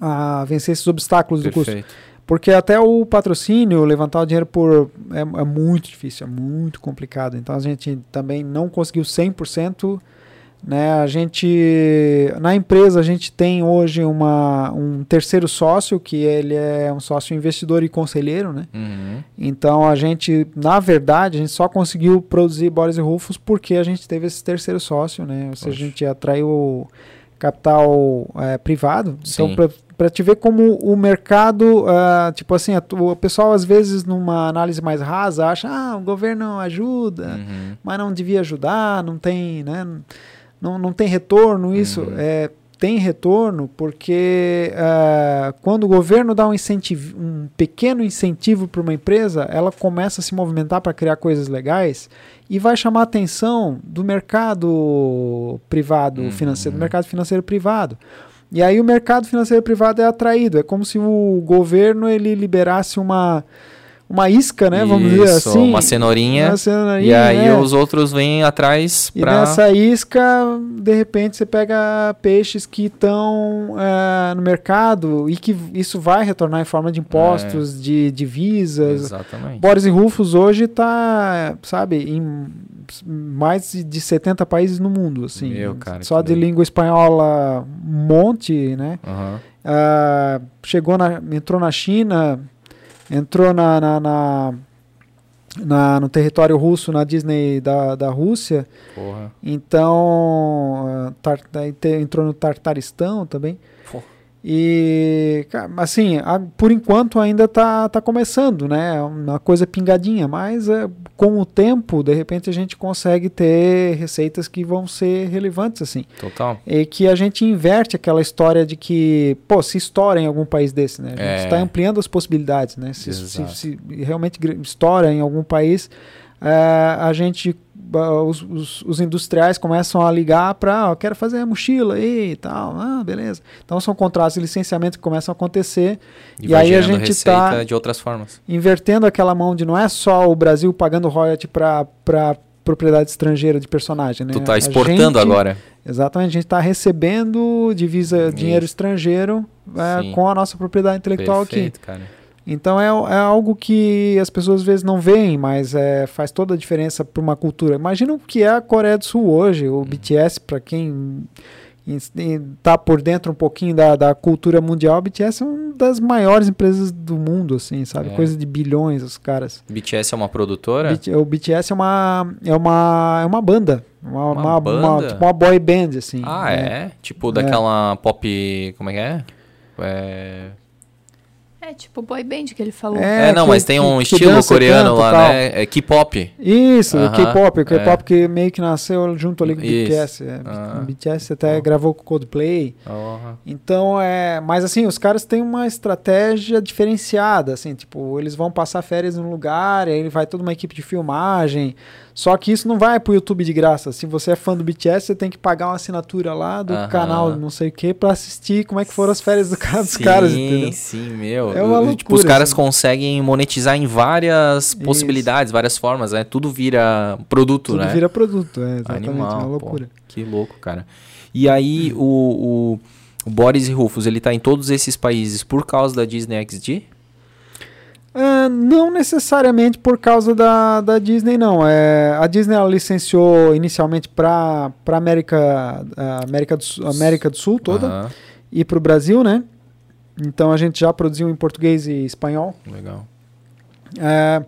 a vencer esses obstáculos Perfeito. do custo. Porque até o patrocínio, levantar o dinheiro por é, é, muito difícil, é muito complicado. Então a gente também não conseguiu 100%. Né? A gente na empresa a gente tem hoje uma, um terceiro sócio que ele é um sócio investidor e conselheiro, né? Uhum. Então a gente, na verdade, a gente só conseguiu produzir Boris e Rufus porque a gente teve esse terceiro sócio, né? Ou seja, a gente atraiu capital é, privado. Então, Sim. Então, para te ver como o mercado, uh, tipo assim, a, o pessoal às vezes numa análise mais rasa acha, ah, o governo ajuda, uhum. mas não devia ajudar, não tem, né, não, não tem retorno isso. Uhum. É, tem retorno porque uh, quando o governo dá um incentivo, um pequeno incentivo para uma empresa, ela começa a se movimentar para criar coisas legais e vai chamar a atenção do mercado privado uhum. financeiro, do mercado financeiro privado. E aí o mercado financeiro privado é atraído. É como se o governo ele liberasse uma uma isca, né? Vamos Isso, dizer assim. Uma cenourinha. Uma cenourinha e aí é. os outros vêm atrás para. E nessa isca, de repente, você pega peixes que estão é, no mercado e que isso vai retornar em forma de impostos, é. de divisas. Exatamente. Boris e Rufus hoje está, sabe, em mais de 70 países no mundo, assim. Meu, cara, Só de língua espanhola, um monte, né? Uhum. Uh, chegou na, entrou na China, entrou na, na, na, na, no território russo, na Disney da, da Rússia. Porra. Então, uh, tar, entrou no Tartaristão também. E, assim, por enquanto ainda está tá começando, né? É uma coisa pingadinha, mas é, com o tempo, de repente, a gente consegue ter receitas que vão ser relevantes, assim. Total. E que a gente inverte aquela história de que, pô, se estoura em algum país desse, né? A gente está é. ampliando as possibilidades, né? Se, se, se, realmente estoura em algum país, é, a gente os, os, os, industriais começam a ligar para, oh, quero fazer a mochila aí e tal, ah, beleza. Então são contratos de licenciamento que começam a acontecer e, e aí a gente está de outras formas, invertendo aquela mão de não é só o Brasil pagando royalty para propriedade estrangeira de personagem, né? Tu está exportando gente, agora. Exatamente, a gente está recebendo divisa Isso. dinheiro estrangeiro é, com a nossa propriedade intelectual Perfeito, aqui. Cara. Então é, é, algo que as pessoas às vezes não veem, mas é, faz toda a diferença para uma cultura. Imagina o que é a Coreia do Sul hoje, o BTS, para quem em, em, tá por dentro um pouquinho da, da cultura mundial, a BTS é uma das maiores empresas do mundo, assim, sabe? É. Coisa de bilhões, os caras. BTS é uma produtora? O BTS é uma, é uma, é uma banda. Uma, Uma uma, banda? uma- tipo uma boy band, assim. Ah, né? é? Tipo daquela pop. Como é que é? É, É tipo boy band que ele falou. É, é, não, que- mas tem um que- que estilo dança, coreano canta lá, tal. né? É K-pop. Isso, Aham, o K-pop, o K-pop é. que meio que nasceu junto ali com o. BTS. É, Ah. O BTS até Ó. gravou com o Coldplay. Então é, mas assim, os caras têm uma estratégia diferenciada, assim, tipo, eles vão passar férias num lugar, aí vai toda uma equipe de filmagem. Só que isso não vai pro YouTube de graça. Se você é fã do BTS, você tem que pagar uma assinatura lá do Aham. canal, não sei o que, pra assistir como é que foram as férias do cara, dos sim, caras, entendeu? sim, meu. É uma O- Tipo, os loucura, caras assim. conseguem monetizar em várias possibilidades, várias formas, né? Tudo vira produto, Tudo né? vira produto, é exatamente, Animal, uma pô. loucura. Que louco, cara. E aí, o, o, o Boris e Rufus, ele tá em todos esses países por causa da Disney XD? Ah, não necessariamente por causa da, da Disney, não. É, a Disney ela licenciou inicialmente para a América, América, do, Sul- América do Sul toda e para o Brasil, né? Então a gente já produziu em português e espanhol. legal. É,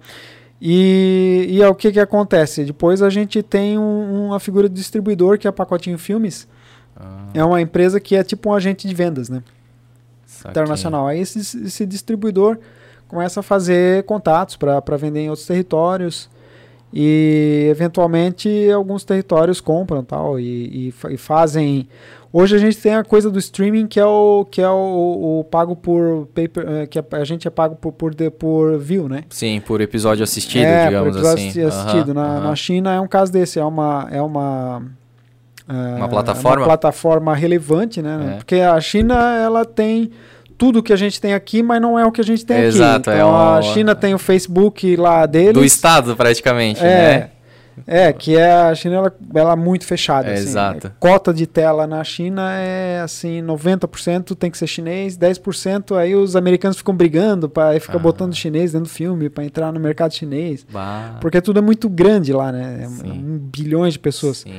e, e é o que, que acontece? Depois a gente tem um- uma figura de distribuidor que é a Pacotinho Filmes. Ah, É uma empresa que é tipo um agente de vendas, né? saquei. internacional. Aí esse, esse distribuidor começa a fazer contatos para vender em outros territórios e eventualmente alguns territórios compram tal e, e, e fazem. Hoje a gente tem a coisa do streaming que é o que é o, o pago por paper, eh, que a, a gente é pago por por, por view, né? Sim, por episódio assistido, é, digamos por episódio assim. assi- assistido. Aham, na, aham. na China é um caso desse, é uma é uma eh, Uma plataforma? uma plataforma relevante, né? É. Porque a China ela tem tudo que a gente tem aqui, mas não é o que a gente tem Exato, aqui. é Então a uma- China tem o Facebook lá deles. Do Estado, praticamente, é, né? é, que é a China ela, ela é muito fechada. É, assim. exato. Cota de tela na China é assim, 90% tem que ser chinês, 10% aí os americanos ficam brigando para ficar Ah. botando chinês dentro do filme para entrar no mercado chinês. Bah, Porque tudo é muito grande lá, né? É um bilhões de pessoas. sim.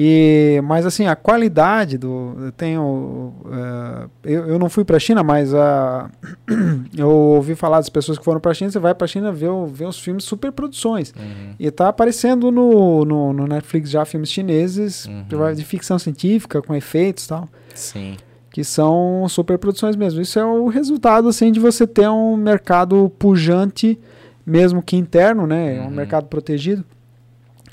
E, mas assim, a qualidade do. Eu tenho. eh, eu, eu não fui para a China, mas a, *clears throat* eu ouvi falar das pessoas que foram para a China. Você vai para a China ver, ver os filmes super produções. Uhum. E tá aparecendo no, no, no Netflix já filmes chineses Uhum. de ficção científica, com efeitos e tal. Sim. Que são super produções mesmo. Isso é o resultado assim, de você ter um mercado pujante, mesmo que interno, né? É um Uhum. mercado protegido.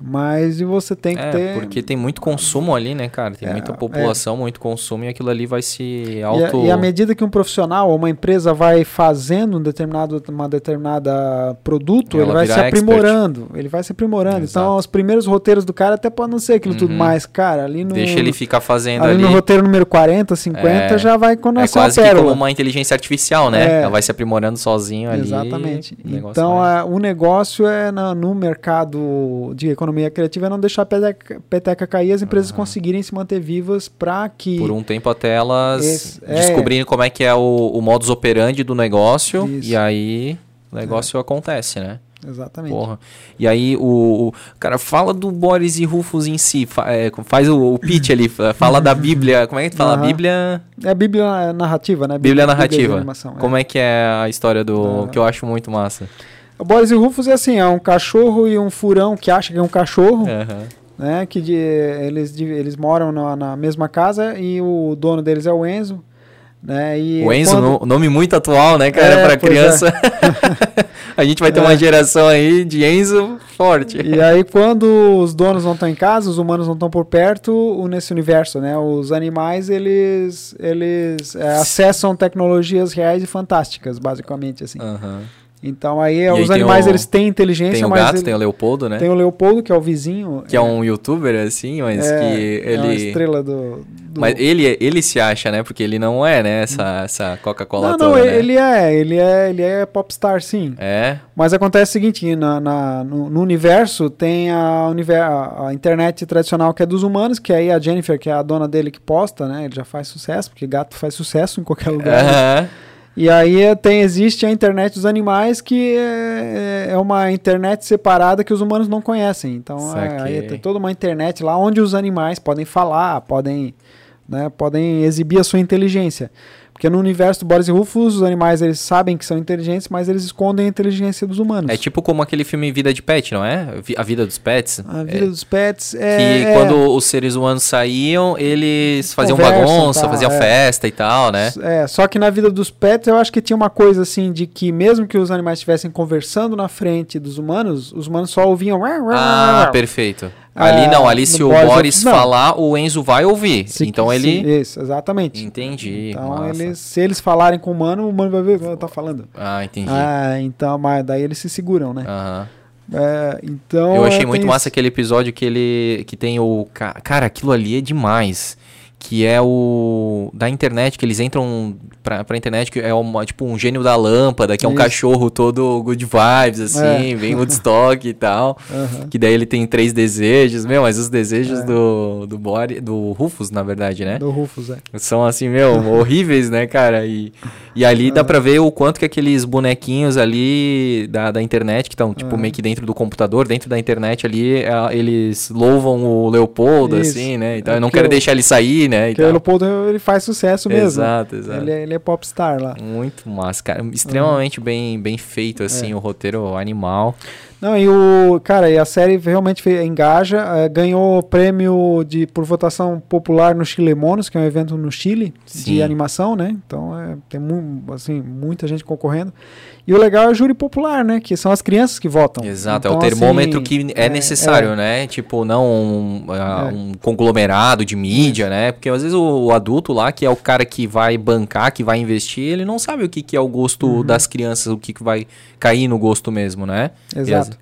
Mas e você tem que é, ter. porque tem muito consumo ali, né, cara? Tem É, muita população, muito consumo e aquilo ali vai se E, a- auto... e à medida que um profissional ou uma empresa vai fazendo um determinado, uma determinada produto, Ela ele vai se vira expert. aprimorando. Ele vai se aprimorando. Exato. Então, os primeiros roteiros do cara até pode não ser aquilo tudo Uhum. mais, cara. Ali no, Deixa ele ficar fazendo ali, ali. no roteiro número 40, 50, É. já vai quando É quase que como uma inteligência artificial, né? É. Ela vai se aprimorando sozinho ali. Exatamente. Então, o negócio é na- no mercado de economia criativa é não deixar a peteca, peteca cair, as empresas Aham. conseguirem se manter vivas para que por um tempo até elas Esse- é. descobrirem como é que é o, o modus operandi do negócio Isso. e aí o negócio acontece, né? Exatamente. Porra. E aí o, o- cara fala do Boris e Rufus em si, fa- é, faz o, o pitch ali, fa- *laughs* fala da Bíblia, como é que tu fala? Aham. Bíblia, É a Bíblia narrativa, né? Bíblia de narrativa. animação, é. Como é que é a história do Aham. que eu acho muito massa? O Boris e o Rufus é assim, é um cachorro e um furão que acha que é um cachorro, Aham. né? Que de- eles, de- eles moram na, na mesma casa e o dono deles é o Enzo, né? E O Enzo, quando- no- nome muito atual, né, cara, É, pra pois é. criança. *laughs* a gente vai ter É. uma geração aí de Enzo forte. E aí quando os donos não estão em casa, os humanos não estão por perto, nesse universo, né? Os animais, eles, eles é, acessam tecnologias reais e fantásticas, basicamente, assim. Aham. Então aí, os animais, o- eles têm inteligência, Tem o gato, ele- tem o Leopoldo, né? tem o Leopoldo, que é o vizinho. Que é um youtuber, assim, mas é, que é uma ele... estrela do... do- Mas ele, ele se acha, né? Porque ele não é, né? Essa, essa Coca-Cola Não, toda, não, né? ele é, ele é, ele é popstar, sim. É? Mas acontece o seguinte, na, na- no, no universo tem a, a, a internet tradicional que é dos humanos, que aí a Jennifer, que é a dona dele que posta, né? Ele já faz sucesso, porque gato faz sucesso em qualquer lugar. né? E aí eh, tem, existe a internet dos animais, que é, é uma internet separada que os humanos não conhecem. Então é, aí tem toda uma internet lá onde os animais podem falar, podem né? Podem exibir a sua inteligência. Porque no universo do Boris e Rufus, os animais eles sabem que são inteligentes, mas eles escondem a inteligência dos humanos. É tipo como aquele filme Vida de Pet, não é? A Vida dos Pets. A vida É, dos pets que é. é, quando os seres humanos saíam, eles faziam bagunça, tá, faziam é. festa e tal, né? É, só que na vida dos pets eu acho que tinha uma coisa assim de que mesmo que os animais estivessem conversando na frente dos humanos, os humanos só ouviam. Ah, perfeito. Ali não, ali no se o Boris falar, o Enzo vai ouvir. Se- então se- ele. Isso, exatamente. Entendi. Então, massa. eles, se eles falarem com o humano, o humano vai ver o que tá falando. Ah, entendi. Ah, então, mas daí eles se seguram, né? Aham. É, então. Eu achei é, muito massa isso. aquele episódio que ele que tem o ca- cara, aquilo ali é demais. Que é o da internet que eles entram pra, pra internet que é uma, tipo um gênio da lâmpada, que é um Isso. cachorro todo good vibes assim, É. bem Woodstock e tal. Aham. Que daí ele tem três desejos, meu, mas os desejos É. do do Boris, do Rufus, na verdade, né? Do Rufus, é. São assim, meu, *laughs* horríveis, né, cara? E, e ali dá pra ver o quanto que aqueles bonequinhos ali da, da internet, que estão, tipo, Aham. meio que dentro do computador, dentro da internet ali, eles louvam o Leopoldo, Isso. assim, né? Então É eu não quero o- deixar ele sair, né? E Porque o. Leopoldo ele faz sucesso mesmo. Exato, exato. Ele, é- ele é popstar lá. Muito massa, cara. Extremamente bem, bem feito, assim, É. o roteiro animal. Não, e o. Cara, e a série realmente engaja. eh, ganhou prêmio de, por votação popular no Chilemonos, que é um evento no Chile Sim. de animação, né? Então é, tem assim, muita gente concorrendo. E o legal é o júri popular, né? Que são as crianças que votam. Exato, é Então, o termômetro assim, que é, é, necessário, é. né? Tipo, não um, ah, É. um conglomerado de mídia, né? Porque às vezes o, o adulto lá, que é o cara que vai bancar, que vai investir, ele não sabe o que, que é o gosto Uhum. das crianças, o que, que vai cair no gosto mesmo, né? Exato.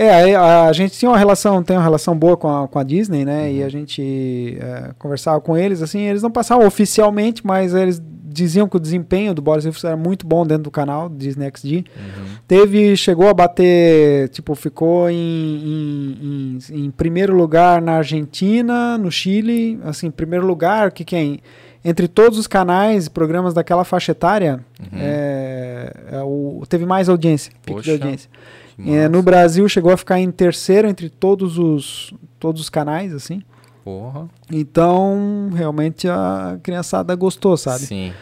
É, a, a gente tinha uma relação, tem uma relação boa com a, com a Disney, né? Uhum. E a gente é, conversava com eles, assim, eles não passavam oficialmente, mas eles diziam que o desempenho do Boris Wilson era muito bom dentro do canal Disney XD. Uhum. Teve, chegou a bater, tipo, ficou em, em, em- em primeiro lugar na Argentina, no Chile, assim, primeiro lugar, que quem? Entre todos os canais e programas daquela faixa etária, Uhum. é, é o, teve mais audiência, pico de Poxa, audiência. É, no. Brasil chegou a ficar em terceiro entre todos os, todos os canais, assim. Porra. Então, realmente a criançada gostou, sabe? Sim.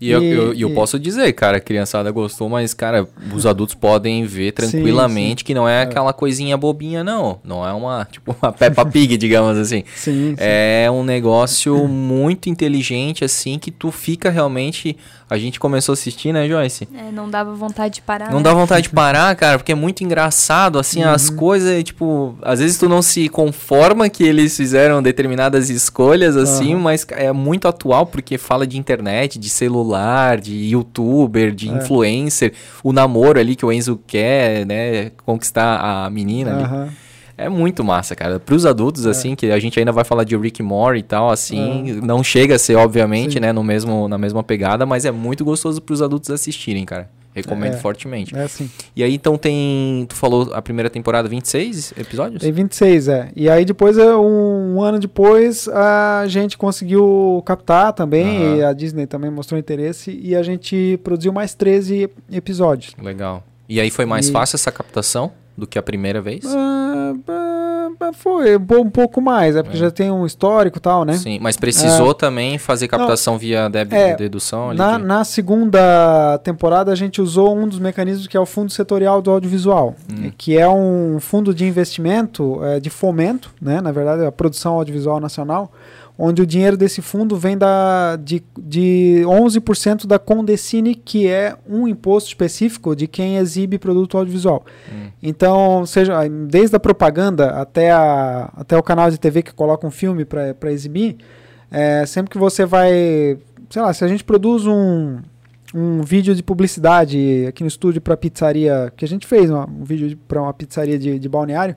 E, eu, E- eu, e eu e- posso dizer, cara, a criançada gostou, mas, cara, os adultos podem ver Sim, tranquilamente que não é aquela coisinha bobinha, não. Não é uma, *laughs* tipo, uma Peppa Pig, digamos assim. *laughs* Sim, sim. É um negócio muito inteligente, assim, que tu fica realmente. A gente começou a assistir, né, Joyce? É, não dava vontade de parar. Não né? dá vontade de parar, cara, porque é muito engraçado, assim, as Uhum. coisas, tipo, às vezes tu não se conforma que eles fizeram determinadas escolhas, assim, Aham. mas é muito atual, porque fala de internet, de celular, de youtuber, de É. influencer, o namoro ali que o Enzo quer, né, conquistar a menina ali. É muito massa, cara. Pros adultos, assim, que a gente ainda vai falar de Rick Moore e tal, assim, não chega a ser, obviamente, Sim. né, no mesmo, na mesma pegada, mas é muito gostoso pros adultos assistirem, cara. Recomendo É. fortemente. É assim. E aí, então, tem. Tu falou a primeira temporada, 26 episódios? Tem 26, é. E aí depois, é, um, um ano depois, a gente conseguiu captar também, e a Disney também mostrou interesse, e a gente produziu mais 13 episódios. Legal. E aí foi mais E- fácil essa captação do que a primeira vez? Ah, ah, foi um po- pouco mais, é porque É. já tem um histórico e tal, né? Sim, mas precisou também fazer captação via deb- É, dedução ali? Na, de- na segunda temporada, a gente usou um dos mecanismos que é o Fundo Setorial do Audiovisual, Hum. que é um fundo de investimento, eh, de fomento, né? na verdade, a produção audiovisual nacional, onde o dinheiro desse fundo vem da, de, de 11% da Condecine, que é um imposto específico de quem exibe produto audiovisual. Hum. Então, seja desde a propaganda até, a, até o canal de TV que coloca um filme para exibir, é, sempre que você vai, sei lá, se a gente produz um, um vídeo de publicidade aqui no estúdio para pizzaria, que a gente fez uma- um vídeo para uma pizzaria de, de balneário,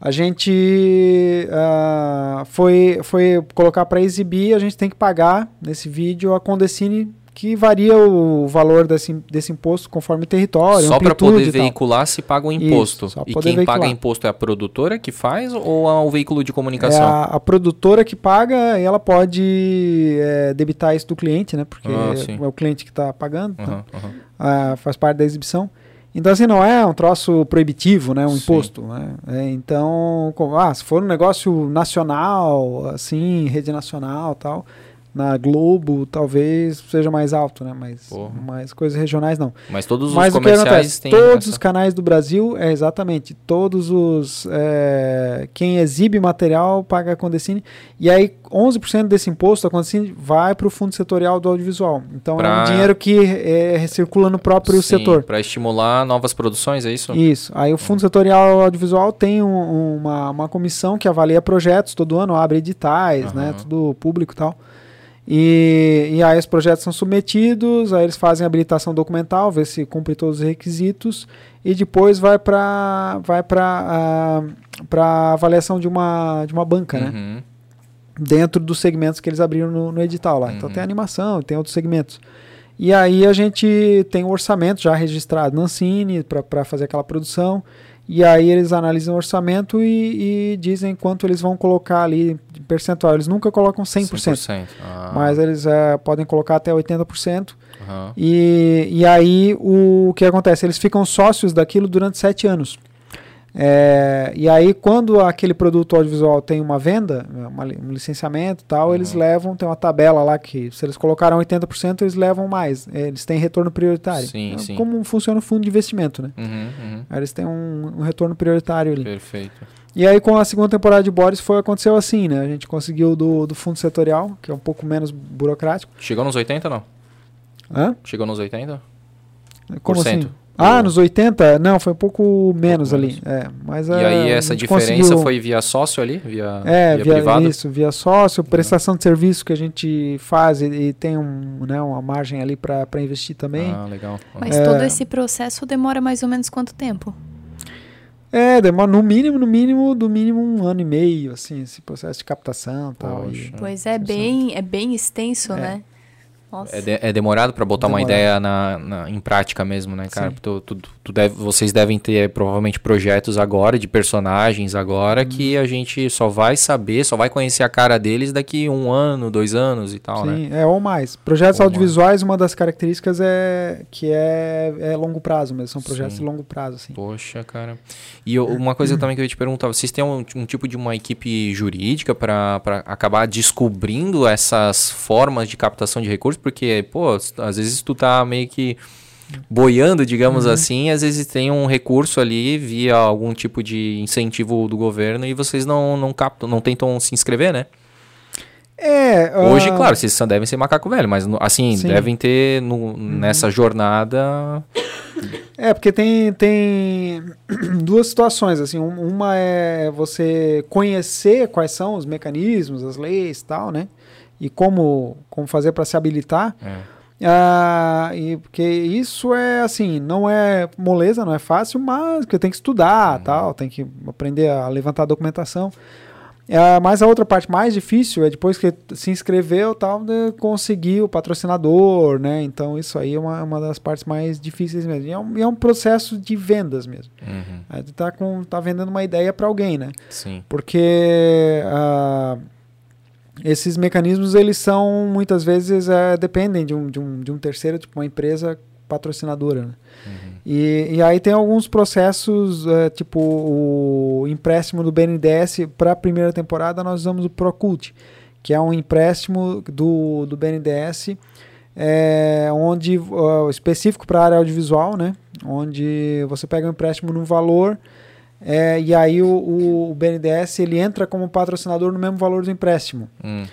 a gente ah, foi, foi colocar para exibir, a gente tem que pagar nesse vídeo a Condecine, que varia o valor desse, desse imposto conforme o território, Só para poder veicular se paga o imposto. só e quem paga veicular. imposto é a produtora que faz ou é o veículo de É comunicação? a, a produtora que paga e ela pode é, debitar isso do cliente, né? Porque Ah, é o cliente que está pagando, aham. ah, faz parte da exibição. Então, assim, não é um troço proibitivo, né? Um Sim. imposto, né? É, então, ah, se for um negócio nacional, assim, rede nacional tal, Na Globo, talvez seja mais alto, né? Mas, Porra. mas coisas regionais não. Mas todos Mas os comerciais têm. Todos essa- os canais do Brasil, é exatamente. Todos os. é, quem exibe material paga a Condecine. E aí, 11% desse imposto, a Condecine vai para o Fundo Setorial do Audiovisual. Então, é Pra- um dinheiro que é, recircula no próprio Sim, setor. Para estimular novas produções, é isso? Isso. Aí o Fundo Setorial Audiovisual tem um- uma, uma comissão que avalia projetos todo ano, abre editais, né? Aham. Tudo público e tal. E, e aí os projetos são submetidos, aí eles fazem a habilitação documental, vê se cumpre todos os requisitos e depois vai para vai para para avaliação de uma de uma banca, né? Uhum. dentro dos segmentos que eles abriram no, no edital lá. Então Uhum. tem animação, tem outros segmentos. E aí a gente tem um orçamento já registrado na Ancine para fazer aquela produção. E aí eles analisam o orçamento e, e dizem quanto eles vão colocar ali de percentual. Eles nunca colocam 100%, 100%. Ah, mas eles eh, podem colocar até 80%. aham. E, e aí o que acontece? Eles ficam sócios daquilo durante sete anos. É, e aí, quando aquele produto audiovisual tem uma venda, uma li- um licenciamento e tal, eles Uhum. levam, tem uma tabela lá que, se eles colocaram 80%, eles levam mais. É, Eles têm retorno prioritário. Sim, É sim. Como funciona o fundo de investimento, né? Uhum, uhum. Aí eles têm um, um retorno prioritário ali. Perfeito. E aí, com a segunda temporada de Boris, foi aconteceu assim, né? A gente conseguiu do, do fundo setorial, que é um pouco menos burocrático. Chegou nos 80 não? Hã? Chegou nos 80? Como Por assim? cento. Ah, nos 80? Não, foi um pouco menos ali. menos. É, mas E é, aí a essa diferença conseguiu- foi via sócio ali? Via, é, via, via, privado? isso, via sócio, prestação de serviço que a gente faz e, e tem um, né, uma margem ali para investir também. Ah, legal. Mas É. todo esse processo demora mais ou menos quanto tempo? É, demora no mínimo, no mínimo, do mínimo um ano e meio, assim, esse processo de captação e tal. Poxa. E, Pois é bem, é bem extenso, É. né? Nossa. É, de- é demorado pra botar uma Demorado. ideia na, na- em prática mesmo, né, cara? Tu, tu- tu deve- vocês devem ter provavelmente projetos agora, de personagens agora, que Uhum. a gente só vai saber, só vai conhecer a cara deles daqui um ano, dois anos e tal, né? Sim, é ou mais. Projetos Ou audiovisuais, uma das características é que é, é longo prazo mesmo, são projetos Sim. de longo prazo, assim. Poxa, cara. E eu- uma coisa também que eu ia te perguntar, vocês têm um, um tipo de uma equipe jurídica para acabar descobrindo essas formas de captação de recursos? Porque, pô, às vezes tu tá meio que boiando, digamos Uhum. assim, às vezes tem um recurso ali via algum tipo de incentivo do governo e vocês não, não captam, não tentam se inscrever, né? É, Hoje, ah, claro, vocês só devem ser macaco velho, mas assim, Sim. devem ter no- nessa jornada. É, porque tem, tem *coughs* duas situações, assim, um- uma é você conhecer quais são os mecanismos, as leis e tal, né, e como, como fazer para se habilitar, É. ah, e porque isso é, assim, não é moleza, não é fácil, mas que tem que estudar, Uhum. tal, tem que aprender a levantar a documentação. Ah, mas a outra parte mais difícil é depois que se inscreveu tal, de conseguir o patrocinador, né? Então isso aí é uma, uma das partes mais difíceis mesmo. E é um, é um processo de vendas mesmo. Uhum, tu tá, com, tá vendendo uma ideia para alguém, né? sim. Porque ah, esses mecanismos eles são muitas vezes eh, dependem de um, de, um, de um terceiro, tipo uma empresa patrocinadora. Né? Uhum. E, e aí tem alguns processos, eh, tipo o empréstimo do BNDES para a primeira temporada, nós usamos o Procult, que é um empréstimo do, do BNDES, eh, onde ah, específico para a área audiovisual, né? onde você pega um empréstimo no valor eh, e aí o, o, o BNDES ele entra como patrocinador no mesmo valor do empréstimo. Hum,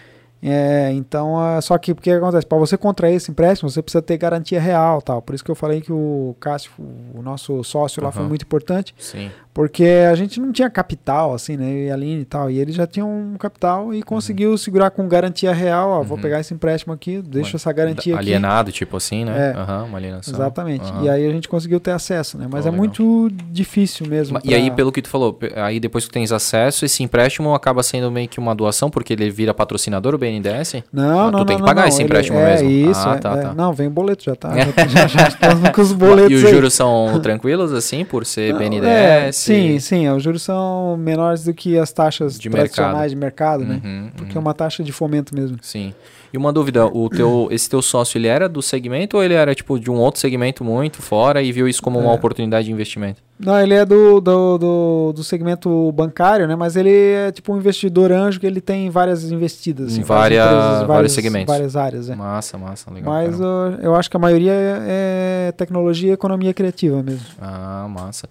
É, então, ah, só que o que acontece? Para você contrair esse empréstimo, você precisa ter garantia real, tal. Por isso que eu falei que o Cássio, o nosso sócio lá, foi muito importante, sim. Porque a gente não tinha capital, assim, né? E a Aline e tal. E ele já tinha um capital e conseguiu segurar com garantia real. Ó, vou Uhum. pegar esse empréstimo aqui, deixa Uma- essa garantia aqui. Alienado, tipo assim, né? É. Aham, uma alienação. Exatamente. E aí a gente conseguiu ter acesso, né? Mas é legal. muito difícil mesmo. E pra- aí, pelo que tu falou, aí depois que tu tens acesso, esse empréstimo acaba sendo meio que uma doação, porque ele vira patrocinador, o BNDES? Não, Ah, tu não, tem não, que pagar não, esse ele- empréstimo é, mesmo. Isso, Ah, é, tá, é. tá. Não, vem boleto já, tá? *laughs* já, já estamos com os boletos E os juros são tranquilos, assim, por ser Não, BNDES? Sim, sim, os juros são menores do que as taxas De tradicionais de mercado, né? Uhum, Porque uhum, é uma taxa de fomento mesmo. Sim. E uma dúvida, o teu, *clears throat* esse teu sócio, ele era do segmento ou ele era, tipo, de um outro segmento muito fora e viu isso como uma É. oportunidade de investimento? Não, ele é do, do, do, do segmento bancário, né? Mas ele é tipo um investidor anjo que ele tem várias investidas. Em assim, várias- empresas, vários várias- segmentos. Várias áreas, é. Massa, massa, legal. Mas uh, eu acho que a maioria é tecnologia e economia criativa mesmo. Ah, massa.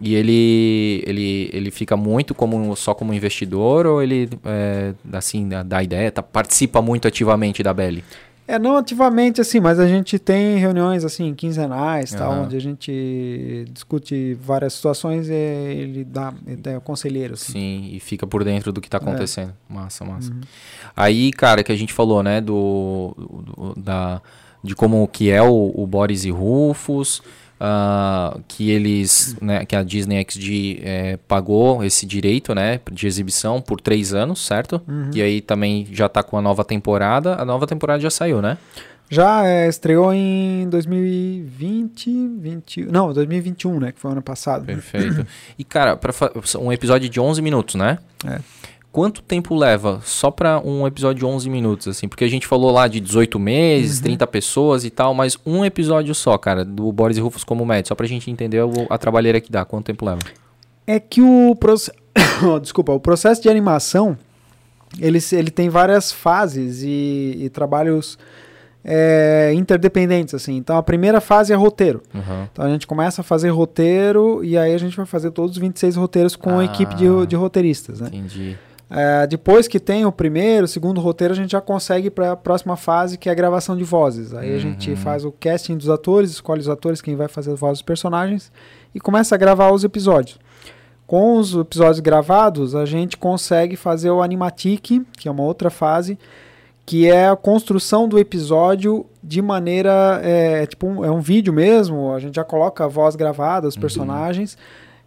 E ele, ele, ele fica muito como só como investidor ou ele é, assim dá, ideia, tá, participa muito ativamente da Belly? É, não ativamente assim, mas a gente tem reuniões assim, quinzenais, tal, Aham. onde a gente discute várias situações e ele dá, ele é conselheiro. Assim. Sim, e fica por dentro do que tá acontecendo. Massa, massa. Uhum. Aí, cara, que a gente falou, né, do, do- da de como que é o, o Boris e Rufus, ah, que eles, né, que a Disney XD eh, pagou esse direito, né, de exibição por três anos, certo? Uhum. E aí também já tá com a nova temporada. A nova temporada já saiu, né? Já é, estreou em 2020, 20, não, 2021, né, que foi o ano passado. Perfeito. E, cara, pra um episódio de 11 minutos, né? É. Quanto tempo leva só pra um episódio de 11 minutos, assim? Porque a gente falou lá de 18 meses, 30 pessoas e tal, mas um episódio só, cara, do Boris e Rufus como médio, só pra gente entender a trabalheira que dá, quanto tempo leva? É que o processo, *coughs* desculpa, o processo de animação, ele, ele tem várias fases e, e trabalhos é, interdependentes, assim. Então, a primeira fase é roteiro. Uhum. Então, a gente começa a fazer roteiro e aí a gente vai fazer todos os 26 roteiros com Ah. a equipe de, de roteiristas, né? Entendi. É, depois que tem o primeiro, o segundo roteiro, a gente já consegue para a próxima fase, que é a gravação de vozes. Aí a gente Uhum. faz o casting dos atores, escolhe os atores, quem vai fazer as vozes dos personagens, e começa a gravar os episódios. Com os episódios gravados, a gente consegue fazer o animatic, que é uma outra fase, que é a construção do episódio de maneira. É, tipo um, é um vídeo mesmo, a gente já coloca a voz gravada, os Uhum.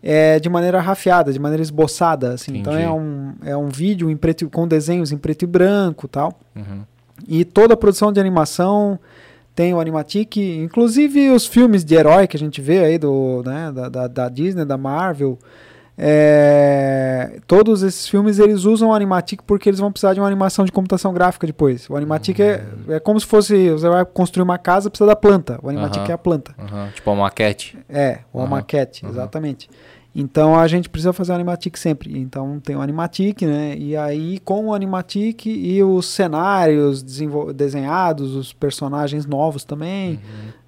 É, de maneira rafiada, de maneira esboçada. Assim. Então é um, é um vídeo em preto, com desenhos em preto e branco tal. Uhum. E toda a produção de animação tem o Animatic, inclusive os filmes de herói que a gente vê aí do, né, da, da, da Disney, da Marvel. É, todos esses filmes eles usam o Animatic porque eles vão precisar de uma animação de computação gráfica depois. O Animatic é, é como se fosse você vai construir uma casa, precisa da planta. O Animatic Aham. é a planta. Uhum. Tipo uma maquete. É, a maquete, exatamente. Então a gente precisa fazer o animatic sempre. Então tem o animatic, né? E aí com o animatic e os cenários desenhados, os personagens novos também, Uhum.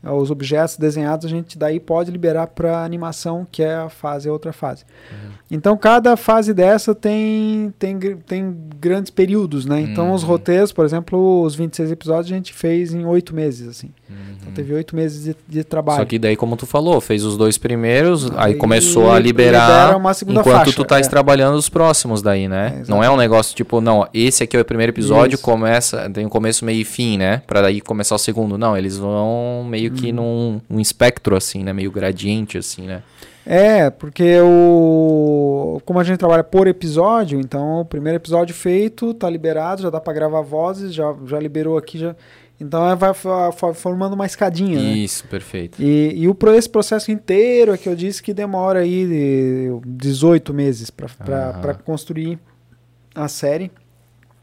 Eh, os objetos desenhados, a gente daí pode liberar para animação, que é a fase, a outra fase. Uhum. Então cada fase dessa tem tem, tem grandes períodos, né? Então os Uhum. roteiros, por exemplo, os 26 episódios a gente fez em oito meses, assim. Então Uhum. teve oito meses de, de trabalho. Só que daí, como tu falou, fez os dois primeiros, aí, Aí começou a libera liberar enquanto faixa, tu tá é. trabalhando os próximos daí, né? É, não é um negócio tipo, não, esse aqui é o primeiro episódio, Isso. começa, tem um começo, meio e fim, né? Pra daí começar o segundo. Não, eles vão meio Uhum. que num um espectro assim, né? Meio gradiente assim, né? É, porque o como a gente trabalha por episódio, então o primeiro episódio feito, tá liberado, já dá pra gravar vozes, já, já liberou aqui, já. Então é, vai formando uma escadinha, né? Isso, perfeito. E, e o, esse processo inteiro é que eu disse que demora aí de 18 meses pra Aham. para construir a série.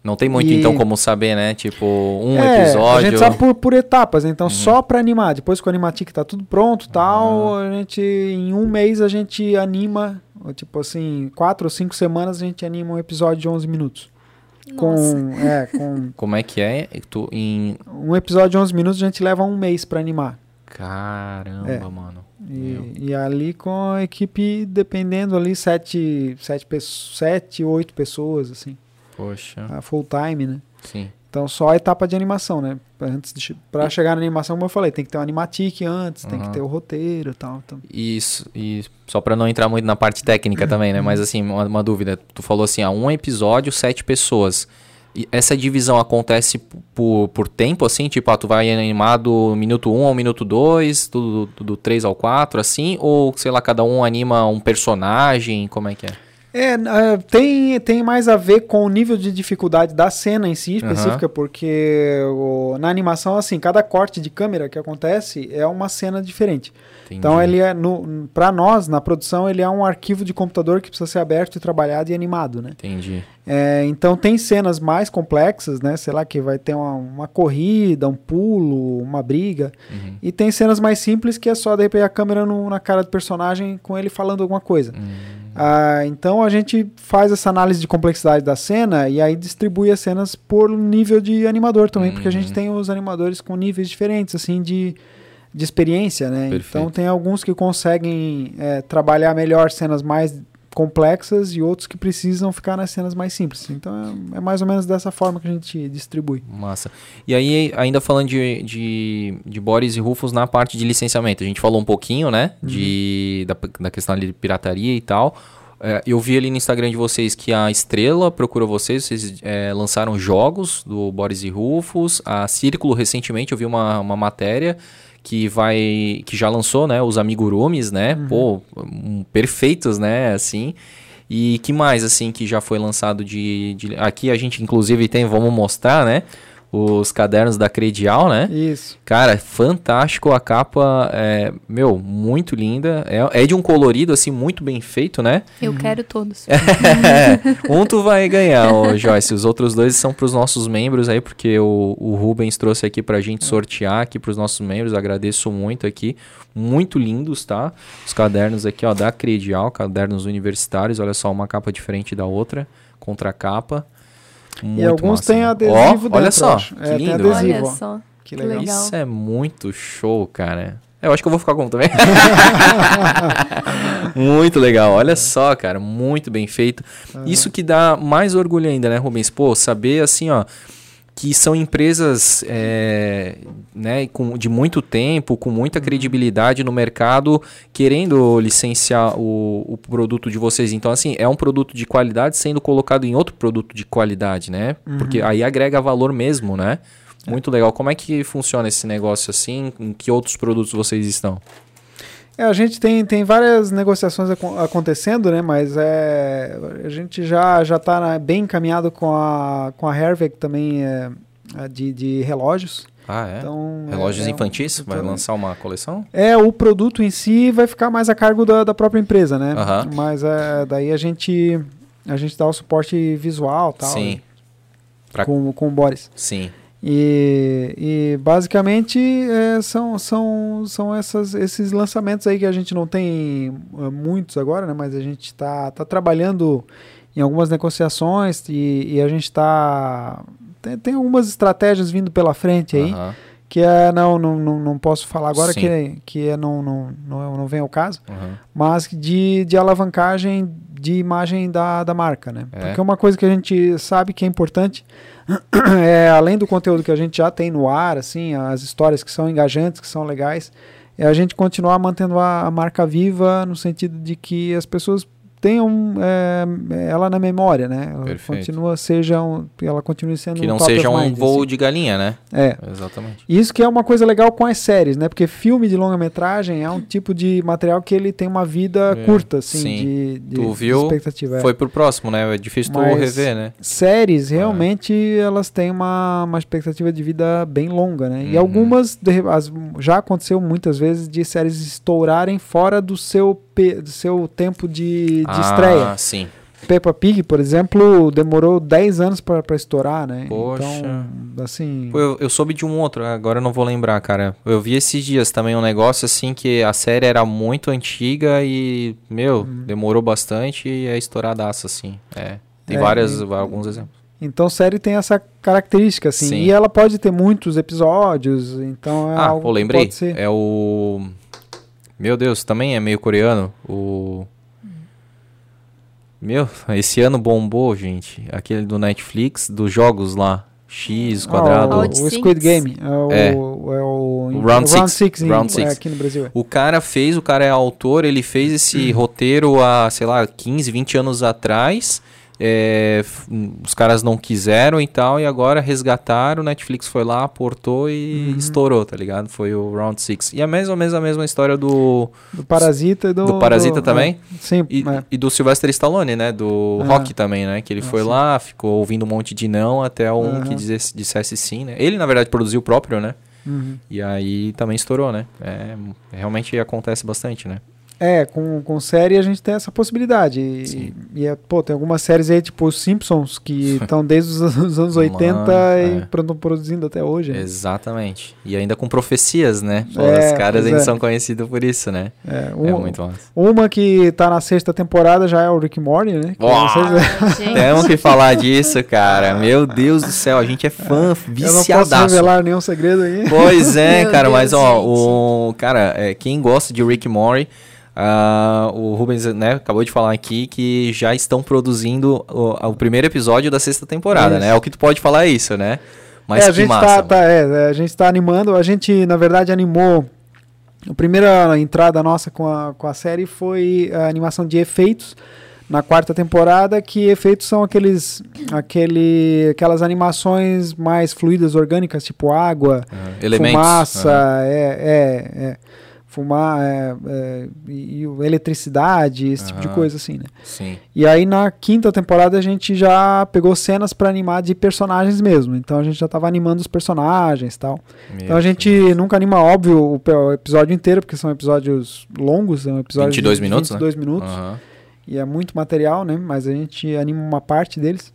Não tem muito E- então como saber, né? Tipo, um É, episódio. A gente sabe por, por etapas, então Uhum. só pra animar. Depois que o Animatic tá tudo pronto tal, a gente, em um mês a gente anima, tipo assim, quatro ou cinco semanas a gente anima um episódio de 11 minutos. Com, Nossa. é, com *laughs* Como é que é? Tu em um episódio de 11 minutos a gente leva um mês pra animar. caramba, É. mano. E, e ali com a equipe, dependendo ali, sete, sete, sete oito pessoas, assim, Poxa, a full time, né? sim. Então só a etapa de animação, né? Antes de, pra chegar na animação, como eu falei, tem que ter um animatic antes, tem que ter o roteiro e tal. Então. Isso, e só pra não entrar muito na parte técnica *clears throat* também, né? Mas assim, uma, uma dúvida. Tu falou assim, ah, um episódio, sete pessoas. E essa divisão acontece por, por tempo, assim? Tipo, ah, tu vai animar do minuto 1 ao minuto 2, do, do, do 3 ao 4, assim? Ou, sei lá, cada um anima um personagem? Como é que é? É, é, tem, tem mais a ver com o nível de dificuldade da cena em si, específica, porque o- na animação, assim, cada corte de câmera que acontece é uma cena diferente. Entendi. Então ele é, no, pra nós, na produção, ele é um arquivo de computador que precisa ser aberto e trabalhado e animado, né? Entendi. É, então tem cenas mais complexas, né? Sei lá, que vai ter uma, uma corrida, um pulo, uma briga. Uhum. E tem cenas mais simples que é só de repente a câmera no- na cara do personagem com ele falando alguma coisa. Hum. Ah, então a gente faz essa análise de complexidade da cena e aí distribui as cenas por nível de animador também, porque a gente Uhum. tem os animadores com níveis diferentes, assim, de, de experiência, né? Perfeito. Então tem alguns que conseguem é, trabalhar melhor cenas mais complexas e outros que precisam ficar nas cenas mais simples. Então é, é mais ou menos dessa forma que a gente distribui. Massa. E aí, ainda falando de, de, de Boris e Rufus na parte de licenciamento, a gente falou um pouquinho, né? De, da, da questão de pirataria e tal. É, eu vi ali no Instagram de vocês que a Estrela procurou vocês, vocês é, lançaram jogos do Boris e Rufus. A Círculo, recentemente, eu vi uma, uma matéria que vai que já lançou, né, os amigurumis, né? Pô, um, perfeitos, né, assim. E que mais assim que já foi lançado de, de- aqui a gente inclusive tem, vamos mostrar, né, os cadernos da Credial, né? Isso. Cara, fantástico a capa, é, meu, muito linda. É, é de um colorido assim muito bem feito, né? Eu quero todos. *laughs* um tu vai ganhar, ô Joyce. Os outros dois são pros nossos membros aí, porque o, o Rubens trouxe aqui pra gente sortear aqui pros nossos membros. Agradeço muito aqui. Muito lindos, tá? Os cadernos aqui, ó, da Credial, cadernos universitários. Olha só, uma capa diferente da outra, contra capa. Muito e alguns massa, têm né? adesivo Ó, dentro. olha só, que É, tem lindo. adesivo. Olha só. Que legal. legal. Isso é muito show, cara. Eu acho que eu vou ficar com um também. *laughs* muito legal. Olha só, cara. Muito bem feito. Isso que dá mais orgulho ainda, né, Rubens? Pô, saber assim, ó. Que são empresas é, né, com, de muito tempo, com muita credibilidade no mercado, querendo licenciar o, o produto de vocês. Então, assim, é um produto de qualidade sendo colocado em outro produto de qualidade, né? Porque aí agrega valor mesmo, né? Muito legal. Como é que funciona esse negócio assim? Em que outros produtos vocês estão? É, a gente tem, tem várias negociações acon- acontecendo, né? Mas é, a gente já já está bem encaminhado com a com a Hervey, também é, de, de relógios. Ah, é? Então, Relógios é, é um- infantis? Vai lançar uma coleção? É, o produto em si vai ficar mais a cargo da, da própria empresa, né? Aham. Mas é, daí a gente a gente dá o suporte visual, tal, Sim. Pra- com com o Boris. Sim. E, e basicamente é, são, são, são essas, esses lançamentos aí que a gente não tem é, muitos agora, né? Mas a gente está tá trabalhando em algumas negociações e, e a gente está. Tem, tem algumas estratégias vindo pela frente aí, Aham, que é, não, não, não, não posso falar agora, Sim. que, que é, não, não, não, não vem ao caso, aham. mas de, de alavancagem de imagem da, da marca, né? É. Porque uma coisa que a gente sabe que é importante *clears throat* é, além do conteúdo que a gente já tem no ar, assim, as histórias que são engajantes, que são legais, é a gente continuar mantendo a, a marca viva no sentido de que as pessoas tenham é, ela na memória, né? Ela Perfeito. continua seja um, ela continue sendo Que não top seja um mind, voo assim. de galinha, né? É. Exatamente. Isso que é uma coisa legal com as séries, né? Porque filme de longa-metragem é um tipo de material que ele tem uma vida É, curta, assim, sim. de, de, Tu viu, expectativa. é. Foi pro próximo, né? É difícil tu Mas- rever, né? Séries, realmente, elas têm uma, uma expectativa de vida bem longa, né? E Uhum. algumas, de as- já aconteceu muitas vezes de séries estourarem fora do seu, do seu tempo de, de ah, estreia. sim. Peppa Pig, por exemplo, demorou 10 anos pra pra estourar, né? Poxa. Então, assim... Pô, eu, eu soube de um outro, agora eu não vou lembrar, cara. Eu vi esses dias também um negócio assim que a série era muito antiga e, meu, Uhum. demorou bastante e é estouradaça, assim. É. Tem É, várias, e- alguns exemplos. Então, série tem essa característica, assim. Sim. E ela pode ter muitos episódios, então é ah, algo pô, lembrei. É o. Meu Deus, também é meio coreano. O. Meu, esse ano bombou, gente. Aquele do Netflix, dos jogos lá. X, quadrado. Ah, o, Round o Squid. Game. É o, É. é o, O Round Six. Six em- Round é, Six. aqui no Brasil. é. O cara fez, o cara é autor, ele fez esse *clears throat* roteiro há, sei lá, 15, 20 anos atrás. É, os caras não quiseram e tal, e agora resgataram, o Netflix foi lá, aportou e estourou, tá ligado? Foi o Round Six. E é mais ou menos a mesma história do, Do Parasita e do... do Parasita também. é, sim, E, é. e do Sylvester Stallone, né? Do Ah. Rock também, né? Que ele foi sim. lá, ficou ouvindo um monte de não até um Aham. que dissesse, dissesse sim, né? Ele, na verdade, produziu o próprio, né? Uhum. E aí também estourou, né? É, realmente acontece bastante, né? É, com, com série a gente tem essa possibilidade. E, Sim. e é, pô, tem algumas séries aí, tipo os Simpsons, que *laughs* estão desde os, os anos 80 Mano, e é. estão produzindo até hoje. né? Exatamente. E ainda com profecias, né? Pô, É, os caras eles é. são conhecidos por isso, né? É, É um- muito massa. Uma que tá na sexta temporada já é o Rick Morty, né? Que Uau! *laughs* gente. Temos que falar disso, cara. Meu Deus do céu, a gente é fã, Eu não posso viciadaço. revelar nenhum segredo aí. Pois é, Meu cara, Deus, mas ó, gente. o cara, é, quem gosta de Rick Morty, ah, o Rubens, né, acabou de falar aqui que já estão produzindo o, o primeiro episódio da sexta temporada, Isso. né? É o que tu pode falar isso, né? Mas é, a gente massa. tá, tá, é, é, a gente tá animando. A gente, na verdade, animou. A primeira entrada nossa com a, com a série foi a animação de efeitos na quarta temporada, que efeitos são aqueles, aquele, aquelas animações mais fluidas, orgânicas, tipo água. Elementos. fumaça, aham. é, é, é, fumar, é, é, e, e eletricidade, esse tipo de coisa assim, né? Sim. E aí na quinta temporada a gente já pegou cenas pra animar de personagens mesmo. Então a gente já tava animando os personagens e tal. Então a gente nunca anima, óbvio, o, o episódio inteiro, porque são episódios longos, são episódios 22 de minutos, né? 22 minutos. Aham. E é muito material, né? Mas a gente anima uma parte deles.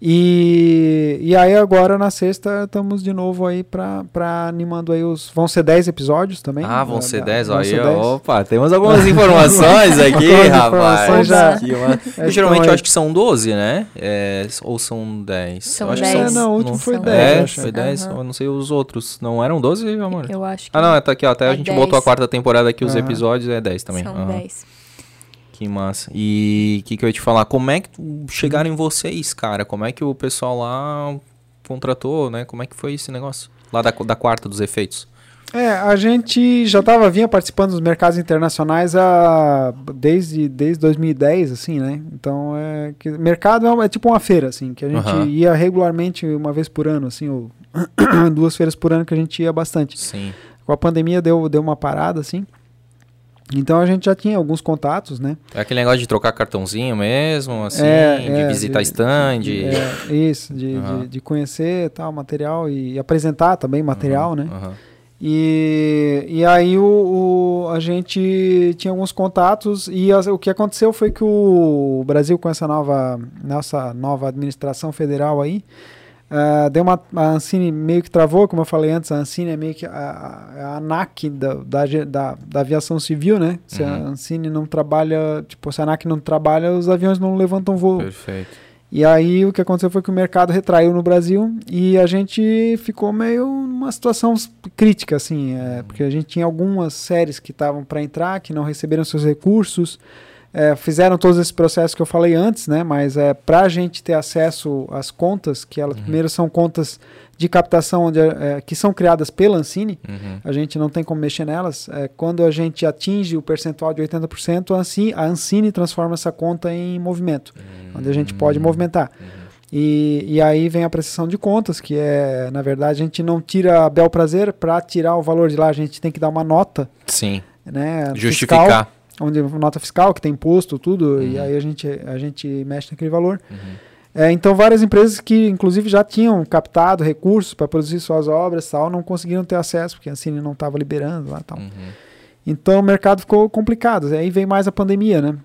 E, e aí agora na sexta estamos de novo aí pra, pra animando aí os... Vão ser 10 episódios também. Ah, vão Da- ser da- 10, vão ó, ser aí, 10. opa, temos algumas *laughs* informações aqui, Algumas rapaz. informações já- Que uma- É, Geralmente então, eu é- acho que são 12, né? É, ou são 10? São eu acho 10. Que É, não, o último não- foi São 10, É, acho. foi 10, Aham. eu não sei os outros. Não eram 12, amor? Eu acho que Ah, não, tá aqui, ó. Até a É gente 10. botou a quarta temporada aqui, os Aham. episódios, é 10 também. são Aham. 10. Que massa. E o que, que eu ia te falar? Como é que chegaram em vocês, cara? Como é que o pessoal lá contratou, né? Como é que foi esse negócio? Lá da, da quarta dos efeitos. É, a gente já tava, vinha participando dos mercados internacionais a, desde, desde 2010, assim, né? Então, é, que, mercado é, é tipo uma feira, assim, que a gente Aham. ia regularmente uma vez por ano, assim, ou *clears throat* duas feiras por ano que a gente ia bastante. Sim. Com a pandemia deu, deu uma parada, assim. Então a gente já tinha alguns contatos, né? É aquele negócio de trocar cartãozinho mesmo, assim, É, de é, visitar de- stand. É, isso, de, Aham. de, de conhecer tal material e apresentar também material, né? Aham. E, e aí o, o- a gente tinha alguns contatos e as- o que aconteceu foi que o Brasil com essa nova, nossa nova administração federal aí, ah, deu uma, a Ancine meio que travou, como eu falei antes, a Ancine é meio que a, a- a ANAC da, da, da, da aviação civil, né? Se a Uhum. Ancine não trabalha, tipo, se a ANAC não trabalha, os aviões não levantam voo. Perfeito. E aí o que aconteceu foi que o mercado retraiu no Brasil e a gente ficou meio numa situação crítica, assim, é, porque a gente tinha algumas séries que estavam para entrar, que não receberam seus recursos, é, fizeram todos esses processos que eu falei antes, né? Mas é, para a gente ter acesso às contas, que elas primeiro são contas de captação onde, é, que são criadas pela Ancine, Uhum. a gente não tem como mexer nelas. É, quando a gente atinge o percentual de 80%, a Ancine, a Ancine transforma essa conta em movimento, onde a gente pode movimentar. E, e aí vem a prestação de contas, que é, na verdade, a gente não tira a bel prazer, para tirar o valor de lá, a gente tem que dar uma nota, Sim. né? Fiscal, Justificar. Onde nota fiscal, que tem imposto, tudo, e Uhum. aí a gente, a gente mexe naquele valor. Uhum. É, então, várias empresas que, inclusive, já tinham captado recursos para produzir suas obras e tal, não conseguiram ter acesso, porque a Cine não estava liberando lá e tal. Uhum. Então, o mercado ficou complicado. Aí veio mais a pandemia, né?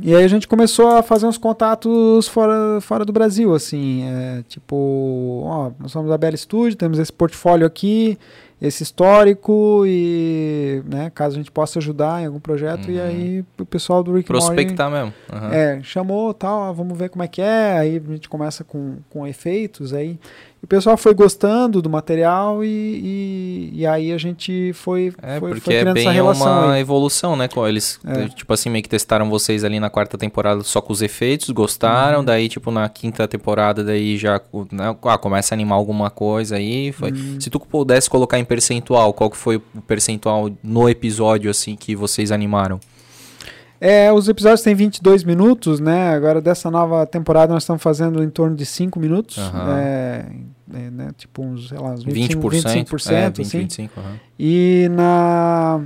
E aí a gente começou a fazer uns contatos fora, fora do Brasil, assim, é, tipo, ó, nós somos da Bela Studio, temos esse portfólio aqui, esse histórico e, né, caso a gente possa ajudar em algum projeto, e Uhum. aí o pessoal do Rick and Morty Prospectar mesmo. Aham. é, chamou tal, ah, vamos ver como é que é. Aí a gente começa com, com efeitos aí. O pessoal foi gostando do material e, e, e aí a gente foi, É, foi, porque foi é criando essa bem relação uma aí. evolução, né? com Eles, É. tipo assim, meio que testaram vocês ali na quarta temporada só com os efeitos, gostaram, daí, tipo, na quinta temporada, daí já né, ah, começa a animar alguma coisa aí. Foi. Se tu pudesse colocar em percentual, qual que foi o percentual no episódio, assim, que vocês animaram? É, os episódios têm 22 minutos, né? Agora dessa nova temporada nós estamos fazendo em torno de 5 minutos. Aham. É, é, né, tipo uns, sei lá, uns 25, 20%? 25%, é, 20, assim. 25, aham. E na.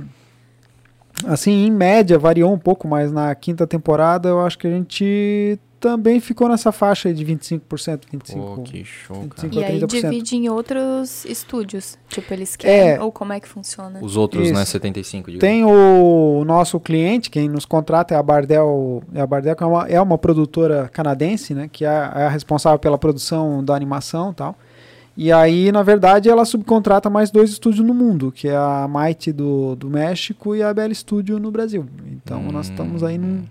Assim, em média, variou um pouco, mas na quinta temporada eu acho que a gente também ficou nessa faixa aí de 25%, 25%. Pô, que show, cara. 25. E aí 30%. divide em outros estúdios. Tipo, eles querem. É. Ou como é que funciona? Os outros, né, Isso. 75, digo. Tem o nosso cliente, quem nos contrata é a Bardel, é a Bardel que é uma, é uma produtora canadense, né, que é, a- é a responsável pela produção da animação e tal. E aí, na verdade, ela subcontrata mais dois estúdios no mundo, que é a Might do, do México e a BL Studio no Brasil. Então, nós estamos aí num,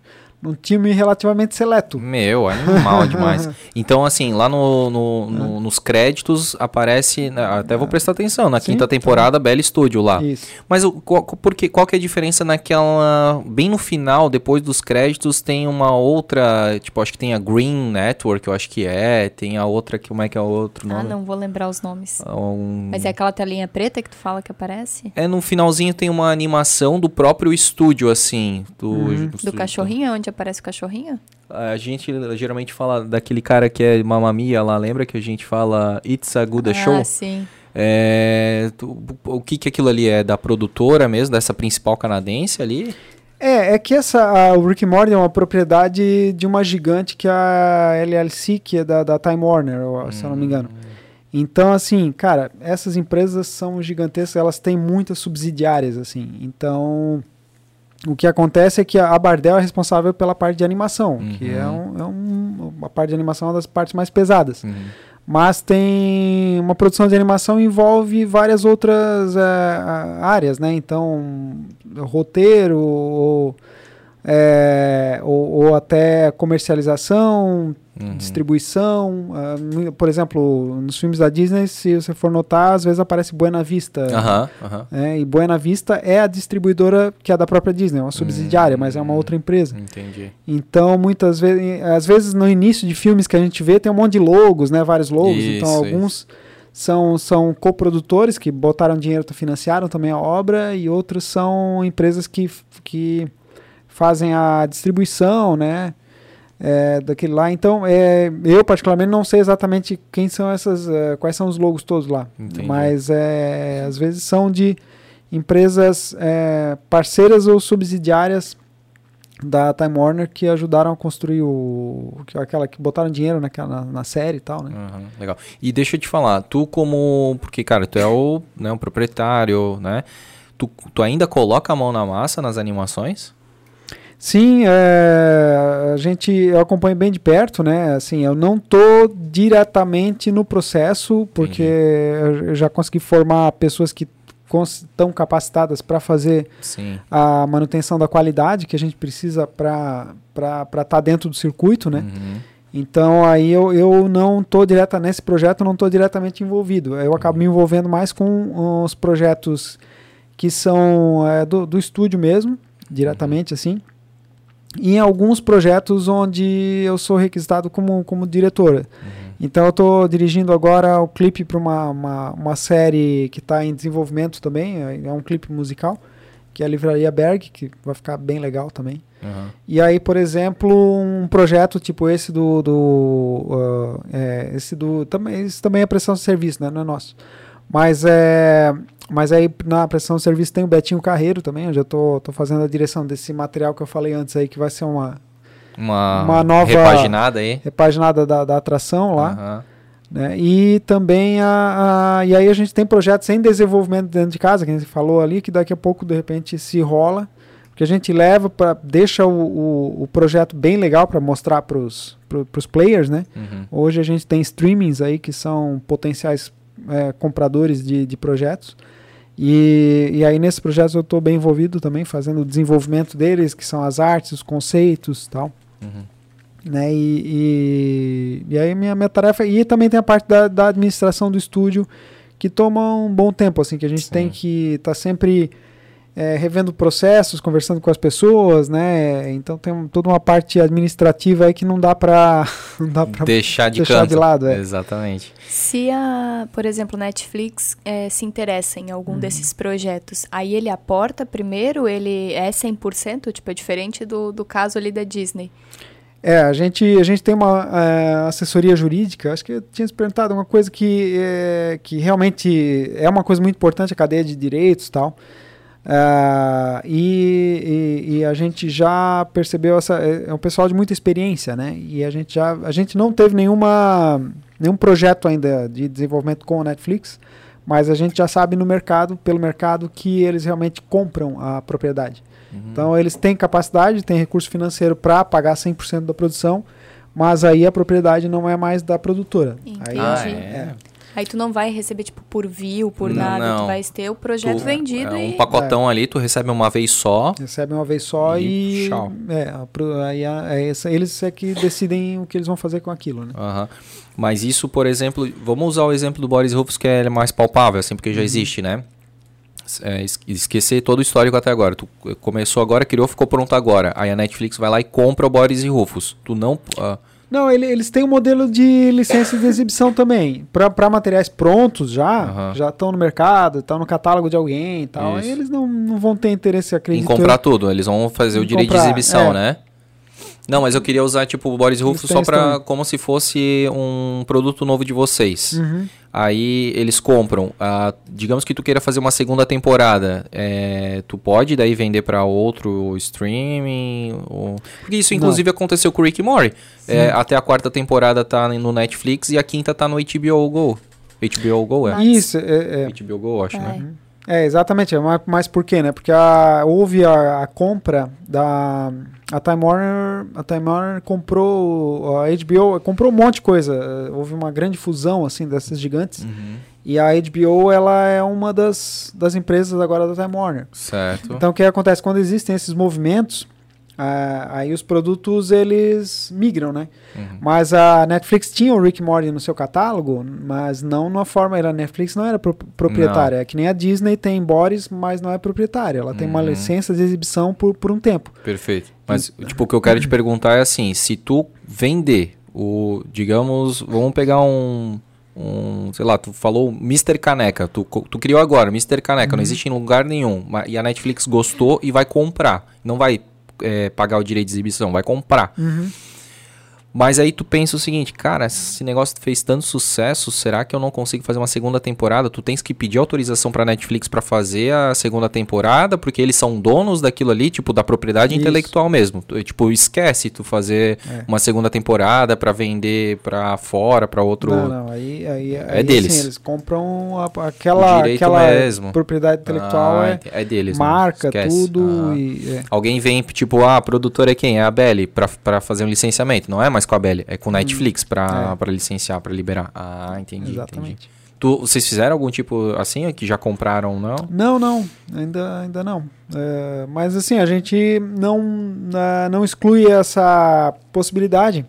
num time relativamente seleto. Meu, animal *laughs* demais. Então, assim, lá no, no- no- nos créditos aparece. né, Até vou prestar atenção, na Sim, quinta temporada, Bell Studio lá. Isso. Mas qual, porque, qual que é a diferença naquela. Bem no final, depois dos créditos, tem uma outra. Tipo, acho que tem a Green Network, eu acho que é. Tem a outra, que como é que é o outro Ah, nome? não vou lembrar os nomes. Um- Mas é aquela telinha preta que tu fala que aparece? É, no finalzinho tem uma animação do próprio estúdio, assim. Do, Uhum. Do cachorrinho, onde aparece o cachorrinho? A gente geralmente fala daquele cara que é mamamia lá, lembra que a gente fala It's a Good ah, Show? sim. É, tu- o que que aquilo ali é? Da produtora mesmo, dessa principal canadense ali? É, é que essa, a, o Rick and Morty é uma propriedade de uma gigante que é a LLC, que é da, da Time Warner, ou- se eu não me engano. Então, assim, cara, essas empresas são gigantescas, elas têm muitas subsidiárias, assim. Então, o que acontece é que a Bardel é responsável pela parte de animação, que é, um, é um, a parte de animação é uma das partes mais pesadas. Uhum. Mas tem uma produção de animação envolve várias outras a- áreas, né? Então, roteiro ou, eh, ou, ou até comercialização, Uhum. distribuição. no- por exemplo, nos filmes da Disney, se você for notar, às vezes aparece Buena Vista. Né? E Buena Vista é a distribuidora que é da própria Disney, é uma subsidiária, mas é uma Hum. outra empresa. Entendi. Então, muitas vezes, às vezes no início de filmes que a gente vê, tem um monte de logos, né? Vários logos. então, Isso, alguns são, são coprodutores que botaram dinheiro, financiaram também a obra, e outros são empresas que, que fazem a distribuição, né? é, daquele lá. Então, é, eu particularmente não sei exatamente quem são essas, é, quais são os logos todos lá. Entendi. Mas é, às vezes são de empresas é, parceiras ou subsidiárias da Time Warner que ajudaram a construir o que- aquela que botaram dinheiro naquela na, na série e tal, né? Aham, legal. E deixa eu te falar, tu como. Porque, cara, tu é o, né, o proprietário, né? Tu, tu ainda coloca a mão na massa nas animações? Sim, é, a gente eu acompanho bem de perto, né? Assim, eu não tô diretamente no processo porque eu eu já consegui formar pessoas que estão capacitadas para fazer Sim. a manutenção da qualidade que a gente precisa para estar dentro do circuito, né? Uhum. Então aí eu, eu não estou direta nesse projeto, não estou diretamente envolvido. Eu acabo me envolvendo mais com os projetos que são é, do, do estúdio mesmo, diretamente assim. Em alguns projetos onde eu sou requisitado como, como diretora. Então eu estou dirigindo agora o clipe para uma, uma, uma série que está em desenvolvimento também, é é um clipe musical, que é a Livraria Berg, que vai ficar bem legal também. Aham. E aí, por exemplo, um projeto tipo esse do. do ah, é, esse do. Também, esse também é prestação de serviço, né? Não é nosso. Mas é. Mas aí na prestação de serviço tem o Betinho Carreiro também, onde eu tô, tô fazendo a direção desse material que eu falei antes aí, que vai ser uma Uma, Uma nova- repaginada aí. repaginada da, da atração lá. Aham. né? E também a, a- E aí a gente tem projetos em desenvolvimento dentro de casa, que a gente falou ali, que daqui a pouco, de repente, se rola. Que a gente leva para. deixa o, o, o projeto bem legal para mostrar para os players, né? Uhum. Hoje a gente tem streamings aí que são potenciais é, compradores de, de projetos. E, e aí nesses projetos eu estou bem envolvido também, fazendo o desenvolvimento deles, que são as artes, os conceitos e tal. Uhum. Né? E, e, e aí minha, minha tarefa... E também tem a parte da, da administração do estúdio, que toma um bom tempo, assim, que a gente Sim. tem que estar sempre é, revendo processos, conversando com as pessoas, né? Então tem um- toda uma parte administrativa aí que não dá para *laughs* Deixar de deixar canto. de lado, é. Exatamente. Se a, por exemplo, Netflix eh, se interessa em Uhum. algum desses projetos, aí ele aporta primeiro, ele é 100%, tipo, é diferente do, do caso ali da Disney. É, a gente, a gente tem uma é, assessoria jurídica, acho que eu tinha se perguntado uma coisa que, é, que realmente é uma coisa muito importante, a cadeia de direitos e tal. Uh, e, e, e, a gente já percebeu essa é, é um pessoal de muita experiência, né? E a gente já a gente não teve nenhuma nenhum projeto ainda de desenvolvimento com a Netflix, mas a gente já sabe no mercado, pelo mercado, que eles realmente compram a propriedade. Uhum. Então eles têm capacidade, têm recurso financeiro para pagar 100% da produção, mas aí a propriedade não é mais da produtora. Entendi. Aí, Ah, é. é. Aí tu não vai receber, tipo, por view, por Não, nada. não. Tu vai ter o projeto Tu- vendido é um e... pacotão ali, tu recebe uma vez só. Recebem uma vez só E e, tchau. é, a aí a- é essa- eles é que decidem o que eles vão fazer com aquilo, né? Mas isso, por exemplo, vamos usar o exemplo do Boris Rufus, que é mais palpável, assim, porque já existe, né? É, es- esquecer todo o histórico até agora. Tu começou agora, criou, ficou pronto agora. Aí a Netflix vai lá e compra o Boris e Rufus. Tu não. ah, Não, ele- eles têm um modelo de licença de exibição *laughs* também. Para materiais prontos já, Aham. já estão no mercado, estão no catálogo de alguém e tal. Isso. Eles não, não vão ter interesse, em acredito. comprar eu. tudo. Eles vão fazer o Em direito de comprar, exibição, é. né? Não, mas eu queria usar, tipo, o Boris têm só também. como se fosse um produto novo de vocês. Uhum. Aí eles compram. ah, digamos que tu queira fazer uma segunda temporada. é, tu pode daí vender pra outro streaming? ou- Porque isso inclusive aconteceu com o Rick Morty. É, até a quarta temporada tá no Netflix e a quinta tá no HBO Go. HBO Go, é? Isso, é, é. HBO Go, acho, né? É, exatamente. é, Mas, mas por quê, né? Porque a- houve a, a compra da. A Time Warner, a Time Warner comprou. A HBO comprou um monte de coisa. eh, Houve uma grande fusão assim dessas gigantes. Uhum. E a HBO ela é uma das, das empresas agora da Time Warner. Certo. Então o que acontece? Quando existem esses movimentos, ah, aí os produtos eles migram, né? Uhum. Mas a Netflix tinha o Rick Morty no seu catálogo, mas não numa forma. A Netflix não era pro- proprietária. É que nem a Disney tem Boris, mas não é proprietária. Ela tem uma Uhum. licença de exibição por, por um tempo. Perfeito. Mas, tipo, o que eu quero te *laughs* perguntar é assim, se tu vender o, digamos, vamos pegar um, um sei lá, tu falou Mr. Caneca, tu, tu criou agora Mr. Caneca, não existe em lugar nenhum, e a Netflix gostou e vai comprar, não vai é, pagar o direito de exibição, vai comprar. Mas aí tu pensa o seguinte, cara, esse negócio fez tanto sucesso, será que eu não consigo fazer uma segunda temporada? Tu tens que pedir autorização pra Netflix pra fazer a segunda temporada, porque eles são donos daquilo ali, tipo, da propriedade Isso. intelectual mesmo. Tu, tipo, esquece tu fazer É. uma segunda temporada pra vender pra fora, pra outro... Não, não. Aí, aí, aí, deles. assim, eles compram a- aquela, aquela mesmo. propriedade intelectual. Ah, é ent- é deles, né? marca, tudo. Ah. E, é. Alguém vem, tipo, ah, a produtora é quem? É a Belly, pra, pra fazer um licenciamento. Não é mais com a Belly, é com o Netflix pra, É. pra licenciar, pra liberar. Ah, entendi. entendi. Exatamente. Tu, vocês fizeram algum tipo assim, que já compraram, não? Não, não, ainda, ainda não. É, mas assim, a gente não, não exclui essa possibilidade,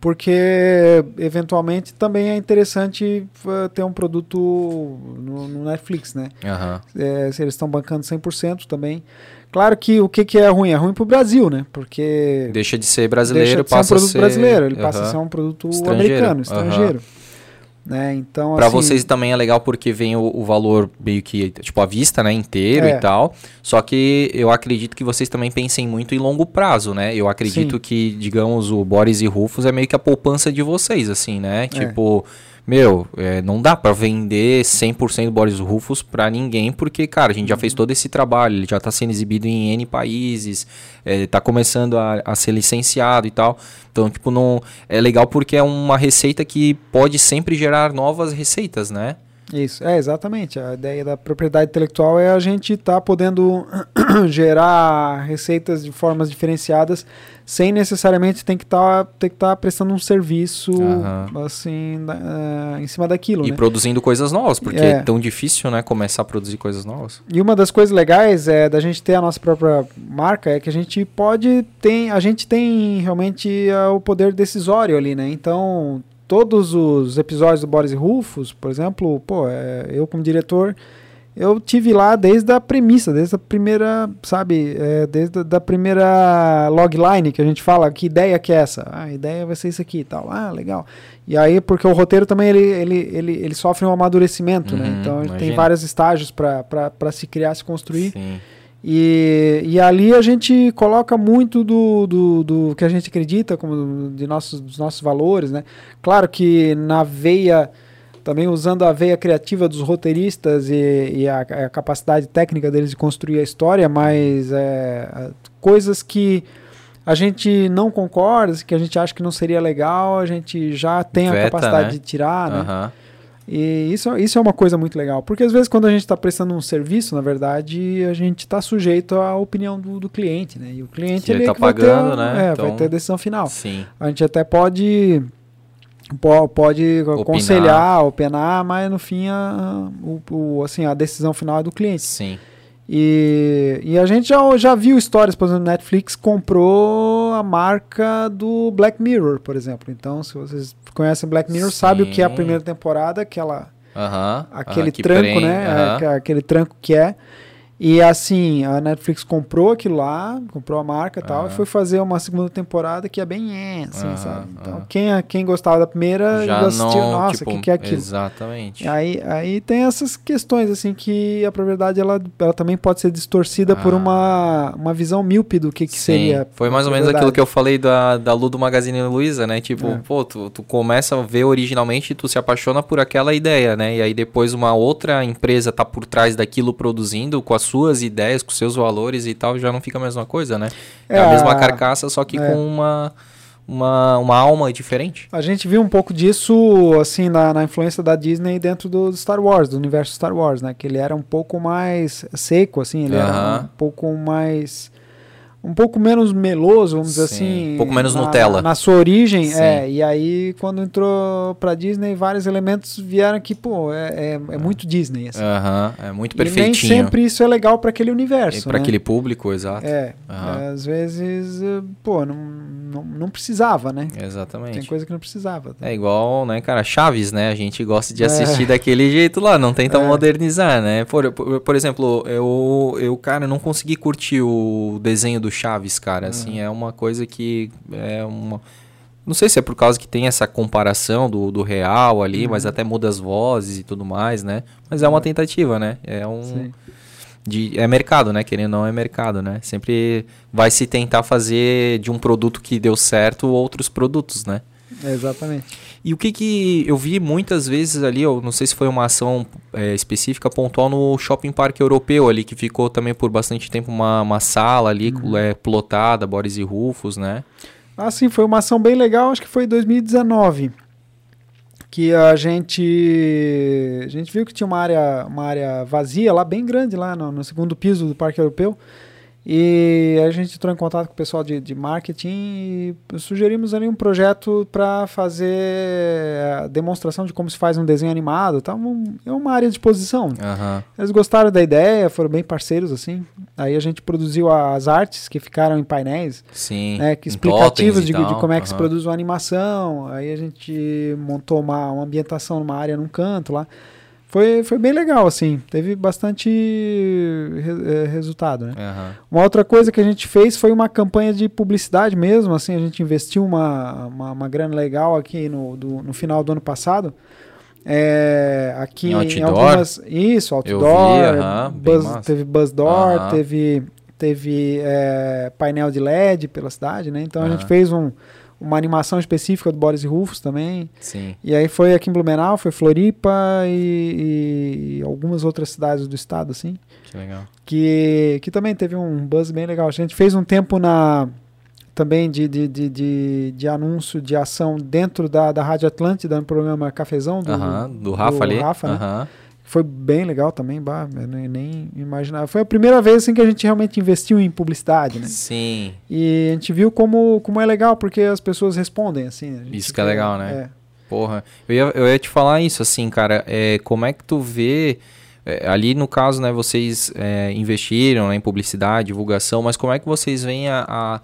porque eventualmente também é interessante ah, ter um produto no, no Netflix, né? Aham. É, se eles estão bancando 100% também. Claro que o que, que é ruim? É ruim para o Brasil, né? Porque Deixa de ser brasileiro, deixa de ser passa um produto a ser... brasileiro, ele passa a ser um produto Estrangeiro, americano, estrangeiro. Né? Então, Pra assim, vocês também é legal porque vem o, o valor meio que, tipo, à vista, né, inteiro É. e tal. Só que eu acredito que vocês também pensem muito em longo prazo, né? Eu acredito Sim. que, digamos, o Boris e Rufus é meio que a poupança de vocês, assim, É. né? Tipo, meu, é, não dá pra vender 100% do Boris Rufus pra ninguém, porque, cara, a gente já Uhum. fez todo esse trabalho, ele já tá sendo exibido em N países, é, tá começando a, a ser licenciado e tal. Então, tipo, não, é legal porque é uma receita que pode sempre gerar novas receitas, né? Isso, é exatamente. A ideia da propriedade intelectual é a gente estar podendo *clears throat* gerar receitas de formas diferenciadas sem necessariamente ter que estar ter que tá prestando um serviço Aham. assim da- eh, em cima daquilo, E né? produzindo coisas novas, porque É. é. tão difícil, né, começar a produzir coisas novas. E uma das coisas legais é da gente ter a nossa própria marca é que a gente pode tem a gente tem realmente ah, o poder decisório ali, né? Então todos os episódios do Boris e Rufus, por exemplo, pô, é, eu como diretor eu tive lá desde a premissa, desde a primeira, sabe, é, desde a da primeira logline que a gente fala, que ideia que é essa? Ah, a ideia vai ser isso aqui e tal. Ah, legal. E aí, porque o roteiro também, ele, ele, ele, ele sofre um amadurecimento, né? Uhum, Então, ele tem vários estágios para se criar, se construir. Sim. E, e ali a gente coloca muito do, do, do que a gente acredita, como de nossos, dos nossos valores, né? Claro que na veia também usando a veia criativa dos roteiristas e, e a, a, capacidade técnica deles de construir a história, mas é, coisas que a gente não concorda, que a gente acha que não seria legal, a gente já tem Veta, a capacidade né? de tirar, né? Uhum. E isso, isso é uma coisa muito legal, porque às vezes quando a gente está prestando um serviço, na verdade, a gente está sujeito à opinião do, do, cliente, né? E o cliente ele está pagando, ter, né? É, então, vai ter a decisão final. Sim. A gente até pode pode aconselhar, opinar, mas no fim a, o, o, assim, a decisão final é do cliente. Sim. E, e a gente já, já viu histórias, por exemplo, Netflix comprou a marca do Black Mirror, por exemplo. Então, se vocês conhecem Black Mirror, Sim. sabe o que é a primeira temporada, aquela, uh -huh, aquele uh -huh, tranco, prende, né? Uh -huh. Aquele tranco que é. E assim, a Netflix comprou aquilo lá, comprou a marca e tal, e foi fazer uma segunda temporada que é bem é, assim, sabe? Então, quem, quem gostava da primeira já assistiu, não, nossa, o tipo, que, que é aquilo? Exatamente. Aí, aí tem essas questões, assim, que a propriedade ela, ela também pode ser distorcida ah. por uma, uma visão míope do que, que seria. Foi mais ou menos aquilo que eu falei da, da Lu do Magazine Luiza, né? Tipo, é. pô, tu, tu começa a ver originalmente, tu se apaixona por aquela ideia, né? E aí depois uma outra empresa tá por trás daquilo produzindo com as suas ideias, com seus valores e tal, já não fica a mesma coisa, né? É, é a mesma carcaça, só que é. com uma, uma, uma alma diferente. A gente viu um pouco disso, assim, na, na influência da Disney dentro do Star Wars, do universo Star Wars, né? Que ele era um pouco mais seco, assim, ele uh -huh. era um pouco mais um pouco menos meloso, vamos dizer assim. Um pouco menos na, Nutella. Na sua origem, Sim. é. E aí, quando entrou pra Disney, vários elementos vieram que, pô, é, é, é muito Disney, assim. Uh -huh. é muito perfeitinho. E nem sempre isso é legal para aquele universo, Para né? aquele público, exato. É, uh -huh. às vezes, eh, pô, não, não, não, precisava, né? Exatamente. Tem coisa que não precisava. Tá? É igual, né, cara, Chaves, né? A gente gosta de assistir é. daquele jeito lá, não tenta é. modernizar, né? Por, por, por exemplo, eu, eu, cara, não consegui curtir o desenho do Chaves, cara. Uhum. Assim, é uma coisa que é uma. Não sei se é por causa que tem essa comparação do, do real ali, uhum. mas até muda as vozes e tudo mais, né? Mas é uma tentativa, né? É um. De, é mercado, né? Querendo ou não, é mercado, né? Sempre vai se tentar fazer de um produto que deu certo outros produtos, né? exatamente. E o que que eu vi muitas vezes ali, eu não sei se foi uma ação é, específica, pontual no Shopping Parque Europeu ali, que ficou também por bastante tempo uma, uma sala ali, uhum. é, plotada, Boris e Rufus, né? Ah, sim, foi uma ação bem legal, acho que foi em 2019 que a gente a gente viu que tinha uma área uma área vazia lá bem grande lá no, no segundo piso do Parque Europeu e a gente entrou em contato com o pessoal de, de marketing e sugerimos ali um projeto para fazer a demonstração de como se faz um desenho animado. Tá? Um, é uma área de exposição. Uhum. Eles gostaram da ideia, foram bem parceiros assim. Aí a gente produziu as artes que ficaram em painéis, Sim, né, que explicativos de, de, como é que uhum. se produz uma animação. Aí a gente montou uma, uma ambientação numa área num canto lá foi, foi bem legal, assim. Teve bastante re, é, resultado, né? Uhum. Uma outra coisa que a gente fez foi uma campanha de publicidade mesmo, assim. A gente investiu uma, uma, uma grana legal aqui no, do, no final do ano passado. É, aqui em, em algumas... Isso, outdoor. Vi, uhum, buzz, teve buzz door, uhum. teve, teve é, painel de LED pela cidade, né? Então a gente fez um uma animação específica do Boris Rufus também. Sim. E aí foi aqui em Blumenau, foi Floripa e, e, algumas outras cidades do estado, assim. Que legal. Que, que também teve um buzz bem legal. A gente fez um tempo na também de, de, de, de, de anúncio de ação dentro da, da Rádio Atlântida, no programa Cafezão do, uh -huh, do Rafa do ali. Rafa, uh -huh. Foi bem legal também, bah, eu nem, nem, imaginava. Foi a primeira vez assim, que a gente realmente investiu em publicidade, né? Sim. E a gente viu como, como é legal, porque as pessoas respondem, assim. Isso que é legal, né? É. Porra. Eu ia, eu ia te falar isso, assim, cara. É, como é que tu vê... É, ali no caso, né, vocês é, investiram né, em publicidade, divulgação, mas como é que vocês veem a, a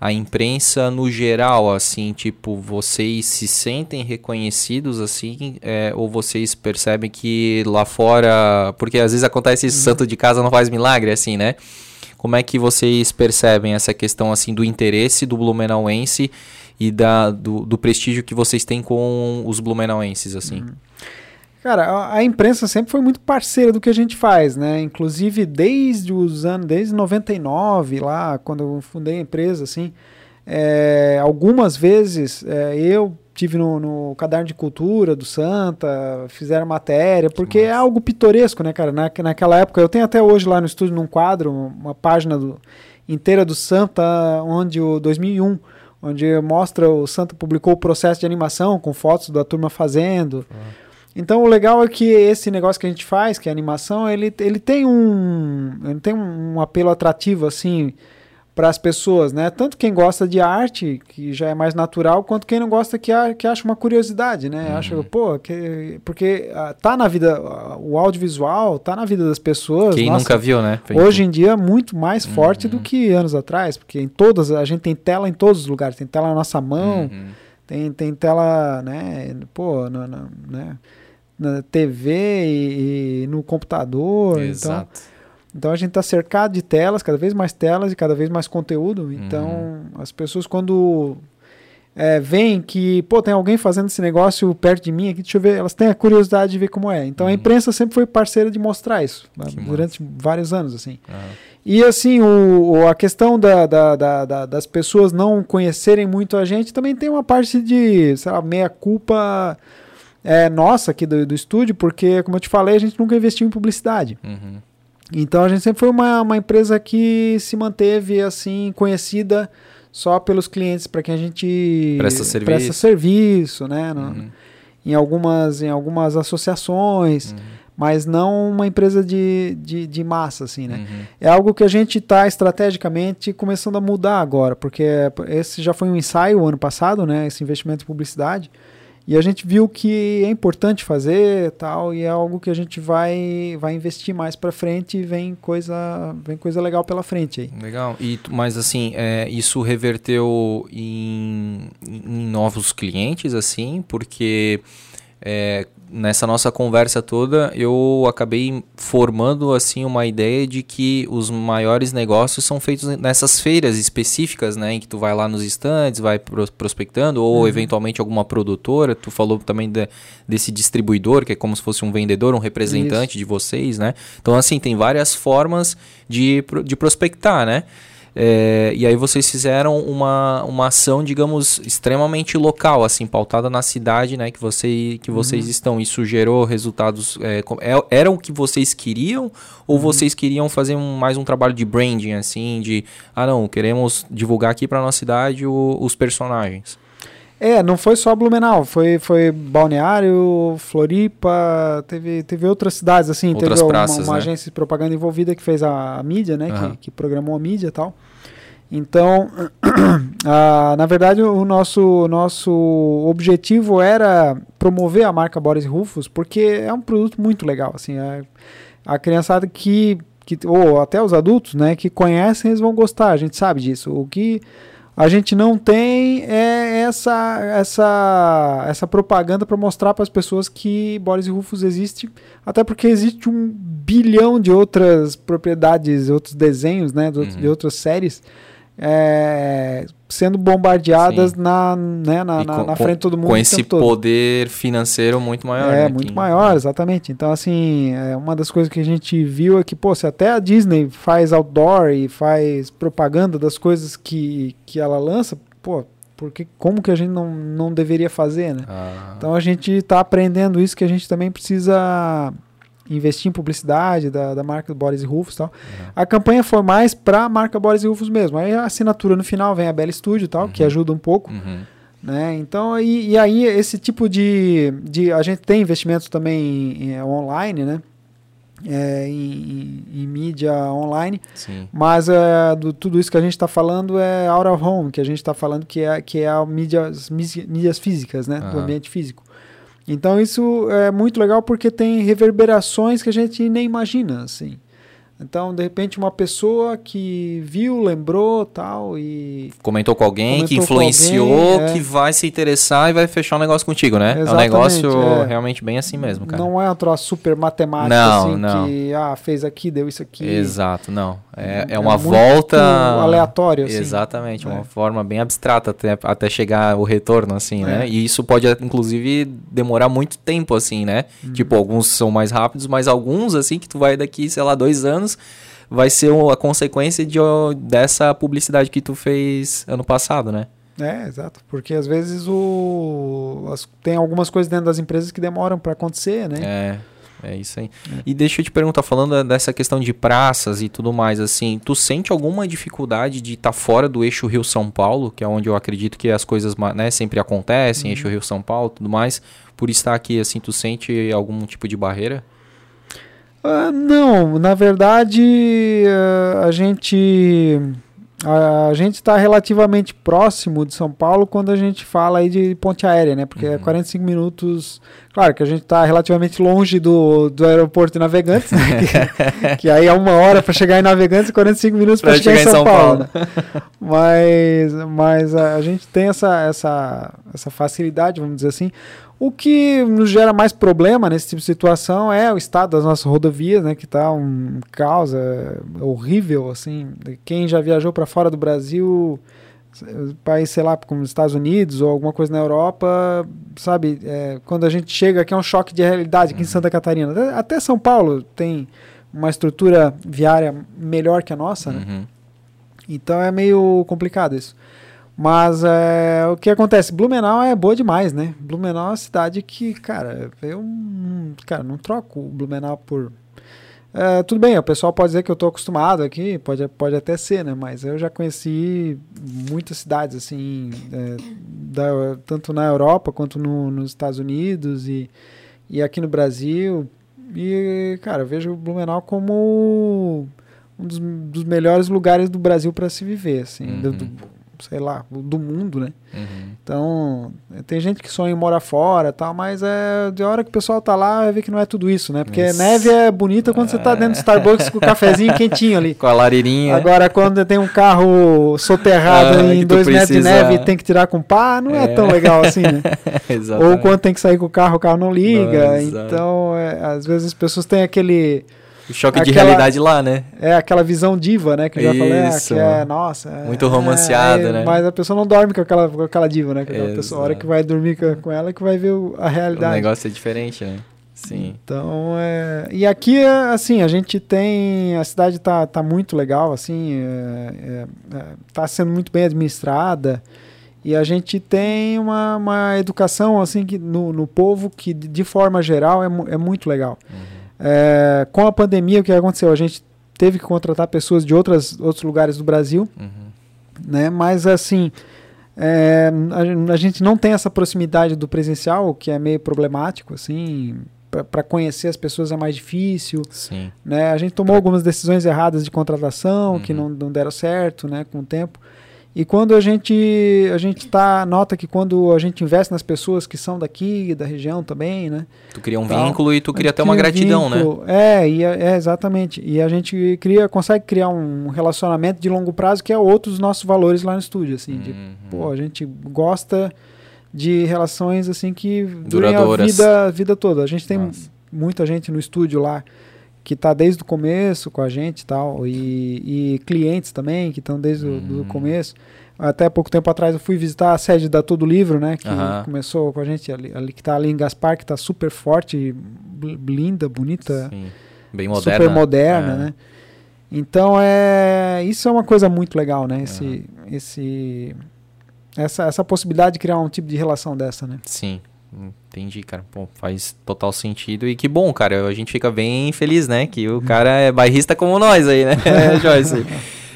a imprensa no geral, assim, tipo, vocês se sentem reconhecidos, assim, é, ou vocês percebem que lá fora, porque às vezes acontece isso, santo de casa não faz milagre, assim, né? Como é que vocês percebem essa questão, assim, do interesse do blumenauense e da, do, do prestígio que vocês têm com os blumenauenses, assim? Uhum. Cara, a, a, imprensa sempre foi muito parceira do que a gente faz, né? Inclusive desde os anos, desde 99 lá, quando eu fundei a empresa, assim, é, algumas vezes é, eu tive no, no caderno de cultura do Santa, fizeram matéria, porque é algo pitoresco, né, cara? Na, naquela época, eu tenho até hoje lá no estúdio, num quadro, uma página do, inteira do Santa, onde o 2001, onde mostra o Santa publicou o processo de animação com fotos da turma fazendo. Ah. Então o legal é que esse negócio que a gente faz, que é a animação, ele, ele tem um ele tem um apelo atrativo assim para as pessoas, né? Tanto quem gosta de arte, que já é mais natural, quanto quem não gosta que, a, que acha uma curiosidade, né? Uhum. Acha, pô, que, porque uh, tá na vida, uh, o audiovisual tá na vida das pessoas. Quem nossa, nunca viu, né? hoje em dia é muito mais uhum. forte do que anos atrás, porque em todas, a gente tem tela em todos os lugares, tem tela na nossa mão, uhum. tem, tem tela, né? Pô, na, na, né? Na TV e, e no computador, então Exato. então então a gente está cercado de telas, cada vez mais telas e cada vez mais conteúdo. Então uhum. as pessoas quando é, veem que, pô, tem alguém fazendo esse negócio perto de mim aqui, deixa eu ver, elas têm a curiosidade de ver como é. Então uhum. a imprensa sempre foi parceira de mostrar isso, né, durante massa. vários anos, assim. Uhum. E assim, o, a questão da, da, da, da, das pessoas não conhecerem muito a gente também tem uma parte de, sei lá, meia-culpa é, nossa aqui do, do estúdio, porque, como eu te falei, a gente nunca investiu em publicidade. Uhum. Então a gente sempre foi uma, uma empresa que se manteve assim conhecida só pelos clientes para quem a gente presta serviço, presta serviço né? No, uhum. Em algumas em algumas associações, uhum. mas não uma empresa de, de, de massa assim, né? Uhum. É algo que a gente está estrategicamente começando a mudar agora, porque esse já foi um ensaio ano passado, né? Esse investimento em publicidade. E a gente viu que é importante fazer tal, e é algo que a gente vai, vai investir mais para frente e vem coisa, vem coisa legal pela frente aí. Legal. E, mas assim, é, isso reverteu em, em novos clientes, assim, porque é, nessa nossa conversa toda, eu acabei formando assim uma ideia de que os maiores negócios são feitos nessas feiras específicas, né, em que tu vai lá nos estandes, vai prospectando ou uhum. eventualmente alguma produtora. Tu falou também de, desse distribuidor que é como se fosse um vendedor, um representante Isso. de vocês, né? Então assim tem várias formas de, de prospectar, né? É, e aí vocês fizeram uma, uma ação, digamos, extremamente local, assim, pautada na cidade, né, que, você, que vocês uhum. estão. Isso gerou resultados. É, é, era o que vocês queriam? Ou uhum. vocês queriam fazer um, mais um trabalho de branding, assim, de ah não, queremos divulgar aqui para nossa cidade o, os personagens? É, não foi só Blumenau, foi, foi Balneário, Floripa, teve, teve outras cidades, assim, outras teve praças, uma, uma né? agência de propaganda envolvida que fez a, a mídia, né, uhum. que, que programou a mídia e tal. Então, *clears throat* na verdade, o nosso, nosso objetivo era promover a marca Boris Rufus, porque é um produto muito legal. Assim, a, a criançada que, que, ou até os adultos, né, que conhecem, eles vão gostar, a gente sabe disso. O que a gente não tem é essa, essa, essa propaganda para mostrar para as pessoas que Boris Rufus existe, até porque existe um bilhão de outras propriedades, outros desenhos, né, de, uhum. de outras séries é, sendo bombardeadas na, né, na, na, com, na, frente de todo mundo. Com esse poder financeiro muito maior. É, né, muito maior, exatamente. Então, assim, é uma das coisas que a gente viu é que, pô, se até a Disney faz outdoor e faz propaganda das coisas que, que ela lança, pô, porque como que a gente não, não deveria fazer, né? Ah. Então a gente está aprendendo isso que a gente também precisa investir em publicidade da, da marca Boris e Rufus e tal. Uhum. A campanha foi mais para a marca Boris e Rufus mesmo. Aí a assinatura no final vem a Bela Studio e tal, uhum. que ajuda um pouco. Uhum. Né? Então, e, e, aí esse tipo de, de... A gente tem investimentos também online, né? É, em, em, em, mídia online, Sim. mas é, do, tudo isso que a gente está falando é out of home, que a gente está falando que é, que é a mídias, mídias físicas, né? Do ambiente físico. Então isso é muito legal porque tem reverberações que a gente nem imagina, assim. Então, de repente, uma pessoa que viu, lembrou tal e. Comentou com alguém comentou que influenciou, alguém, é. que vai se interessar e vai fechar um negócio contigo, né? Exatamente, é um negócio é. realmente bem assim mesmo, cara. Não é uma troça super matemática não, assim não. que ah, fez aqui, deu isso aqui. Exato, não. É, é, é uma volta. aleatória, assim. Exatamente, uma é. forma bem abstrata até, até chegar o retorno, assim, né? É. E isso pode, inclusive, demorar muito tempo, assim, né? Hum. Tipo, alguns são mais rápidos, mas alguns, assim, que tu vai daqui, sei lá, dois anos anos, vai ser a consequência de, dessa publicidade que tu fez ano passado, né? É, exato. Porque às vezes o, as- tem algumas coisas dentro das empresas que demoram para acontecer, né? É, é isso aí. E deixa eu te perguntar, falando dessa questão de praças e tudo mais, assim, tu sente alguma dificuldade de estar fora do eixo Rio-São Paulo, que é onde eu acredito que as coisas né, sempre acontecem, eixo Rio-São Paulo tudo mais, por estar aqui, assim, tu sente algum tipo de barreira? Ah, não, na verdade ah, a gente a, a gente está relativamente próximo de São Paulo quando a gente fala aí de ponte aérea, né? Porque é Uhum. 45 minutos. Claro que a gente está relativamente longe do, do aeroporto de Navegantes, né? *laughs* que, que aí é uma hora para chegar em Navegantes e 45 minutos para chegar, em São, Paulo. né? *laughs* Mas, mas a, a gente tem essa, essa, essa facilidade, vamos dizer assim. O que nos gera mais problema nesse tipo de situação é o estado das nossas rodovias, né, que está um caos é, horrível, assim. Quem já viajou para fora do Brasil, país, sei lá, como os Estados Unidos ou alguma coisa na Europa, sabe, é, quando a gente chega aqui é um choque de realidade aqui em Santa Catarina. Até- Até São Paulo tem uma estrutura viária melhor que a nossa, né? Uhum. Então é meio complicado isso. Mas é, o que acontece? Blumenau é boa demais, né? Blumenau é uma cidade que, cara, eu cara, não troco o Blumenau por. É, tudo bem, o pessoal pode dizer que eu estou acostumado aqui, pode, pode até ser, né? Mas eu já conheci muitas cidades, assim, é, da- tanto na Europa quanto no- nos Estados Unidos e, e aqui no Brasil. E, cara, eu vejo o Blumenau como um dos, dos melhores lugares do Brasil para se viver, assim, do- Uhum. do- sei lá, do mundo, né? Uhum. Então, tem gente que sonha em morar fora, tal, mas é de hora que o pessoal tá lá, vai ver que não é tudo isso, né? Porque Isso. neve é bonita quando você tá dentro do Starbucks com o cafezinho quentinho ali. *laughs* Com a lareirinha. Agora, quando tem um carro soterrado Ah, em dois metros de neve e tem que tirar com pá, não é, É. tão legal assim, né? *laughs* Ou quando tem que sair com o carro, o carro não liga. Então, é, às vezes as pessoas têm aquele. O choque de aquela- realidade lá, né? É aquela visão diva, né? Que eu já falei, ah, Isso. que é, nossa. é- Muito romanceada, é, né? Mas a pessoa não dorme com aquela, com aquela diva, né? Com aquela pessoa, a hora que vai dormir com, com ela que vai ver o- a O realidade. negócio é diferente, né? Sim. Então, é... E aqui, é, assim, a gente tem... A cidade tá, tá muito legal, assim, é, é, é, tá sendo muito bem administrada e a gente tem uma, uma educação, assim, que no, no povo que, de, de forma geral, é, é muito legal. É, com a pandemia, o que aconteceu? A gente teve que contratar pessoas de outras, outros lugares do Brasil, Uhum. né? Mas assim, é, a, a gente não tem essa proximidade do presencial, o que é meio problemático, assim. Para conhecer as pessoas é mais difícil, Sim. né? A gente tomou algumas decisões erradas de contratação que Uhum. não, não deram certo, né? Com o tempo. E quando a gente a gente tá nota que quando a gente investe nas pessoas que são daqui da região também, né? Tu cria um Tal. vínculo e tu cria até uma cria um gratidão, né? É, e é, é, exatamente. E a gente cria, consegue criar um relacionamento de longo prazo que é outro dos nossos valores lá no estúdio, assim. de, Uhum. pô, a gente gosta de relações assim que durem a Duradouras. vida, a vida toda. A gente tem Nossa. muita gente no estúdio lá que está desde o começo com a gente e tal, e, e clientes também que estão desde o do Uhum. começo. Até pouco tempo atrás eu fui visitar a sede da Todo Livro, né? Que Aham. começou com a gente ali, ali que está ali em Gaspar, que está super forte, linda, bonita, Sim. Bem moderna. super moderna, É. né? Então é isso é uma coisa muito legal, né? Esse, esse essa, essa possibilidade de criar um tipo de relação dessa, né? Sim. Entendi, cara. Pô, faz total sentido. E que bom, cara. A gente fica bem feliz, né? Que o cara é bairrista como nós aí, né, *laughs* Joyce?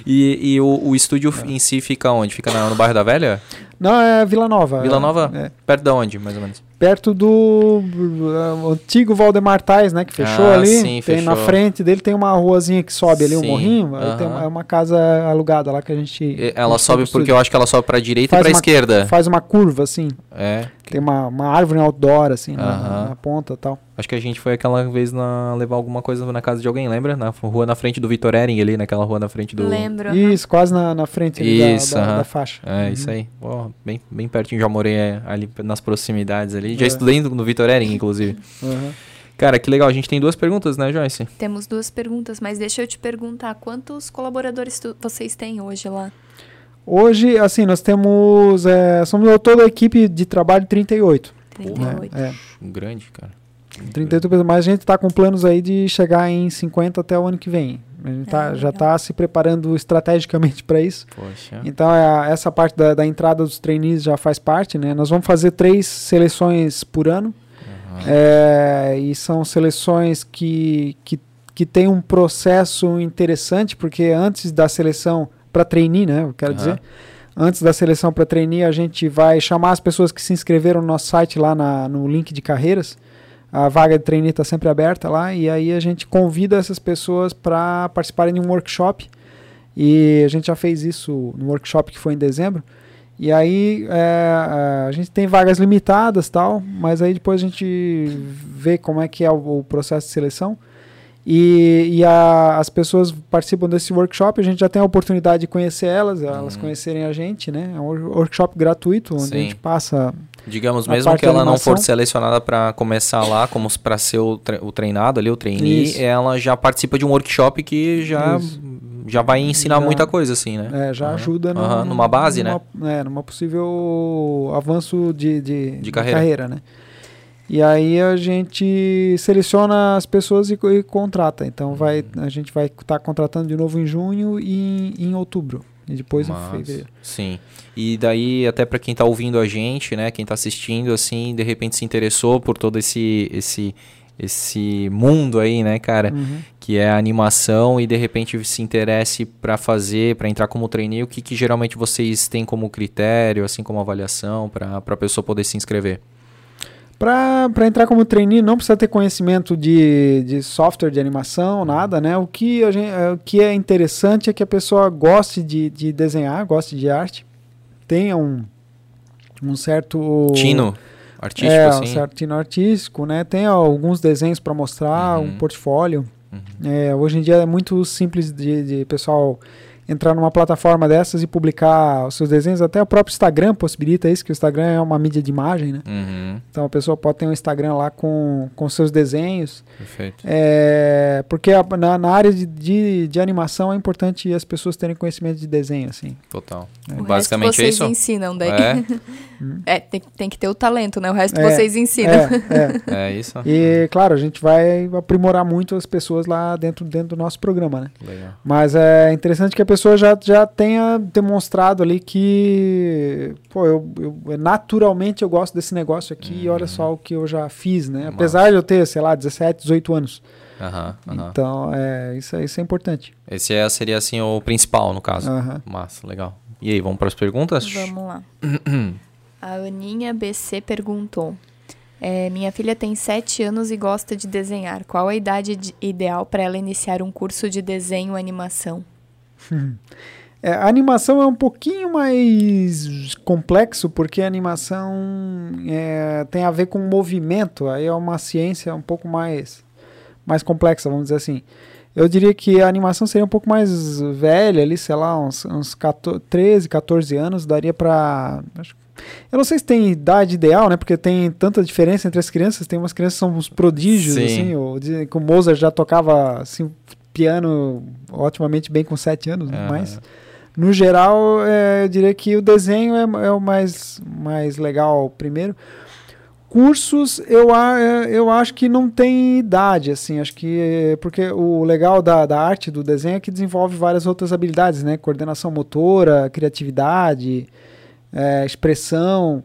E, e o, o estúdio em si fica onde? Fica na- no bairro da Velha? Não, é Vila Nova. Vila Nova? É, Perto de onde, mais ou menos? perto do uh, antigo Valdemar Tais, né? Que fechou Ah, ali. sim, tem na fechou. frente dele tem uma ruazinha que sobe ali, um morrinho. Aí tem aham. uma, é uma casa alugada lá que a gente. E Ela a gente sobe tem porque eu acho que ela sobe pra direita Faz e pra uma- esquerda. Faz uma curva, assim. É. Tem uma, uma árvore outdoor, assim, na, Aham. na ponta e tal. Acho que a gente foi aquela vez na levar alguma coisa na casa de alguém, lembra? Na rua na frente do Vitor Ering ali, naquela rua na frente do. Lembro. Isso, quase na, na frente ali da- Isso, da, aham. da faixa. É, Uhum. isso aí. Pô, bem, bem pertinho, já morei é, ali nas proximidades ali. Já É. estudei no, no Vitor Ering, inclusive. Uhum. Cara, que legal. A gente tem duas perguntas, né, Joyce? Temos duas perguntas, mas deixa eu te perguntar, quantos colaboradores tu- vocês têm hoje lá? Hoje, assim, nós temos. é, somos toda a equipe de trabalho 38. 38. É, Um grande, cara. 38 pessoas, mas a gente está com planos aí de chegar em 50 até o ano que vem. A gente tá, Ah, já está se preparando estrategicamente *laughs* para isso. Poxa. Então, é a- essa parte da, da entrada dos trainees já faz parte, né? Nós vamos fazer três seleções por ano. É, e são seleções que, que, que tem um processo interessante, porque antes da seleção para trainee, né? Eu quero Aham. dizer, antes da seleção para trainee, a gente vai chamar as pessoas que se inscreveram no nosso site lá na, no link de carreiras. A vaga de trainee está sempre aberta lá, e aí a gente convida essas pessoas para participarem de um workshop. E a gente já fez isso no workshop que foi em dezembro. E aí é, a gente tem vagas limitadas tal, mas aí depois a gente vê como é que é o, o processo de seleção. E, e a- as pessoas participam desse workshop, a gente já tem a oportunidade de conhecer elas, elas Uhum. conhecerem a gente, né? É um wor- workshop gratuito, onde Sim. a gente passa. Digamos, A mesmo que ela não for selecionada para começar lá, como para ser o, tre- o treinado ali, o trainee, Isso. ela já participa de um workshop que já, Isso. já vai ensinar Já- muita coisa, assim, né? É, já Aham. ajuda no- numa base, né? numa, É, numa possível avanço de, de, De carreira. né? E aí a gente seleciona as pessoas e, e contrata. Então vai, Uhum. a gente vai estar contratando de novo em junho e em, em outubro. E depois em Mas, fevereiro. Sim. E daí, até para quem tá ouvindo a gente, né? Quem tá assistindo, assim, de repente se interessou por todo esse, esse, esse mundo aí, né, cara? Uhum. Que é a animação e de repente se interesse para fazer, para entrar como trainee, o que, que geralmente vocês têm como critério, assim como avaliação, para a pessoa poder se inscrever? Para entrar como trainee, não precisa ter conhecimento de, de software de animação, nada, né? O que, a gente, é, o que é interessante é que a pessoa goste de, de desenhar, goste de arte, tenha um, um certo... Tino artístico, é, assim? um certo tino artístico, né? Tem alguns desenhos para mostrar, Uhum. um portfólio. Uhum. É, hoje em dia é muito simples de, de pessoal entrar numa plataforma dessas e publicar os seus desenhos. Até o próprio Instagram possibilita isso, que o Instagram é uma mídia de imagem, né? Uhum. Então a pessoa pode ter um Instagram lá com, com seus desenhos. Perfeito. É, porque a- na, na área de, de, de animação é importante as pessoas terem conhecimento de desenho, assim. Total. O Basicamente resto é vocês isso? ensinam daí. É, *laughs* É, tem, tem que ter o talento, né? O resto É, vocês ensinam. É, é. *laughs* é isso? E, claro, a gente vai aprimorar muito as pessoas lá dentro, dentro do nosso programa, né? Legal. Mas é interessante que a pessoa já, já tenha demonstrado ali que, pô, eu, eu- naturalmente eu gosto desse negócio aqui e olha só o que eu já fiz, né? Massa. Apesar de eu ter, sei lá, 17, 18 anos. Aham, aham. Então, é, isso, é- isso é importante. Esse é, seria assim o principal, no caso. Aham. Massa, legal. E aí, vamos para as perguntas? Vamos lá. *clears throat* A Aninha BC perguntou: é, Minha filha tem 7 anos e gosta de desenhar. Qual a idade de- ideal para ela iniciar um curso de desenho animação? *laughs* É, a animação é um pouquinho mais complexo, porque a animação é, tem a ver com movimento, aí é uma ciência um pouco mais, mais complexa, vamos dizer assim. Eu diria que a animação seria um pouco mais velha, ali, sei lá, uns, uns 14, 13, 14 anos, daria pra. acho- Eu não sei se tem idade ideal, né? Porque tem tanta diferença entre as crianças. Tem umas crianças que são uns prodígios, Sim. assim. Ou dizem que o Mozart já tocava assim, piano otimamente bem com 7 anos? Aham. mas no geral, é, eu diria que o desenho é, é o mais, mais legal primeiro. Cursos, eu, a- é, eu acho que não tem idade, assim, acho que, é, porque o legal da, da arte, do desenho, é que desenvolve várias outras habilidades, né, coordenação motora, criatividade, é, expressão,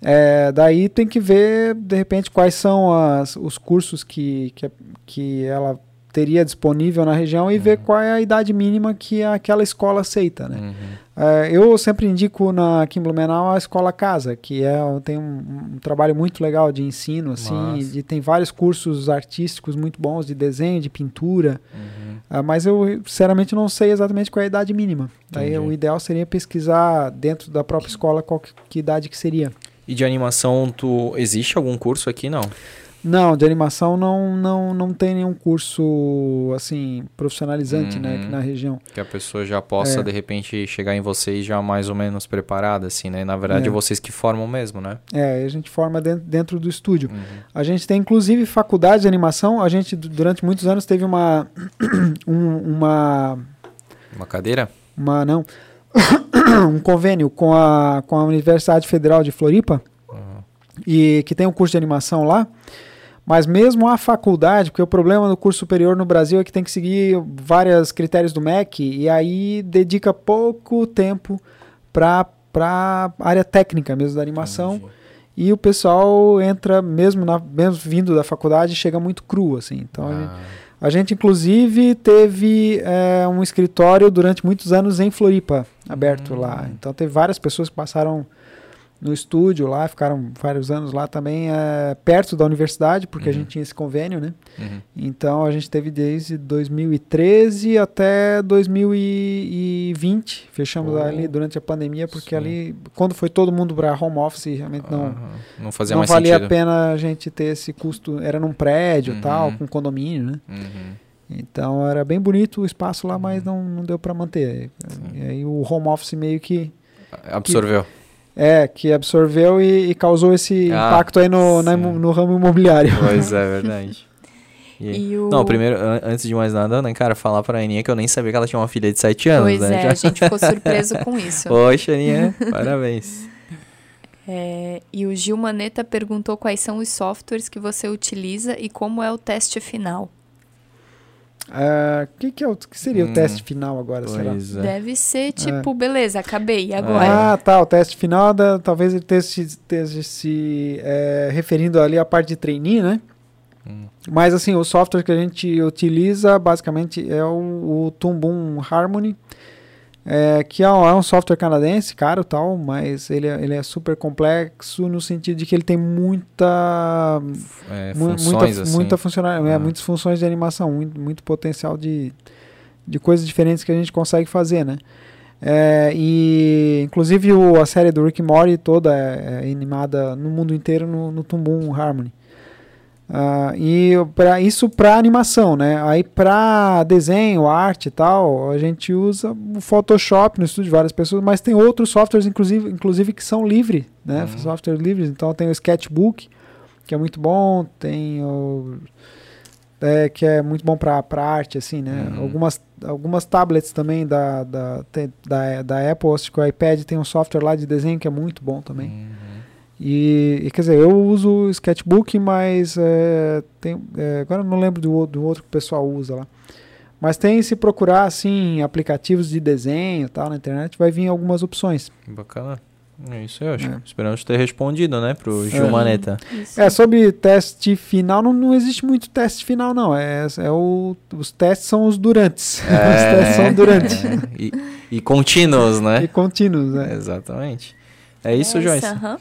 é, daí tem que ver, de repente, quais são as, os cursos que, que, que ela teria disponível na região e ver qual é a idade mínima que aquela escola aceita, né. Uhum. É, eu sempre indico na aqui em Blumenau a escola casa, que é tem um, um trabalho muito legal de ensino, assim, de, tem vários cursos artísticos muito bons de desenho, de pintura, Uhum. ah, mas eu sinceramente não sei exatamente qual é a idade mínima. Daí Entendi. o ideal seria pesquisar dentro da própria escola qual que, que idade que seria. E de animação, tu existe algum curso aqui? Não. Não, de animação não, não, não tem nenhum curso assim profissionalizante, né, Uhum. aqui na região. Que a pessoa já possa, É. de repente, chegar em vocês já mais ou menos preparada, assim, né? Na verdade, É. vocês que formam mesmo, né? É, a gente forma dentro, dentro do estúdio. Uhum. A gente tem inclusive faculdade de animação. A gente du- durante muitos anos teve uma *coughs* um- uma Uma cadeira? uma não *coughs* um convênio com a com a Universidade Federal de Floripa Uhum. e que tem um curso de animação lá. Mas mesmo a faculdade, porque o problema do curso superior no Brasil é que tem que seguir vários critérios do MEC e aí dedica pouco tempo para a área técnica mesmo da animação. Entendi. E o pessoal entra, mesmo, na, mesmo vindo da faculdade, chega muito cru, assim. Então, a, gente, Ah, a gente, inclusive, teve é, um escritório durante muitos anos em Floripa, aberto Hum. lá. Então, teve várias pessoas que passaram no estúdio lá, ficaram vários anos lá também, é, perto da universidade, porque a Uhum. gente tinha esse convênio, né? uhum. Então, a gente teve desde 2013 até 2020. Fechamos Oh. ali durante a pandemia, porque Sim. ali, quando foi todo mundo para home office, realmente não Aham. não fazia não mais valia sentido. a pena a gente ter esse custo. Era num prédio Uhum. tal, com condomínio, né? Uhum. Então era bem bonito o espaço lá, mas não, não deu para manter. E aí o home office meio que Absorveu. É que absorveu e, e causou esse Ah, impacto aí no, na no ramo imobiliário. Pois é, *laughs* verdade. E? E o... Não, primeiro, an- antes de mais nada, né, cara, falar pra Aninha que eu nem sabia que ela tinha uma filha de 7 anos, Pois né? é, Já- a gente ficou surpreso com *laughs* isso. Poxa, Aninha, parabéns. É, e o Gil Maneta perguntou quais são os softwares que você utiliza e como é o teste final. Ah, que, que, é o, que seria Hum, o teste final agora, será? É. Deve ser tipo, beleza, acabei, agora? Ah, tá. O teste final, da, talvez ele esteja, esteja se é, referindo ali à parte de trainee, né? Hum. Mas assim, o software que a gente utiliza basicamente é o, o Tumbum Harmony, é, que é um, é um software canadense, caro tal, mas ele é, ele é super complexo no sentido de que ele tem muita É, mu- funções, muita, assim. muita funcional, é, Ah. muitas funções de animação, muito, muito potencial de, de coisas diferentes que a gente consegue fazer, né? É, e inclusive o, a série do Rick Morty toda é, é animada no mundo inteiro no, no Tumbum Harmony. Ah, e para isso para animação, né? Aí para desenho, arte e tal, a gente usa o Photoshop no estúdio de várias pessoas, mas tem outros softwares, inclusive, inclusive que são livres, né? Uhum. Softwares livres. Então tem o Sketchbook, que é muito bom, tem o é, que é muito bom para arte, assim, né? Uhum. Algumas, algumas tablets também da, da, da, da Apple, acho que o iPad tem um software lá de desenho que é muito bom também. Uhum. E, e, quer dizer, eu uso o Sketchbook, mas é, tem, é, agora eu não lembro do, do outro que o pessoal usa lá. Mas tem se procurar assim aplicativos de desenho e tal na internet, vai vir algumas opções. Bacana. É isso aí, eu acho. É. Esperamos ter respondido, né, pro Gil É. Maneta. Isso. É, sobre teste final, não, não existe muito teste final, não. É, é o, os testes são os durantes. *laughs* os testes são durante. é. E, e contínuos, né? E contínuos, né? Exatamente. É isso, É Joyce. aham.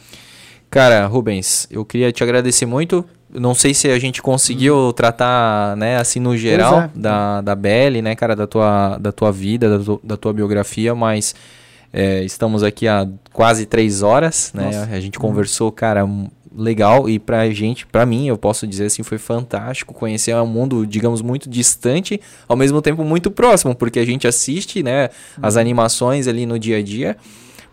Cara, Rubens, eu queria te agradecer muito. Não sei se a gente conseguiu tratar, né, assim, no geral, é. da, da Belly, né, cara, da tua, da tua vida, da, tu- da tua biografia, mas é, estamos aqui há quase três horas, né? Nossa. A gente conversou, cara, legal, e pra gente, pra mim, eu posso dizer assim, foi fantástico conhecer um mundo, digamos, muito distante, ao mesmo tempo muito próximo, porque a gente assiste, né, as animações ali no dia a dia,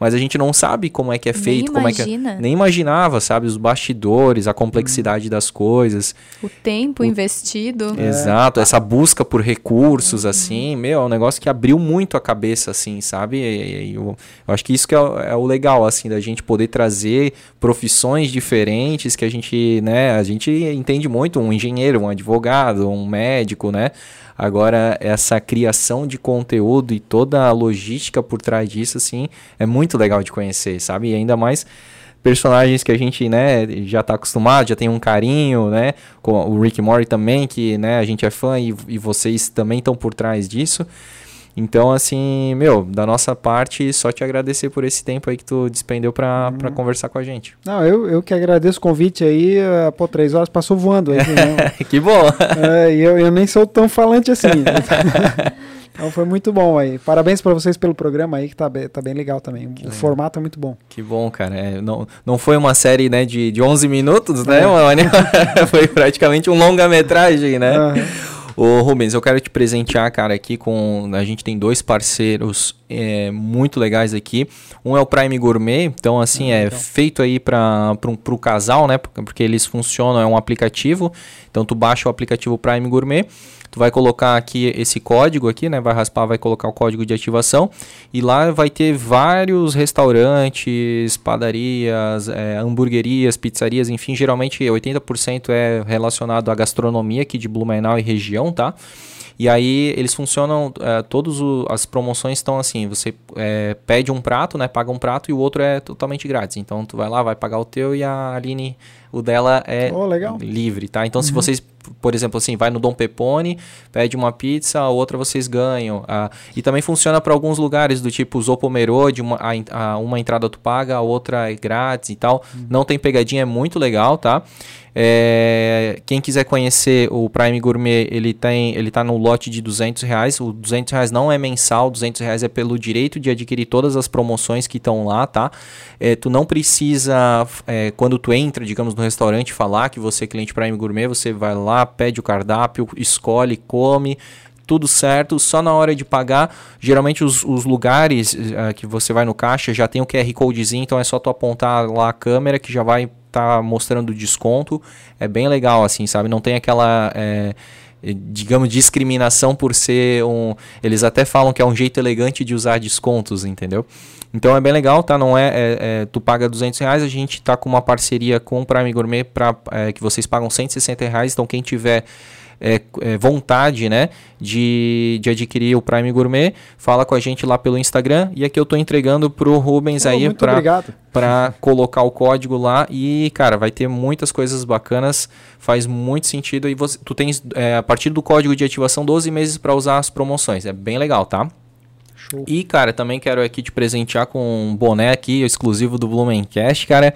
mas a gente não sabe como é que é feito, Nem como é que é imagina nem imaginava, sabe? Os bastidores, a complexidade das coisas. o tempo investido. É. Exato, essa busca por recursos, assim, meu, é um negócio que abriu muito a cabeça, assim, sabe? E- e eu, eu acho que isso que é, o- é o legal, assim, da gente poder trazer profissões diferentes que a gente, né? A gente entende muito, um engenheiro, um advogado, um médico, né? Agora, essa criação de conteúdo e toda a logística por trás disso, assim, é muito legal de conhecer, sabe? E ainda mais personagens que a gente, né, já tá acostumado, já tem um carinho, né, com o Rick Morty também, que, né, a gente é fã e, e vocês também estão por trás disso. Então, assim, meu, da nossa parte, só te agradecer por esse tempo aí que tu despendeu pra, pra conversar com a gente. Não, eu, eu que agradeço o convite aí. eh, Pô, três horas passou voando aí. né? *laughs* que bom! E eu, eu nem sou tão falante assim. *laughs* então foi muito bom aí. Parabéns pra vocês pelo programa aí, que tá bem, tá bem legal também. O legal. formato é muito bom. Que bom, cara. É, não, não foi uma série, né, de, de 11 minutos, né, É. mano? *laughs* foi praticamente um longa-metragem, né? Aham. Ô Rubens, eu quero te presentear, cara, aqui com. A gente tem dois parceiros é, muito legais aqui. Um é o Prime Gourmet, então assim, ah, é então. feito aí para o casal, né? Porque eles funcionam, é um aplicativo. Então tu baixa o aplicativo Prime Gourmet tu vai colocar aqui esse código aqui, né? Vai raspar, vai colocar o código de ativação e lá vai ter vários restaurantes, padarias, é, hamburguerias, pizzarias, enfim, geralmente 80% é relacionado à gastronomia aqui de Blumenau e região, tá? E aí eles funcionam, é, todas as promoções estão assim, você é, pede um prato, né, paga um prato e o outro é totalmente grátis. Então tu vai lá, vai pagar o teu e a Aline, o dela é oh, livre, tá? Então uhum. se vocês por exemplo, assim, vai no Dom Pepone, pede uma pizza, a outra vocês ganham. Ah, e também funciona para alguns lugares, do tipo Zopomerô, de uma, a, a, uma entrada tu paga, a outra é grátis e tal. Uhum. Não tem pegadinha, é muito legal, tá? É, quem quiser conhecer o Prime Gourmet, ele tem, ele tá no lote de 200 reais. O 200 reais não é mensal, 200 reais é pelo direito de adquirir todas as promoções que estão lá, tá? É, tu não precisa, é, quando tu entra, digamos, no restaurante, falar que você é cliente Prime Gourmet, você vai lá, pede o cardápio, escolhe, come, tudo certo, só na hora de pagar, geralmente os, os lugares uh, que você vai no caixa já tem o QR Codezinho, então é só tu apontar lá a câmera que já vai tá mostrando desconto. É bem legal, assim, sabe? Não tem aquela. É, digamos, discriminação por ser um. Eles até falam que é um jeito elegante de usar descontos, entendeu? Então é bem legal, tá? Não é, é, é tu paga 200 reais, a gente tá com uma parceria com o Prime Gourmet para é, que vocês pagam 160 reais. Então quem tiver é, é, vontade né, de, de adquirir o Prime Gourmet, fala com a gente lá pelo Instagram. E aqui eu estou entregando para o Rubens oh, aí para colocar o código lá. E, cara, vai ter muitas coisas bacanas, faz muito sentido. E você, tu tens, é, a partir do código de ativação, 12 meses para usar as promoções. É bem legal, tá? Show. E, cara, também quero aqui te presentear com um boné aqui, exclusivo do Blumencast, cara.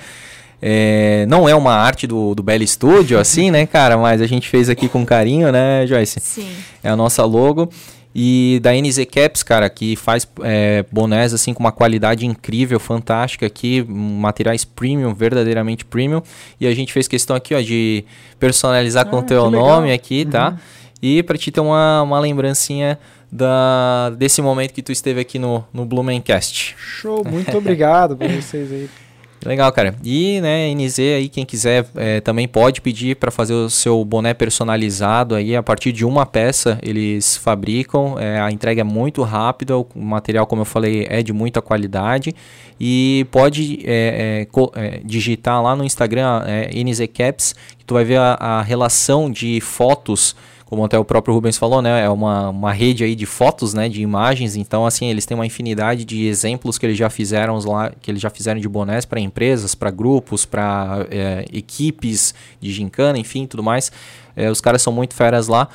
É, não é uma arte do, do Bell Studio, *laughs* assim, né, cara? Mas a gente fez aqui com carinho, né, Joyce? Sim. É a nossa logo. E da NZ Caps, cara, que faz é, bonés assim com uma qualidade incrível, fantástica aqui, materiais premium, verdadeiramente premium. E a gente fez questão aqui, ó, de personalizar ah, com o teu nome aqui, tá? Uhum. E para te ter uma, uma lembrancinha da, desse momento que tu esteve aqui no, no Blumencast. Show, muito obrigado por vocês aí. *laughs* Legal, cara. E, né, NZ aí, quem quiser é, também pode pedir para fazer o seu boné personalizado aí, a partir de uma peça eles fabricam, é, a entrega é muito rápida, o material, como eu falei, é de muita qualidade. E pode é, é, é digitar lá no Instagram é, NZ Caps, que tu vai ver a, a relação de fotos como até o próprio Rubens falou, né, é uma, uma rede aí de fotos, né, de imagens, então assim, eles têm uma infinidade de exemplos que eles já fizeram lá, que eles já fizeram de bonés para empresas, para grupos, para é, equipes de gincana, enfim, tudo mais. É, os caras são muito feras lá.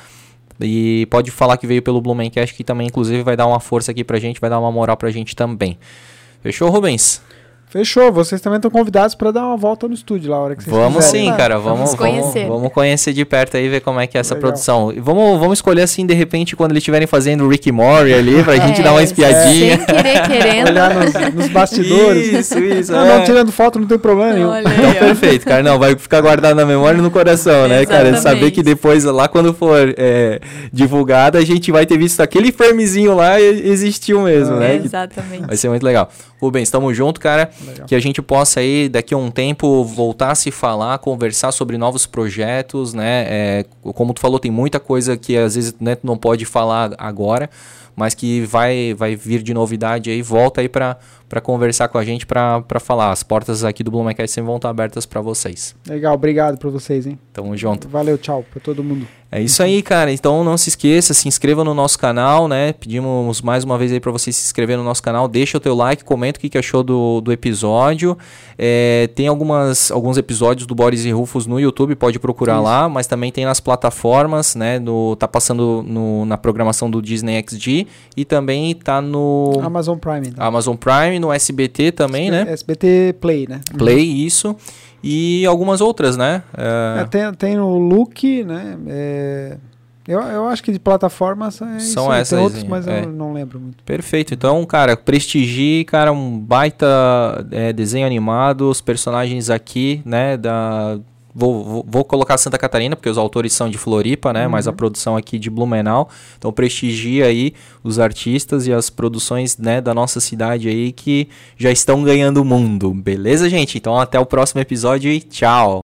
E pode falar que veio pelo Blumencast, que também, inclusive, vai dar uma força aqui pra gente, vai dar uma moral pra gente também. Fechou, Rubens? Fechou, vocês também estão convidados para dar uma volta no estúdio lá, a hora que vocês Vamos quiserem. sim, cara, vamos, vamos, conhecer. Vamos, conhecer de perto aí, ver como é que é essa Legal. produção. E vamos, vamos escolher assim, de repente, quando eles estiverem fazendo o Rick Mori ali, *laughs* pra é, gente dar uma espiadinha. Sem querer, querendo. Olhar nos, nos bastidores. Isso, isso. Não, é. não, tirando foto não tem problema nenhum. então, perfeito, cara. Não, vai ficar guardado na memória e no coração, né, cara? Saber que depois, lá quando for é, divulgado, a gente vai ter visto aquele framezinho lá existiu mesmo, né? Exatamente. Vai ser muito legal. Rubens, tamo junto, cara. Legal. Que a gente possa aí daqui a um tempo voltar a se falar, conversar sobre novos projetos, né? É, como tu falou, tem muita coisa que às vezes né, tu não pode falar agora, mas que vai, vai vir de novidade aí. Volta aí para conversar com a gente, para falar. As portas aqui do Blumencast sempre vão estar abertas para vocês. Legal, obrigado para vocês, hein? Tamo junto. Valeu, tchau para todo mundo. É isso aí, cara. Então não se esqueça, se inscreva no nosso canal, né? Pedimos mais uma vez aí para você se inscrever no nosso canal, deixa o teu like, comenta o que, que achou do, do episódio. É, tem algumas, alguns episódios do Boris e Rufus no YouTube, pode procurar isso. lá, mas também tem nas plataformas, né? No, tá passando no, na programação do Disney XD e também tá no Amazon Prime. Né? Amazon Prime, no SBT também, SB, né? SBT Play, né? Play, isso e algumas outras, né? É... É, tem, tem o Look, né? É... Eu, eu acho que de plataformas é são essas, tem outros, mas é. eu não lembro muito. Perfeito. Então, cara, prestigie, cara, um baita é, desenho animado, os personagens aqui, né, da vou, vou, vou, colocar Santa Catarina, porque os autores são de Floripa, né? Uhum. Mas a produção aqui de Blumenau. Então prestigia aí os artistas e as produções né, da nossa cidade aí que já estão ganhando o mundo. Beleza, gente? Então até o próximo episódio e tchau!